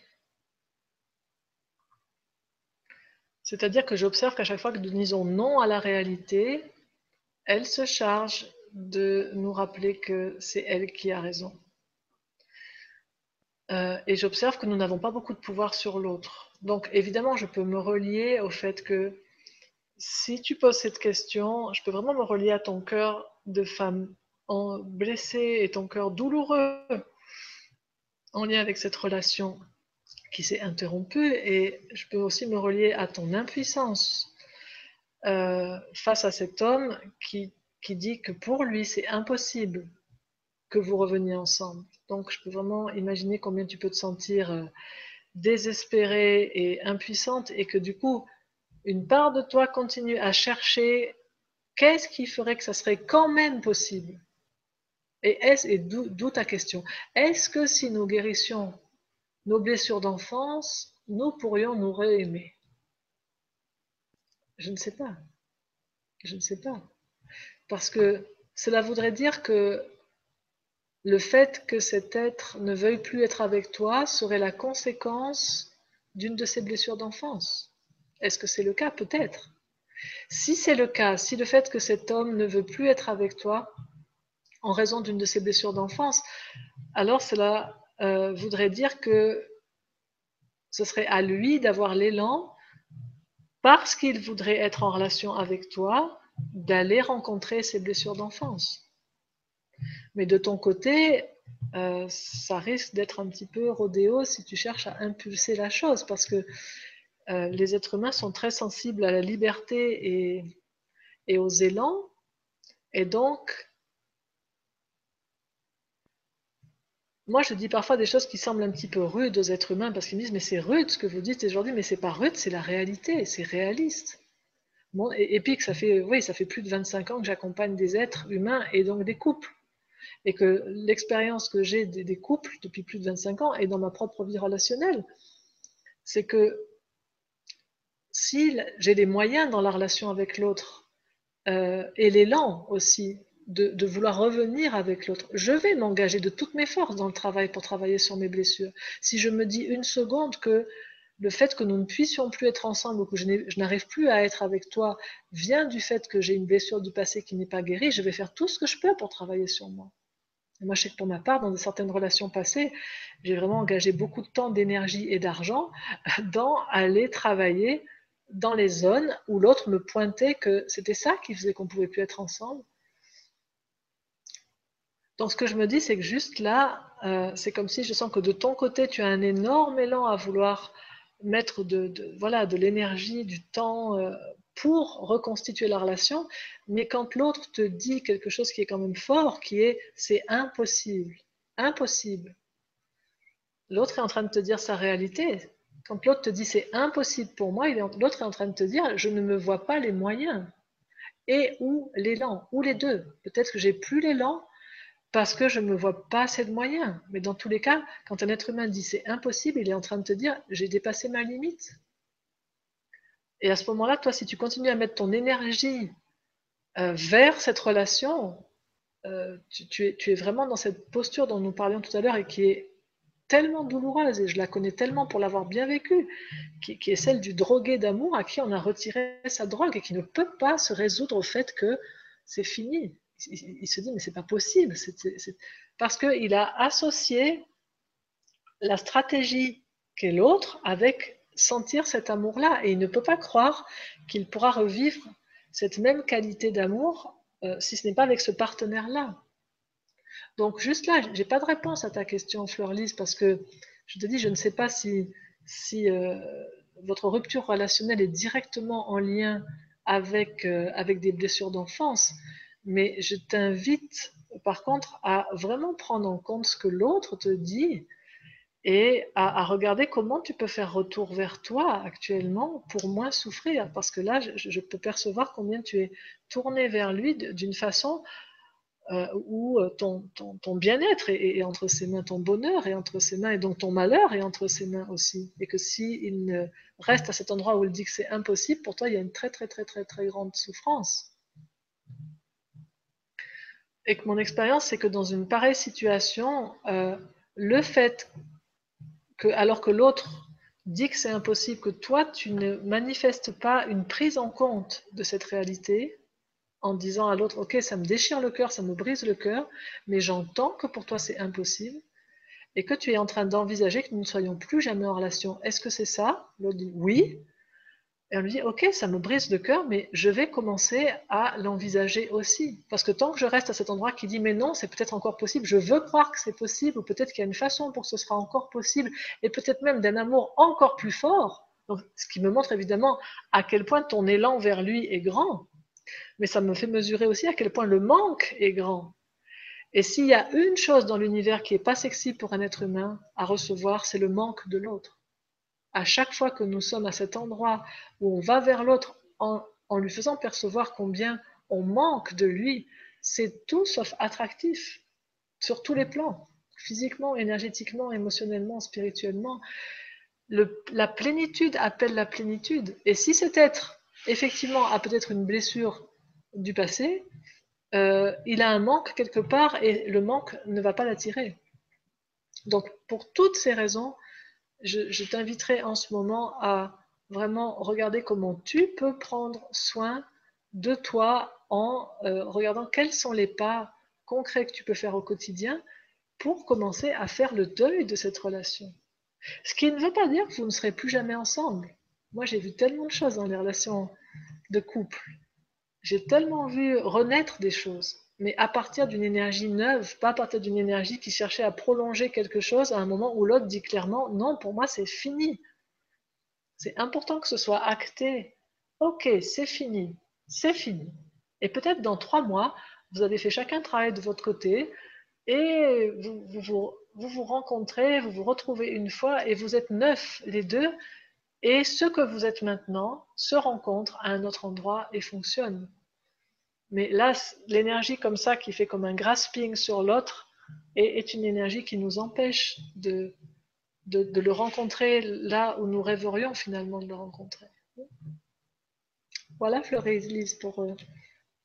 c'est-à-dire que j'observe qu'à chaque fois que nous disons non à la réalité, elle se charge de nous rappeler que c'est elle qui a raison. Euh, et j'observe que nous n'avons pas beaucoup de pouvoir sur l'autre. Donc évidemment, je peux me relier au fait que si tu poses cette question, je peux vraiment me relier à ton cœur de femme blessée et ton cœur douloureux en lien avec cette relation qui s'est interrompue et je peux aussi me relier à ton impuissance euh, face à cet homme qui, dit que pour lui c'est impossible que vous reveniez ensemble. Donc je peux vraiment imaginer combien tu peux te sentir euh, désespérée et impuissante et que du coup une part de toi continue à chercher qu'est-ce qui ferait que ça serait quand même possible. Et, d'où ta question? Est-ce que si nous guérissions nos blessures d'enfance, nous pourrions nous réaimer? Je ne sais pas. Je ne sais pas. Parce que cela voudrait dire que le fait que cet être ne veuille plus être avec toi serait la conséquence d'une de ces blessures d'enfance. Est-ce que c'est le cas? Peut-être. Si c'est le cas, si le fait que cet homme ne veut plus être avec toi en raison d'une de ses blessures d'enfance, alors cela euh, voudrait dire que ce serait à lui d'avoir l'élan, parce qu'il voudrait être en relation avec toi, d'aller rencontrer ses blessures d'enfance. Mais de ton côté, euh, ça risque d'être un petit peu rodéo si tu cherches à impulser la chose, parce que euh, les êtres humains sont très sensibles à la liberté et, aux élans. Et donc, moi, je dis parfois des choses qui semblent un petit peu rudes aux êtres humains parce qu'ils me disent Mais c'est rude ce que vous dites aujourd'hui, mais c'est pas rude, c'est la réalité, c'est réaliste. et, puis que ça fait, oui, ça fait plus de 25 ans que j'accompagne des êtres humains et donc des couples. Et que l'expérience que j'ai des, des, couples depuis plus de 25 ans et dans ma propre vie relationnelle, c'est que si j'ai les moyens dans la relation avec l'autre euh, et l'élan aussi de, vouloir revenir avec l'autre, je vais m'engager de toutes mes forces dans le travail pour travailler sur mes blessures. Si je me dis une seconde que le fait que nous ne puissions plus être ensemble ou que je n'arrive plus à être avec toi vient du fait que j'ai une blessure du passé qui n'est pas guérie, je vais faire tout ce que je peux pour travailler sur moi. moi, je sais que pour ma part, dans certaines relations passées, j'ai vraiment engagé beaucoup de temps, d'énergie et d'argent dans aller travailler dans les zones où l'autre me pointait que c'était ça qui faisait qu'on ne pouvait plus être ensemble. Donc, ce que je me dis, c'est que juste là, euh, c'est comme si je sens que de ton côté, tu as un énorme élan à vouloir mettre de, voilà, de l'énergie, du temps euh, pour reconstituer la relation. Mais quand l'autre te dit quelque chose qui est quand même fort, qui est c'est impossible, impossible. L'autre est en train de te dire sa réalité. Quand l'autre te dit c'est impossible pour moi, l'autre est en train de te dire je ne me vois pas les moyens. Et ou l'élan, ou les deux. Peut-être que j'ai plus l'élan parce que je ne me vois pas assez de moyens. Mais dans tous les cas, quand un être humain dit c'est impossible, il est en train de te dire j'ai dépassé ma limite. Et à ce moment-là, toi, si tu continues à mettre ton énergie euh, vers cette relation, euh, tu, es, vraiment dans cette posture dont nous parlions tout à l'heure et qui est tellement douloureuse, et je la connais tellement pour l'avoir bien vécue, qui, est celle du drogué d'amour à qui on a retiré sa drogue et qui ne peut pas se résoudre au fait que c'est fini il, se dit, mais c'est pas possible. Parce qu'il a associé la stratégie qu'est l'autre avec sentir cet amour-là. Et il ne peut pas croire qu'il pourra revivre cette même qualité d'amour euh, si ce n'est pas avec ce partenaire-là. Donc juste là, j'ai pas de réponse à ta question, Fleur-Lise, parce que je te dis, je ne sais pas si, si euh, votre rupture relationnelle est directement en lien avec, euh, avec des blessures d'enfance. Mais je t'invite par contre à vraiment prendre en compte ce que l'autre te dit et à, regarder comment tu peux faire retour vers toi actuellement pour moins souffrir. Parce que là, je, peux percevoir combien tu es tourné vers lui d'une façon euh, où ton, bien-être est, entre ses mains, ton bonheur est entre ses mains, et donc ton malheur est entre ses mains aussi. Et que s'il ne reste à cet endroit où il dit que c'est impossible, pour toi, il y a une très très très très très grande souffrance. Et que mon expérience, c'est que dans une pareille situation, euh, le fait que, alors que l'autre dit que c'est impossible, que toi, tu ne manifestes pas une prise en compte de cette réalité, en disant à l'autre, ok, ça me déchire le cœur, ça me brise le cœur, mais j'entends que pour toi c'est impossible, et que tu es en train d'envisager que nous ne soyons plus jamais en relation. Est-ce que c'est ça? L'autre dit oui. Et on lui dit, ok, ça me brise le cœur, mais je vais commencer à l'envisager aussi. Parce que tant que je reste à cet endroit qui dit, mais non, c'est peut-être encore possible, je veux croire que c'est possible, ou peut-être qu'il y a une façon pour que ce sera encore possible, et peut-être même d'un amour encore plus fort. Ce qui me montre évidemment à quel point ton élan vers lui est grand. Mais ça me fait mesurer aussi à quel point le manque est grand. Et s'il y a une chose dans l'univers qui n'est pas sexy pour un être humain à recevoir, c'est le manque de l'autre à chaque fois que nous sommes à cet endroit où on va vers l'autre en, lui faisant percevoir combien on manque de lui, c'est tout sauf attractif sur tous les plans, physiquement, énergétiquement, émotionnellement, spirituellement. la plénitude appelle la plénitude. Et si cet être, effectivement, a peut-être une blessure du passé, euh, il a un manque quelque part et le manque ne va pas l'attirer. Donc, pour toutes ces raisons, je, t'inviterai en ce moment à vraiment regarder comment tu peux prendre soin de toi en euh, regardant quels sont les pas concrets que tu peux faire au quotidien pour commencer à faire le deuil de cette relation. Ce qui ne veut pas dire que vous ne serez plus jamais ensemble. Moi, j'ai vu tellement de choses dans les relations de couple. J'ai tellement vu renaître des choses mais à partir d'une énergie neuve, pas à partir d'une énergie qui cherchait à prolonger quelque chose à un moment où l'autre dit clairement non, pour moi c'est fini. C'est important que ce soit acté. Ok, c'est fini, c'est fini. Et peut-être dans trois mois, vous avez fait chacun travail de votre côté et vous vous, vous vous rencontrez, vous vous retrouvez une fois et vous êtes neuf les deux et ce que vous êtes maintenant se rencontre à un autre endroit et fonctionne. Mais là, l'énergie comme ça, qui fait comme un grasping sur l'autre, est, une énergie qui nous empêche de, de, le rencontrer là où nous rêverions finalement de le rencontrer. Voilà, Fleury-Lise, pour euh,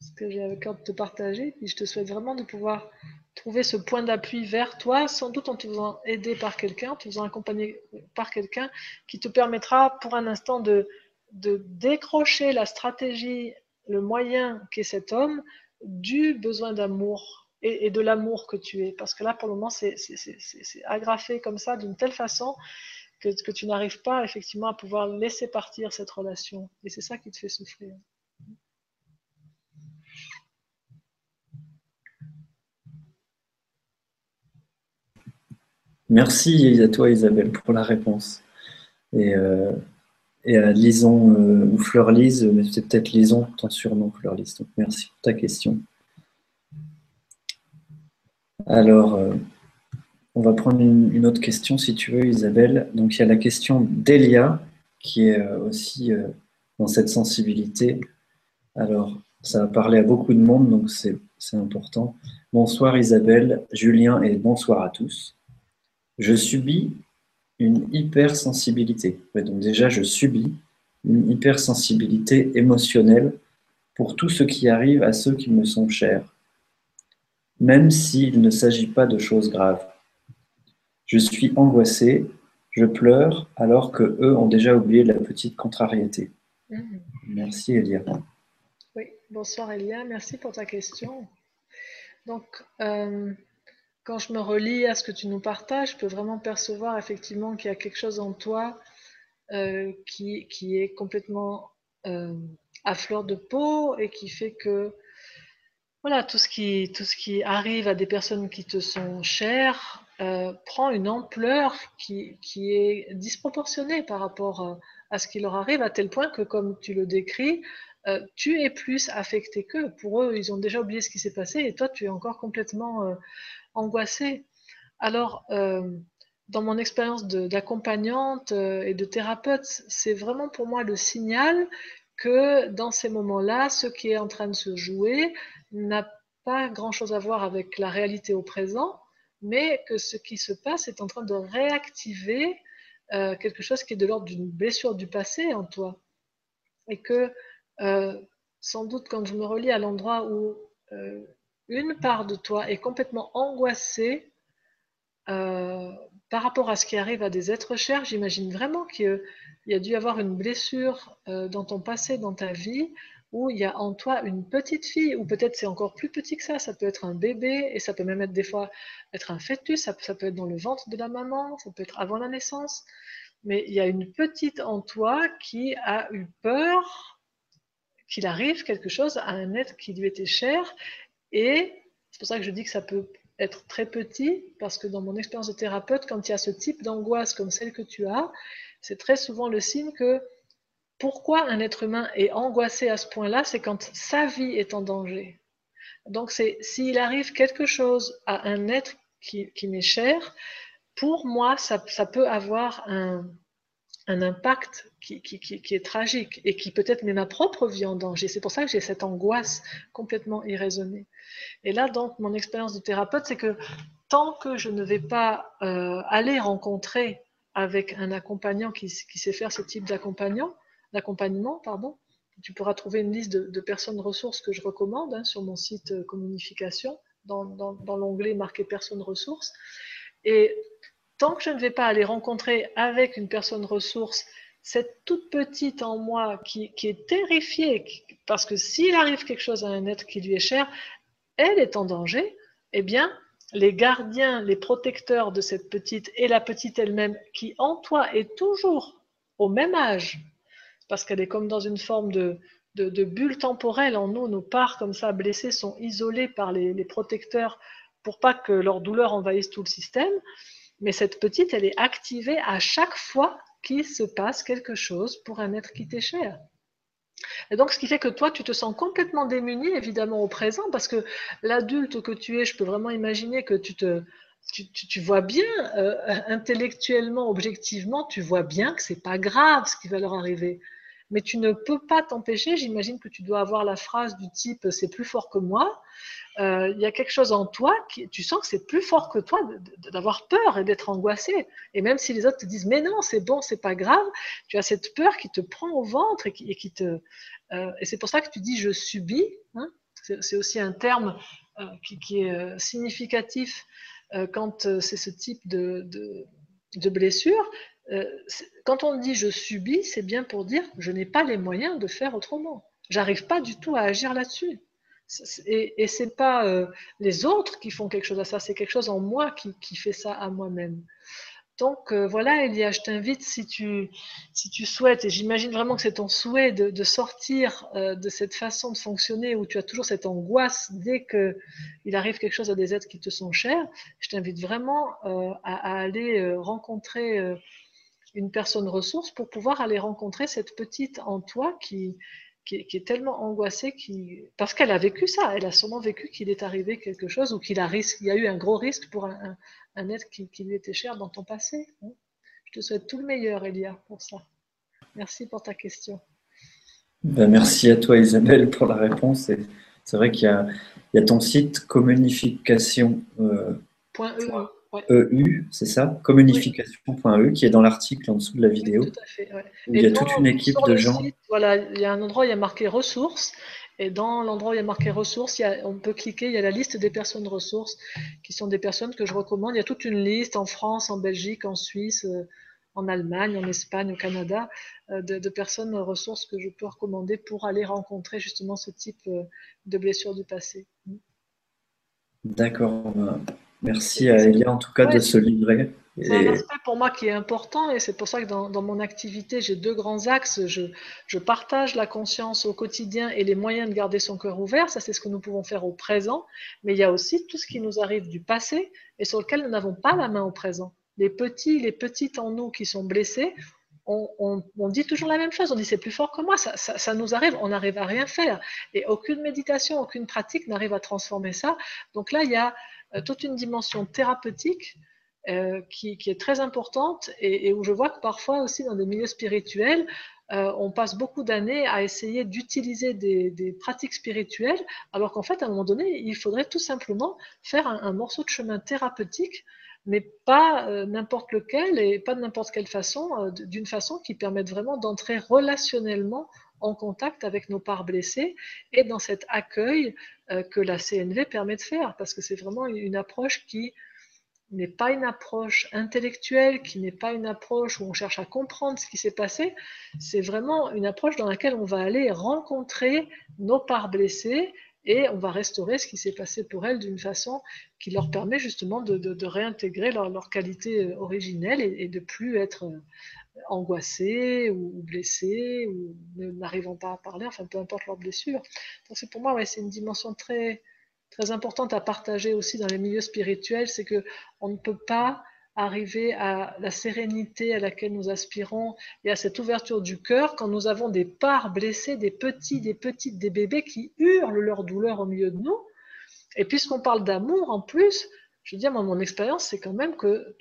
ce que j'ai à te partager. Puis je te souhaite vraiment de pouvoir trouver ce point d'appui vers toi, sans doute en te faisant aider par quelqu'un, en te faisant accompagner par quelqu'un qui te permettra pour un instant de, de décrocher la stratégie le moyen qu'est cet homme du besoin d'amour et, de l'amour que tu es. Parce que là, pour le moment, c'est agrafé comme ça, d'une telle façon que, tu n'arrives pas effectivement à pouvoir laisser partir cette relation. Et c'est ça qui te fait souffrir. Merci à toi Isabelle pour la réponse. Et, euh, et à Lison euh, ou Fleur Lise, mais c'est peut-être Lison ton surnom Fleur Lise. Donc merci pour ta question. Alors, euh, on va prendre une, autre question si tu veux Isabelle. Donc il y a la question d'Elia qui est aussi dans cette sensibilité. Alors, ça va parler à beaucoup de monde, donc c'est important. Bonsoir Isabelle, Julien et bonsoir à tous. Je subis une hypersensibilité. donc déjà, je subis une hypersensibilité émotionnelle pour tout ce qui arrive à ceux qui me sont chers, même s'il ne s'agit pas de choses graves. Je suis angoissé, je pleure alors que eux ont déjà oublié la petite contrariété. Mhm. Merci Elia. Oui, bonsoir Elia, merci pour ta question. Donc, euh, quand je me relis à ce que tu nous partages, je peux vraiment percevoir effectivement qu'il y a quelque chose en toi euh, qui, qui, est complètement euh, à fleur de peau et qui fait que voilà, tout ce qui, tout ce qui arrive à des personnes qui te sont chères euh, prend une ampleur qui, qui, est disproportionnée par rapport à ce qui leur arrive, à tel point que, comme tu le décris, tu es plus affecté qu'eux. Pour eux, ils ont déjà oublié ce qui s'est passé et toi, tu es encore complètement angoissée. Alors, euh, dans mon expérience d'accompagnante euh, et de thérapeute, c'est vraiment pour moi le signal que dans ces moments-là, ce qui est en train de se jouer n'a pas grand-chose à voir avec la réalité au présent, mais que ce qui se passe est en train de réactiver euh, quelque chose qui est de l'ordre d'une blessure du passé en toi. Et que sans doute quand je me relis à l'endroit où une part de toi est complètement angoissée euh, par rapport à ce qui arrive à des êtres chers, j'imagine vraiment qu'il y a dû avoir une blessure euh, dans ton passé, dans ta vie, où il y a en toi une petite fille, ou peut-être c'est encore plus petit que ça, ça peut être un bébé, et ça peut même être des fois être un fœtus, ça, ça peut être dans le ventre de la maman, ça peut être avant la naissance, mais il y a une petite en toi qui a eu peur qu'il arrive quelque chose à un être qui lui était cher, et c'est pour ça que je dis que ça peut être très petit, parce que dans mon expérience de thérapeute, quand il y a ce type d'angoisse comme celle que tu as, c'est très souvent le signe que pourquoi un être humain est angoissé à ce point-là, c'est quand sa vie est en danger. Donc, c'est s'il arrive quelque chose à un être qui, m'est cher, pour moi, ça peut avoir un, un impact qui, est tragique et qui peut-être met ma propre vie en danger. C'est pour ça que j'ai cette angoisse complètement irraisonnée. Et là, donc, mon expérience de thérapeute, c'est que tant que je ne vais pas euh, aller rencontrer avec un accompagnant qui, sait faire ce type d'accompagnement, pardon, tu pourras trouver une liste de, personnes ressources que je recommande hein, sur mon site euh, Communication, dans, dans l'onglet marqué personnes ressources. Et tant que je ne vais pas aller rencontrer avec une personne ressource cette toute petite en moi qui, est terrifiée, parce que s'il arrive quelque chose à un être qui lui est cher, elle est en danger, eh bien, les gardiens, les protecteurs de cette petite et la petite elle-même, qui en toi est toujours au même âge, parce qu'elle est comme dans une forme de, bulle temporelle en nous, nos parts comme ça blessées sont isolées par les, les protecteurs pour pas que leur douleur envahisse tout le système, mais cette petite, elle est activée à chaque fois qu'il se passe quelque chose pour un être qui t'est cher. Et donc, ce qui fait que toi, tu te sens complètement démuni, évidemment, au présent, parce que l'adulte que tu es, je peux vraiment imaginer que tu te, tu, vois bien, euh, intellectuellement, objectivement, tu vois bien que c'est pas grave ce qui va leur arriver. Mais tu ne peux pas t'empêcher, j'imagine que tu dois avoir la phrase du type c'est plus fort que moi, euh, il y a quelque chose en toi qui, tu sens que c'est plus fort que toi d'avoir peur et d'être angoissé. Et même si les autres te disent mais non, c'est bon, c'est pas grave, tu as cette peur qui te prend au ventre et qui, te. Euh, et c'est pour ça que tu dis je subis. Hein. c'est aussi un terme euh, qui, est significatif quand c'est ce type de, de, de blessure. Quand on dit je subis, c'est bien pour dire je n'ai pas les moyens de faire autrement. J'arrive pas du tout à agir là-dessus. Et, et c'est pas euh, les autres qui font quelque chose à ça, c'est quelque chose en moi qui, fait ça à moi-même. Donc euh, voilà, Elia, je t'invite si tu, si tu souhaites, et j'imagine vraiment que c'est ton souhait de, sortir euh, de cette façon de fonctionner où tu as toujours cette angoisse dès qu'il arrive quelque chose à des êtres qui te sont chers, je t'invite vraiment euh, à, aller rencontrer une personne ressource pour pouvoir aller rencontrer cette petite en toi qui, qui, est tellement angoissée qui, parce qu'elle a vécu ça, elle a sûrement vécu qu'il est arrivé quelque chose ou qu'il a, il y a eu un gros risque pour un, un, être qui, lui était cher dans ton passé. Hein. Je te souhaite tout le meilleur, Elia, pour ça. Merci pour ta question. Ben, merci à toi, Isabelle, pour la réponse. C'est vrai qu'il y, y a, ton site communication. Euh, .eu. EU, c'est ça Communification.eu, qui est dans l'article en dessous de la vidéo. tout à fait, il y a toute une équipe de gens. voilà, il y a un endroit où il y a marqué ressources. Et dans l'endroit où il y a marqué ressources, on peut cliquer, il y a la liste des personnes ressources, qui sont des personnes que je recommande. Il y a toute une liste en France, en Belgique, en Suisse, euh, en Allemagne, en Espagne, au Canada, euh, de, de, personnes ressources que je peux recommander pour aller rencontrer justement ce type euh, de blessures du passé. D'accord. Merci à Elia en tout cas de se livrer. C'est un aspect pour moi qui est important et c'est pour ça que dans, mon activité, j'ai deux grands axes. Je, je, partage la conscience au quotidien et les moyens de garder son cœur ouvert. Ça, c'est ce que nous pouvons faire au présent. Mais il y a aussi tout ce qui nous arrive du passé et sur lequel nous n'avons pas la main au présent. Les petits, les petites en nous qui sont blessés, on, on, on, dit toujours la même chose. On dit c'est plus fort que moi. Ça, ça, ça nous arrive. On n'arrive à rien faire. Et aucune méditation, aucune pratique n'arrive à transformer ça. Donc là, il y a toute une dimension thérapeutique euh, qui, est très importante et, où je vois que parfois aussi dans des milieux spirituels, euh, on passe beaucoup d'années à essayer d'utiliser des, pratiques spirituelles, alors qu'en fait, à un moment donné, il faudrait tout simplement faire un, morceau de chemin thérapeutique, mais pas n'importe lequel et pas de n'importe quelle façon, d'une façon qui permette vraiment d'entrer relationnellement en contact avec nos parts blessées et dans cet accueil euh, que la CNV permet de faire, parce que c'est vraiment une approche qui n'est pas une approche intellectuelle, qui n'est pas une approche où on cherche à comprendre ce qui s'est passé, c'est vraiment une approche dans laquelle on va aller rencontrer nos parts blessées et on va restaurer ce qui s'est passé pour elles d'une façon qui leur permet justement de, réintégrer leur, qualité euh, originelle et, et de plus être euh, angoissés ou, blessés ou n'arrivant pas à parler, enfin peu importe leur blessure. Donc c'est pour moi, ouais, c'est une dimension très, très importante à partager aussi dans les milieux spirituels, c'est que on ne peut pas arriver à la sérénité à laquelle nous aspirons et à cette ouverture du cœur quand nous avons des parts blessées, des petits, des petites, des bébés qui hurlent leur douleur au milieu de nous. Et puisqu'on parle d'amour en plus, je veux dire, moi, mon expérience, c'est quand même que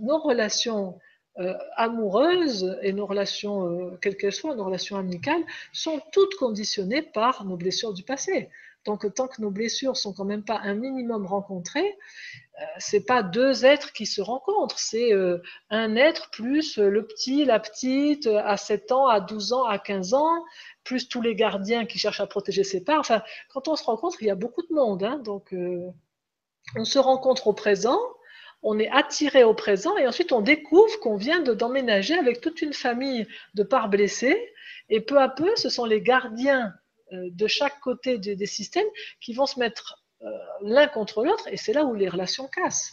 nos relations euh, amoureuses et nos relations, euh, quelles qu'elles soient, nos relations amicales, sont toutes conditionnées par nos blessures du passé. Donc, tant que nos blessures sont quand même pas un minimum rencontrées, euh, c'est pas deux êtres qui se rencontrent, c'est euh, un être plus le petit, la petite, à 7 ans, à 12 ans, à 15 ans, plus tous les gardiens qui cherchent à protéger ses parts. Enfin, quand on se rencontre, il y a beaucoup de monde. Hein, donc, on se rencontre au présent, on est attiré au présent et ensuite on découvre qu'on vient d'emménager avec toute une famille de parts blessées et peu à peu ce sont les gardiens euh, de chaque côté des systèmes qui vont se mettre euh, l'un contre l'autre et c'est là où les relations cassent.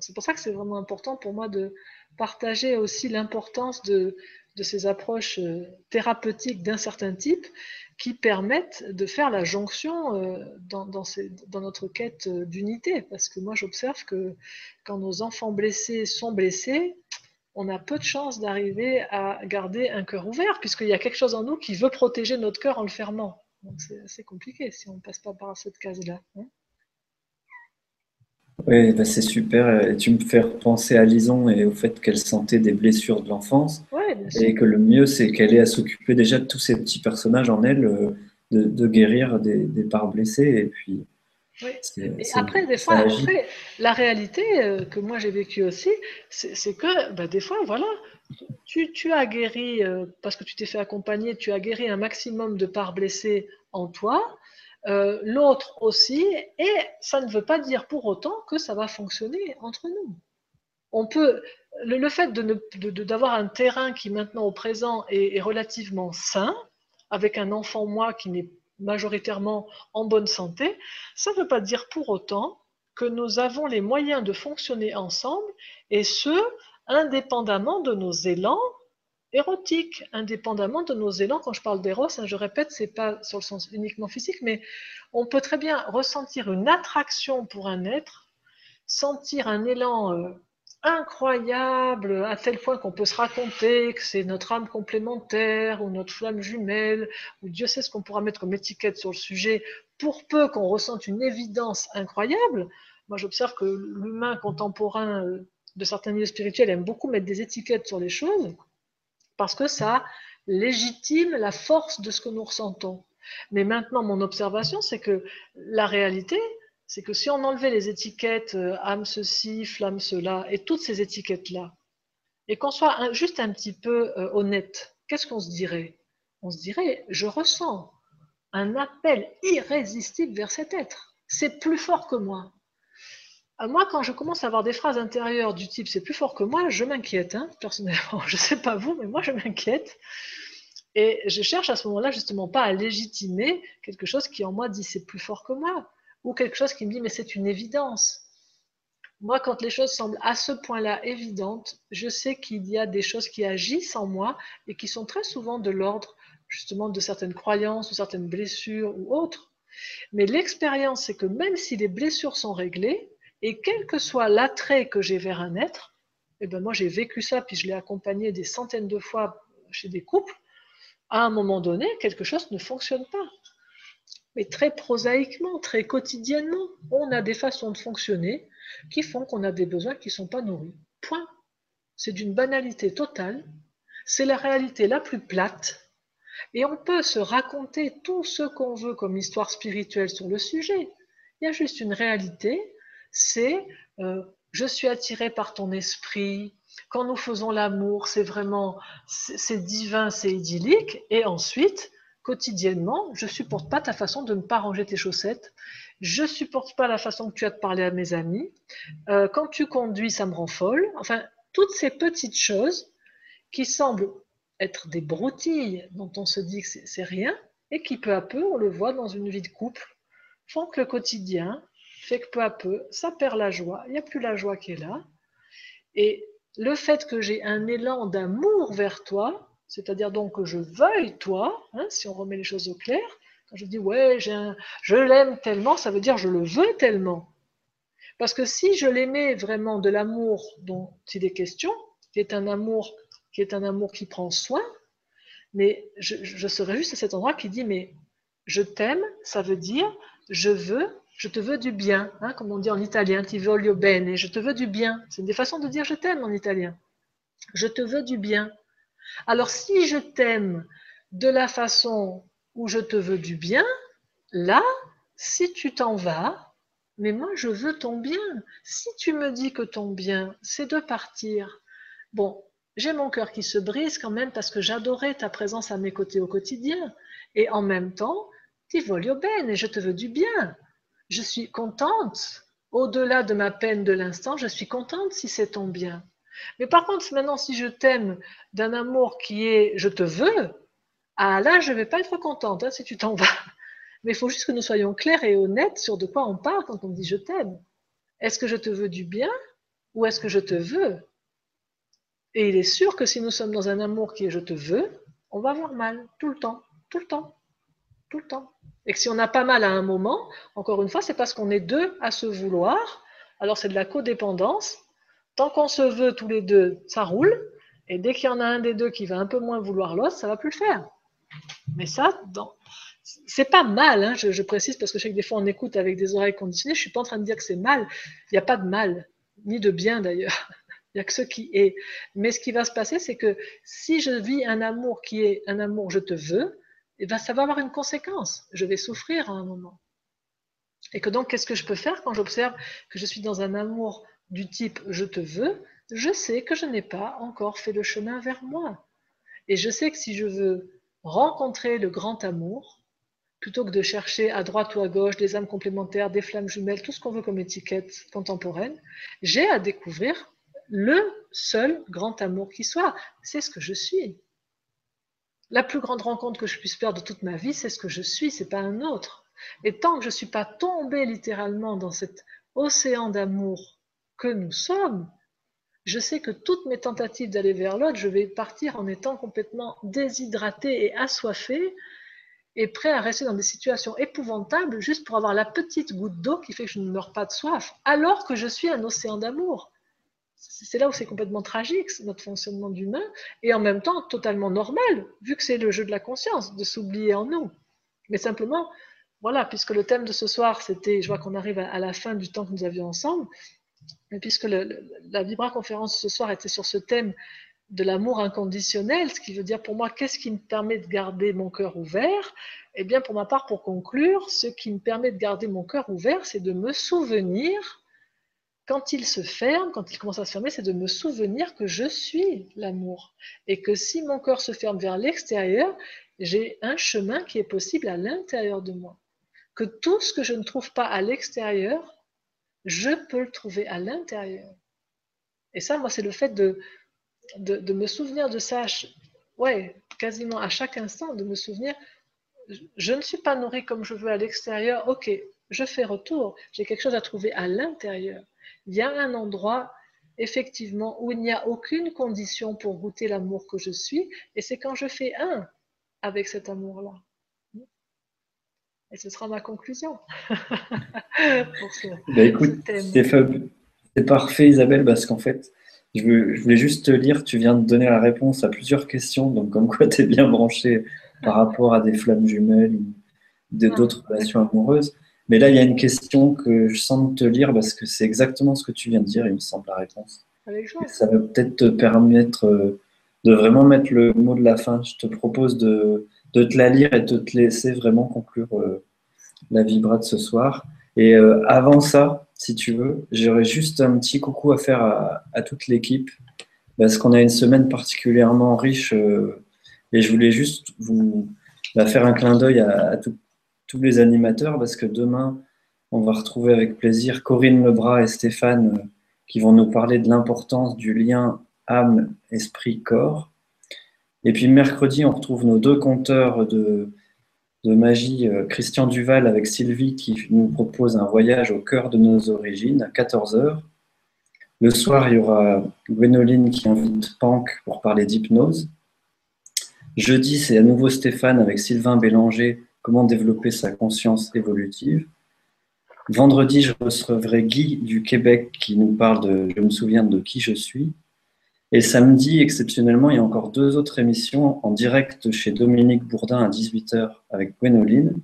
C'est pour ça que c'est vraiment important pour moi de partager aussi l'importance de, ces approches euh, thérapeutiques d'un certain type qui permettent de faire la jonction euh, dans, notre quête euh, d'unité. Parce que moi, j'observe que quand nos enfants blessés sont blessés, on a peu de chances d'arriver à garder un cœur ouvert, puisqu'il y a quelque chose en nous qui veut protéger notre cœur en le fermant. Donc c'est assez compliqué si on ne passe pas par cette case-là. Hein. oui, bah, c'est super. Et tu me fais penser à Lison et au fait qu'elle sentait des blessures de l'enfance et que le mieux, c'est qu'elle ait à s'occuper déjà de tous ces petits personnages en elle, euh, de, guérir des, parts blessées. Et puis. Et après, des fois, après, la réalité euh, que moi j'ai vécue aussi, c'est que bah, des fois, voilà, tu, tu as guéri, euh, parce que tu t'es fait accompagner, tu as guéri un maximum de parts blessées en toi, l'autre aussi, et ça ne veut pas dire pour autant que ça va fonctionner entre nous. On peut, le, fait d'avoir un terrain qui maintenant au présent est, relativement sain, avec un enfant moi qui n'est majoritairement en bonne santé, ça ne veut pas dire pour autant que nous avons les moyens de fonctionner ensemble, et ce, indépendamment de nos élans érotiques, indépendamment de nos élans. Quand je parle d'éros, hein, je répète, c'est pas sur le sens uniquement physique, mais on peut très bien ressentir une attraction pour un être, sentir un élan euh, incroyable, à tel point qu'on peut se raconter que c'est notre âme complémentaire ou notre flamme jumelle, ou Dieu sait ce qu'on pourra mettre comme étiquette sur le sujet, pour peu qu'on ressente une évidence incroyable. Moi, j'observe que l'humain contemporain euh, de certains milieux spirituels aime beaucoup mettre des étiquettes sur les choses, parce que ça légitime la force de ce que nous ressentons. Mais maintenant, mon observation, c'est que la réalité, c'est que si on enlevait les étiquettes euh, âme ceci, flamme cela, et toutes ces étiquettes-là, et qu'on soit juste un petit peu euh, honnête, qu'est-ce qu'on se dirait? On se dirait, je ressens un appel irrésistible vers cet être. C'est plus fort que moi. Euh, moi, quand je commence à avoir des phrases intérieures du type c'est plus fort que moi, je m'inquiète, hein, personnellement. Je ne sais pas vous, mais moi, je m'inquiète. Et je cherche à ce moment-là justement pas à légitimer quelque chose qui en moi dit c'est plus fort que moi ou quelque chose qui me dit mais c'est une évidence. Moi, quand les choses semblent à ce point-là évidentes, je sais qu'il y a des choses qui agissent en moi et qui sont très souvent de l'ordre justement de certaines croyances ou certaines blessures ou autres. Mais l'expérience, c'est que même si les blessures sont réglées, et quel que soit l'attrait que j'ai vers un être, et eh ben moi j'ai vécu ça, puis je l'ai accompagné des centaines de fois chez des couples, à un moment donné, quelque chose ne fonctionne pas mais très prosaïquement, très quotidiennement. On a des façons de fonctionner qui font qu'on a des besoins qui ne sont pas nourris. Point. C'est d'une banalité totale. C'est la réalité la plus plate. Et on peut se raconter tout ce qu'on veut comme histoire spirituelle sur le sujet. Il y a juste une réalité, c'est euh, je suis attiré par ton esprit. Quand nous faisons l'amour, c'est vraiment, c'est divin, c'est idyllique. Et ensuite, quotidiennement, je supporte pas ta façon de ne pas ranger tes chaussettes, je supporte pas la façon que tu as de parler à mes amis, euh, quand tu conduis, ça me rend folle. Enfin, toutes ces petites choses qui semblent être des broutilles dont on se dit que c'est rien et qui peu à peu, on le voit dans une vie de couple, font que le quotidien fait que peu à peu, ça perd la joie, il n'y a plus la joie qui est là. Et le fait que j'ai un élan d'amour vers toi, c'est-à-dire donc que je veuille toi, hein, si on remet les choses au clair, quand je dis ouais, je l'aime tellement, ça veut dire je le veux tellement. Parce que si je l'aimais vraiment de l'amour dont il est question, qui est un amour qui est un amour qui prend soin, mais je, serais juste à cet endroit qui dit mais je t'aime, ça veut dire je veux, je te veux du bien, hein, comme on dit en italien, ti voglio bene, je te veux du bien. C'est une des façons de dire je t'aime en italien. Je te veux du bien. Alors si je t'aime de la façon où je te veux du bien, là, si tu t'en vas, mais moi je veux ton bien. Si tu me dis que ton bien, c'est de partir, bon, j'ai mon cœur qui se brise quand même parce que j'adorais ta présence à mes côtés au quotidien. Et en même temps, ti voglio bene, je te veux du bien. Je suis contente. Au-delà de ma peine de l'instant, je suis contente si c'est ton bien. Mais par contre, maintenant, si je t'aime d'un amour qui est je te veux, ah là, je ne vais pas être contente hein, si tu t'en vas. Mais il faut juste que nous soyons clairs et honnêtes sur de quoi on parle quand on dit je t'aime. Est-ce que je te veux du bien ou est-ce que je te veux? Et il est sûr que si nous sommes dans un amour qui est je te veux, on va avoir mal tout le temps, tout le temps, tout le temps. Et que si on n'a pas mal à un moment, encore une fois, c'est parce qu'on est deux à se vouloir. Alors c'est de la codépendance Tant qu'on se veut tous les deux, ça roule. Et dès qu'il y en a un des deux qui va un peu moins vouloir l'autre, ça va plus le faire. Mais ça, c'est pas mal, hein, je, précise, parce que je sais que des fois on écoute avec des oreilles conditionnées. Je suis pas en train de dire que c'est mal. Il n'y a pas de mal, ni de bien d'ailleurs. Il n'y a que ce qui est. Mais ce qui va se passer, c'est que si je vis un amour qui est un amour je te veux, eh ben, ça va avoir une conséquence. Je vais souffrir à un moment. Et que donc, qu'est-ce que je peux faire quand j'observe que je suis dans un amour du type je te veux, je sais que je n'ai pas encore fait le chemin vers moi. Et je sais que si je veux rencontrer le grand amour, plutôt que de chercher à droite ou à gauche des âmes complémentaires, des flammes jumelles, tout ce qu'on veut comme étiquette contemporaine, j'ai à découvrir le seul grand amour qui soit. C'est ce que je suis. La plus grande rencontre que je puisse faire de toute ma vie, c'est ce que je suis, c'est pas un autre. Et tant que je ne suis pas tombée littéralement dans cette océan d'amour que nous sommes, je sais que toutes mes tentatives d'aller vers l'autre, je vais partir en étant complètement déshydraté et assoiffé et prêt à rester dans des situations épouvantables juste pour avoir la petite goutte d'eau qui fait que je ne meurs pas de soif, alors que je suis un océan d'amour. C'est là où c'est complètement tragique, notre fonctionnement d'humain, et en même temps totalement normal, vu que c'est le jeu de la conscience, de s'oublier en nous. Mais simplement, voilà, puisque le thème de ce soir, c'était, je vois qu'on arrive à la fin du temps que nous avions ensemble, puisque la Vibra conférence ce soir était sur ce thème de l'amour inconditionnel, ce qui veut dire pour moi, qu'est-ce qui me permet de garder mon cœur ouvert? Eh bien, pour ma part, pour conclure, ce qui me permet de garder mon cœur ouvert, c'est de me souvenir, quand il se ferme, quand il commence à se fermer, c'est de me souvenir que je suis l'amour. Et que si mon cœur se ferme vers l'extérieur, j'ai un chemin qui est possible à l'intérieur de moi. Que tout ce que je ne trouve pas à l'extérieur, je peux le trouver à l'intérieur. Et ça, moi, c'est le fait de, de, me souvenir de ça, ouais, quasiment à chaque instant, de me souvenir, je ne suis pas nourri comme je veux à l'extérieur, ok, je fais retour, j'ai quelque chose à trouver à l'intérieur. Il y a un endroit, effectivement, où il n'y a aucune condition pour goûter l'amour que je suis, et c'est quand je fais un avec cet amour-là. Et ce sera ma conclusion. bah écoute, c'est parfait Isabelle, parce qu'en fait, je, voulais juste te lire, tu viens de donner la réponse à plusieurs questions, donc comme quoi tu es bien branché par rapport à des flammes jumelles ou ah. d'autres relations amoureuses. Mais là, il y a une question que je sens te lire parce que c'est exactement ce que tu viens de dire, il me semble, la réponse. ça va peut-être te permettre euh, de vraiment mettre le mot de la fin. Je te propose de, de te la lire et de te laisser vraiment conclure euh, la vibra de ce soir. Et euh, avant ça, si tu veux, j'aurais juste un petit coucou à faire à, toute l'équipe parce qu'on a une semaine particulièrement riche euh, et je voulais juste vous bah, faire un clin d'œil à, tous les animateurs parce que demain, on va retrouver avec plaisir Corinne Lebras et Stéphane qui vont nous parler de l'importance du lien âme, esprit, corps. Et puis mercredi, on retrouve nos deux compteurs de, magie, euh, Christian Duval avec Sylvie, qui nous propose un voyage au cœur de nos origines à 14h. Le soir, il y aura Gwénoline qui invite Pank pour parler d'hypnose. Jeudi, c'est à nouveau Stéphane avec Sylvain Bélanger, comment développer sa conscience évolutive. Vendredi, je recevrai Guy du Québec qui nous parle de Je me souviens de qui je suis. Et samedi, exceptionnellement, il y a encore deux autres émissions en direct chez Dominique Bourdin à 18h avec Gwénoline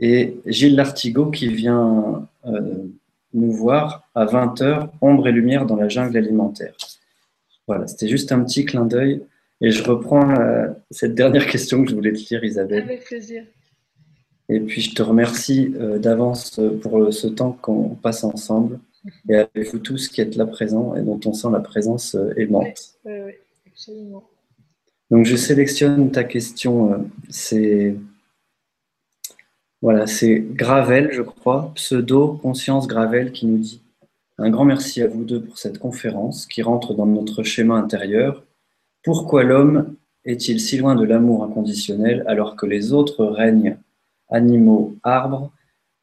et Gilles Lartigot qui vient euh, nous voir à 20h, Ombre et lumière dans la jungle alimentaire. Voilà, c'était juste un petit clin d'œil. Et je reprends euh, cette dernière question que je voulais te lire, Isabelle. Avec plaisir. Et puis je te remercie euh, d'avance pour ce temps qu'on passe ensemble et avec vous tous qui êtes là présents et dont on sent la présence aimante. Oui, oui, absolument. Donc je sélectionne ta question, euh, c'est voilà, c'est Gravel, je crois, pseudo Conscience Gravel qui nous dit un grand merci à vous deux pour cette conférence qui rentre dans notre schéma intérieur. Pourquoi l'homme est-il si loin de l'amour inconditionnel alors que les autres règnes, animaux, arbres,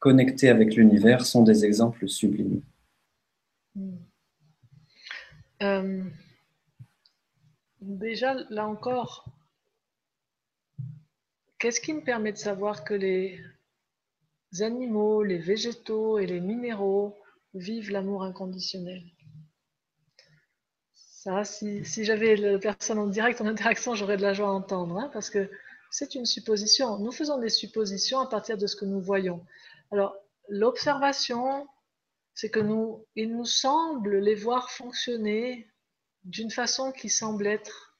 connectés avec l'univers, sont des exemples sublimes? Euh, déjà, là encore, qu'est-ce qui me permet de savoir que les animaux, les végétaux et les minéraux vivent l'amour inconditionnel? Ça, si, j'avais la personne en direct, en interaction, j'aurais de la joie à entendre, hein, parce que c'est une supposition. Nous faisons des suppositions à partir de ce que nous voyons. Alors, l'observation, c'est que nous, il nous semble les voir fonctionner d'une façon qui semble être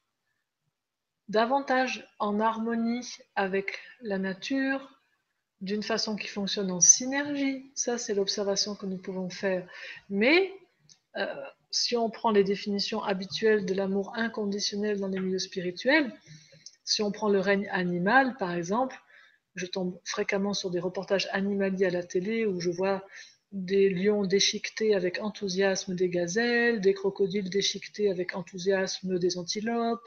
davantage en harmonie avec la nature, d'une façon qui fonctionne en synergie. Ça, c'est l'observation que nous pouvons faire. Mais euh, si on prend les définitions habituelles de l'amour inconditionnel dans les milieux spirituels, si on prend le règne animal, par exemple, je tombe fréquemment sur des reportages animaliers à la télé où je vois des lions déchiquetés avec enthousiasme des gazelles, des crocodiles déchiquetés avec enthousiasme des antilopes.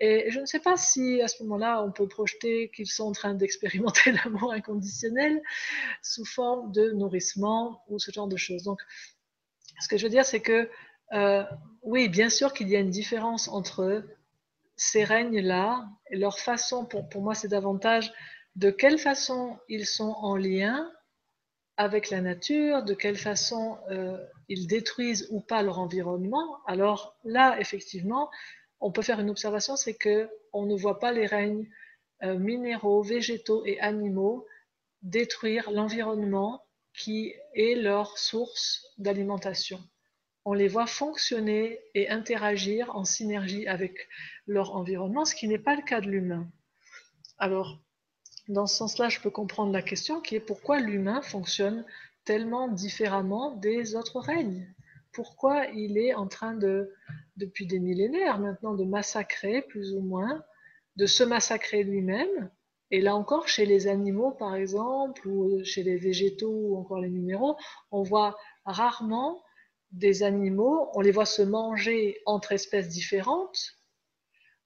Et je ne sais pas si à ce moment-là, on peut projeter qu'ils sont en train d'expérimenter l'amour inconditionnel sous forme de nourrissement ou ce genre de choses. Donc, ce que je veux dire, c'est que euh, oui, bien sûr qu'il y a une différence entre ces règnes-là et leur façon, pour, pour moi, c'est davantage de quelle façon ils sont en lien avec la nature, de quelle façon euh, ils détruisent ou pas leur environnement. Alors là, effectivement, on peut faire une observation, c'est que on ne voit pas les règnes euh, minéraux, végétaux et animaux détruire l'environnement qui est leur source d'alimentation. On les voit fonctionner et interagir en synergie avec leur environnement, ce qui n'est pas le cas de l'humain. Alors, dans ce sens-là, je peux comprendre la question qui est pourquoi l'humain fonctionne tellement différemment des autres règnes? Pourquoi il est en train de, depuis des millénaires maintenant, de massacrer plus ou moins, de se massacrer lui-même et là encore, chez les animaux, par exemple, ou chez les végétaux ou encore les minéraux, on voit rarement des animaux, on les voit se manger entre espèces différentes,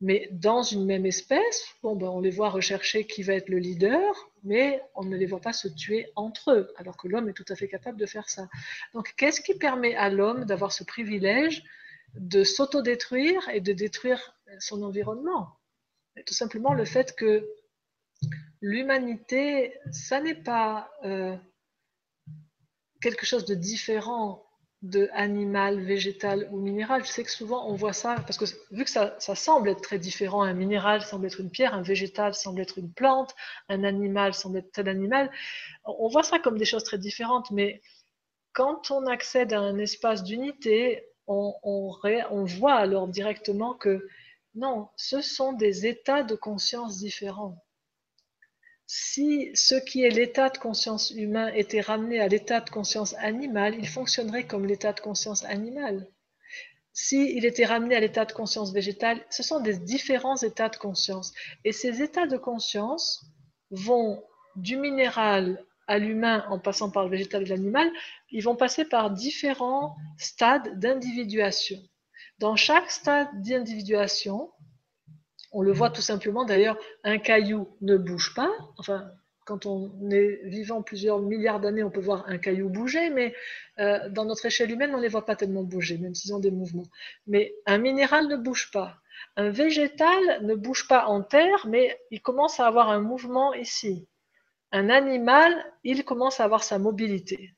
mais dans une même espèce, bon, ben, on les voit rechercher qui va être le leader, mais on ne les voit pas se tuer entre eux, alors que l'homme est tout à fait capable de faire ça. Donc, qu'est-ce qui permet à l'homme d'avoir ce privilège de s'autodétruire et de détruire son environnement? Tout simplement le fait que l'humanité, ça n'est pas euh, quelque chose de différent de animal, végétal ou minéral. Je sais que souvent on voit ça, parce que vu que ça, semble être très différent, un minéral semble être une pierre, un végétal semble être une plante, un animal semble être tel animal, on voit ça comme des choses très différentes, mais quand on accède à un espace d'unité, on, on voit alors directement que non, ce sont des états de conscience différents si ce qui est l'état de conscience humain était ramené à l'état de conscience animal, il fonctionnerait comme l'état de conscience animal. S'il était ramené à l'état de conscience végétal, ce sont des différents états de conscience. Et ces états de conscience vont du minéral à l'humain en passant par le végétal et l'animal, ils vont passer par différents stades d'individuation. Dans chaque stade d'individuation, on le voit tout simplement, d'ailleurs, un caillou ne bouge pas. Enfin, quand on est vivant plusieurs milliards d'années, on peut voir un caillou bouger, mais euh, dans notre échelle humaine, on ne les voit pas tellement bouger, même s'ils ont des mouvements. Mais un minéral ne bouge pas. Un végétal ne bouge pas en terre, mais il commence à avoir un mouvement ici. Un animal, il commence à avoir sa mobilité.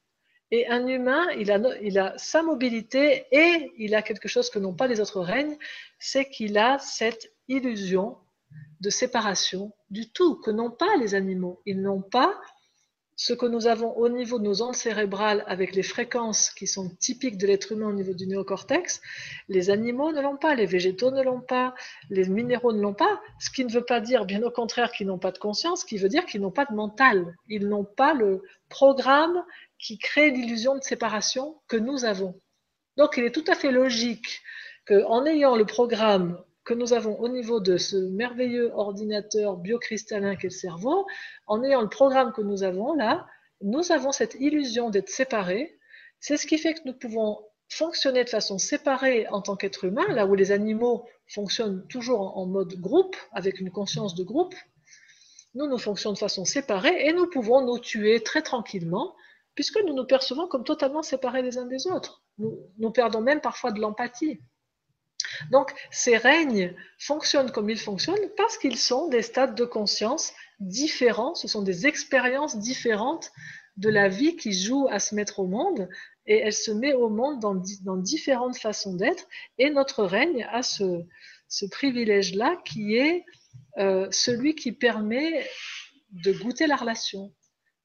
Et un humain, il a, il a sa mobilité et il a quelque chose que n'ont pas les autres règnes, c'est qu'il a cette illusion de séparation du tout que n'ont pas les animaux. Ils n'ont pas ce que nous avons au niveau de nos ondes cérébrales avec les fréquences qui sont typiques de l'être humain au niveau du néocortex, les animaux ne l'ont pas, les végétaux ne l'ont pas, les minéraux ne l'ont pas, ce qui ne veut pas dire, bien au contraire, qu'ils n'ont pas de conscience, ce qui veut dire qu'ils n'ont pas de mental, ils n'ont pas le programme qui crée l'illusion de séparation que nous avons. Donc il est tout à fait logique qu'en ayant le programme que nous avons au niveau de ce merveilleux ordinateur biocristallin qu'est le cerveau, en ayant le programme que nous avons là, nous avons cette illusion d'être séparés. C'est ce qui fait que nous pouvons fonctionner de façon séparée en tant qu'être humain, là où les animaux fonctionnent toujours en mode groupe, avec une conscience de groupe. Nous, nous fonctionnons de façon séparée et nous pouvons nous tuer très tranquillement, puisque nous nous percevons comme totalement séparés les uns des autres. Nous, nous perdons même parfois de l'empathie. Donc, ces règnes fonctionnent comme ils fonctionnent parce qu'ils sont des stades de conscience différents, ce sont des expériences différentes de la vie qui joue à se mettre au monde et elle se met au monde dans, différentes façons d'être et notre règne a ce, privilège-là qui est euh, celui qui permet de goûter la relation.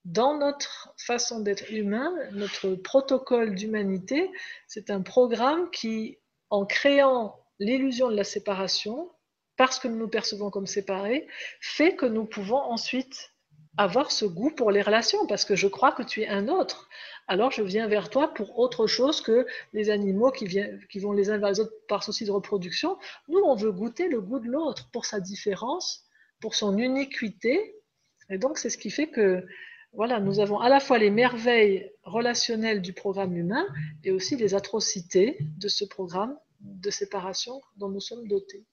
Dans notre façon d'être humain, notre protocole d'humanité, c'est un programme qui, en créant l'illusion de la séparation, parce que nous nous percevons comme séparés, fait que nous pouvons ensuite avoir ce goût pour les relations, parce que je crois que tu es un autre. Alors je viens vers toi pour autre chose que les animaux qui, viennent, qui vont les uns vers les autres par souci de reproduction. Nous, on veut goûter le goût de l'autre pour sa différence, pour son uniquité. Et donc c'est ce qui fait que voilà, nous avons à la fois les merveilles relationnelles du programme humain et aussi les atrocités de ce programme de séparation dont nous sommes dotés.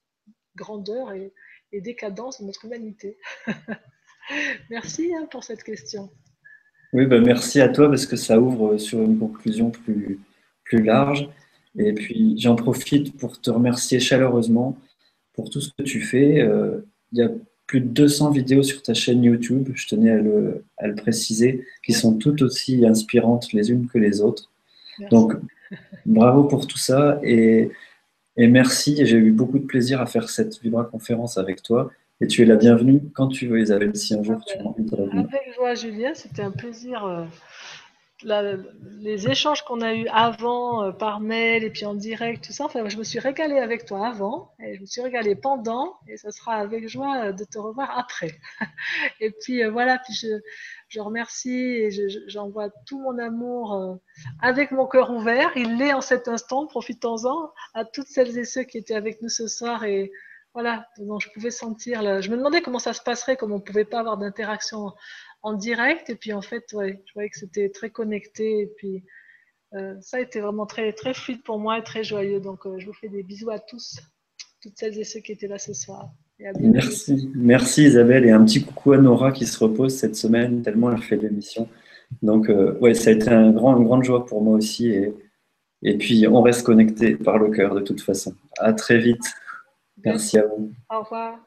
Grandeur et, décadence de notre humanité. merci hein, pour cette question. Oui, ben merci à toi parce que ça ouvre sur une conclusion plus, plus large. Et puis j'en profite pour te remercier chaleureusement pour tout ce que tu fais. Euh, il y a plus de 200 vidéos sur ta chaîne YouTube, je tenais à le, à le préciser, qui sont toutes aussi inspirantes les unes que les autres. Donc, bravo pour tout ça et, et merci. J'ai eu beaucoup de plaisir à faire cette Vibra conférence avec toi. Et tu es la bienvenue quand tu veux, Isabelle, si un jour tu as envie de revenir. Avec joie, Julien, c'était un plaisir. Les échanges qu'on a eus avant euh, par mail et puis en direct, tout ça, enfin, je me suis régalée avec toi avant et je me suis régalée pendant et ce sera avec joie euh, de te revoir après. et puis euh, voilà, puis je, je remercie et j'envoie tout mon amour avec mon cœur ouvert. Il l'est en cet instant, profitons-en à toutes celles et ceux qui étaient avec nous ce soir et voilà, dont je pouvais sentir. Je me demandais comment ça se passerait, comme on ne pouvait pas avoir d'interaction en direct. Et puis en fait, ouais, je voyais que c'était très connecté. Et puis euh, ça a été vraiment très, très fluide pour moi et très joyeux. Donc euh, je vous fais des bisous à tous, toutes celles et ceux qui étaient là ce soir. Merci, merci Isabelle et un petit coucou à Nora qui se repose cette semaine tellement elle fait l'émission. Donc euh, ouais, ça a été un grand, une grande joie pour moi aussi et, et puis on reste connecté par le cœur de toute façon. À très vite. Merci à vous. Au revoir.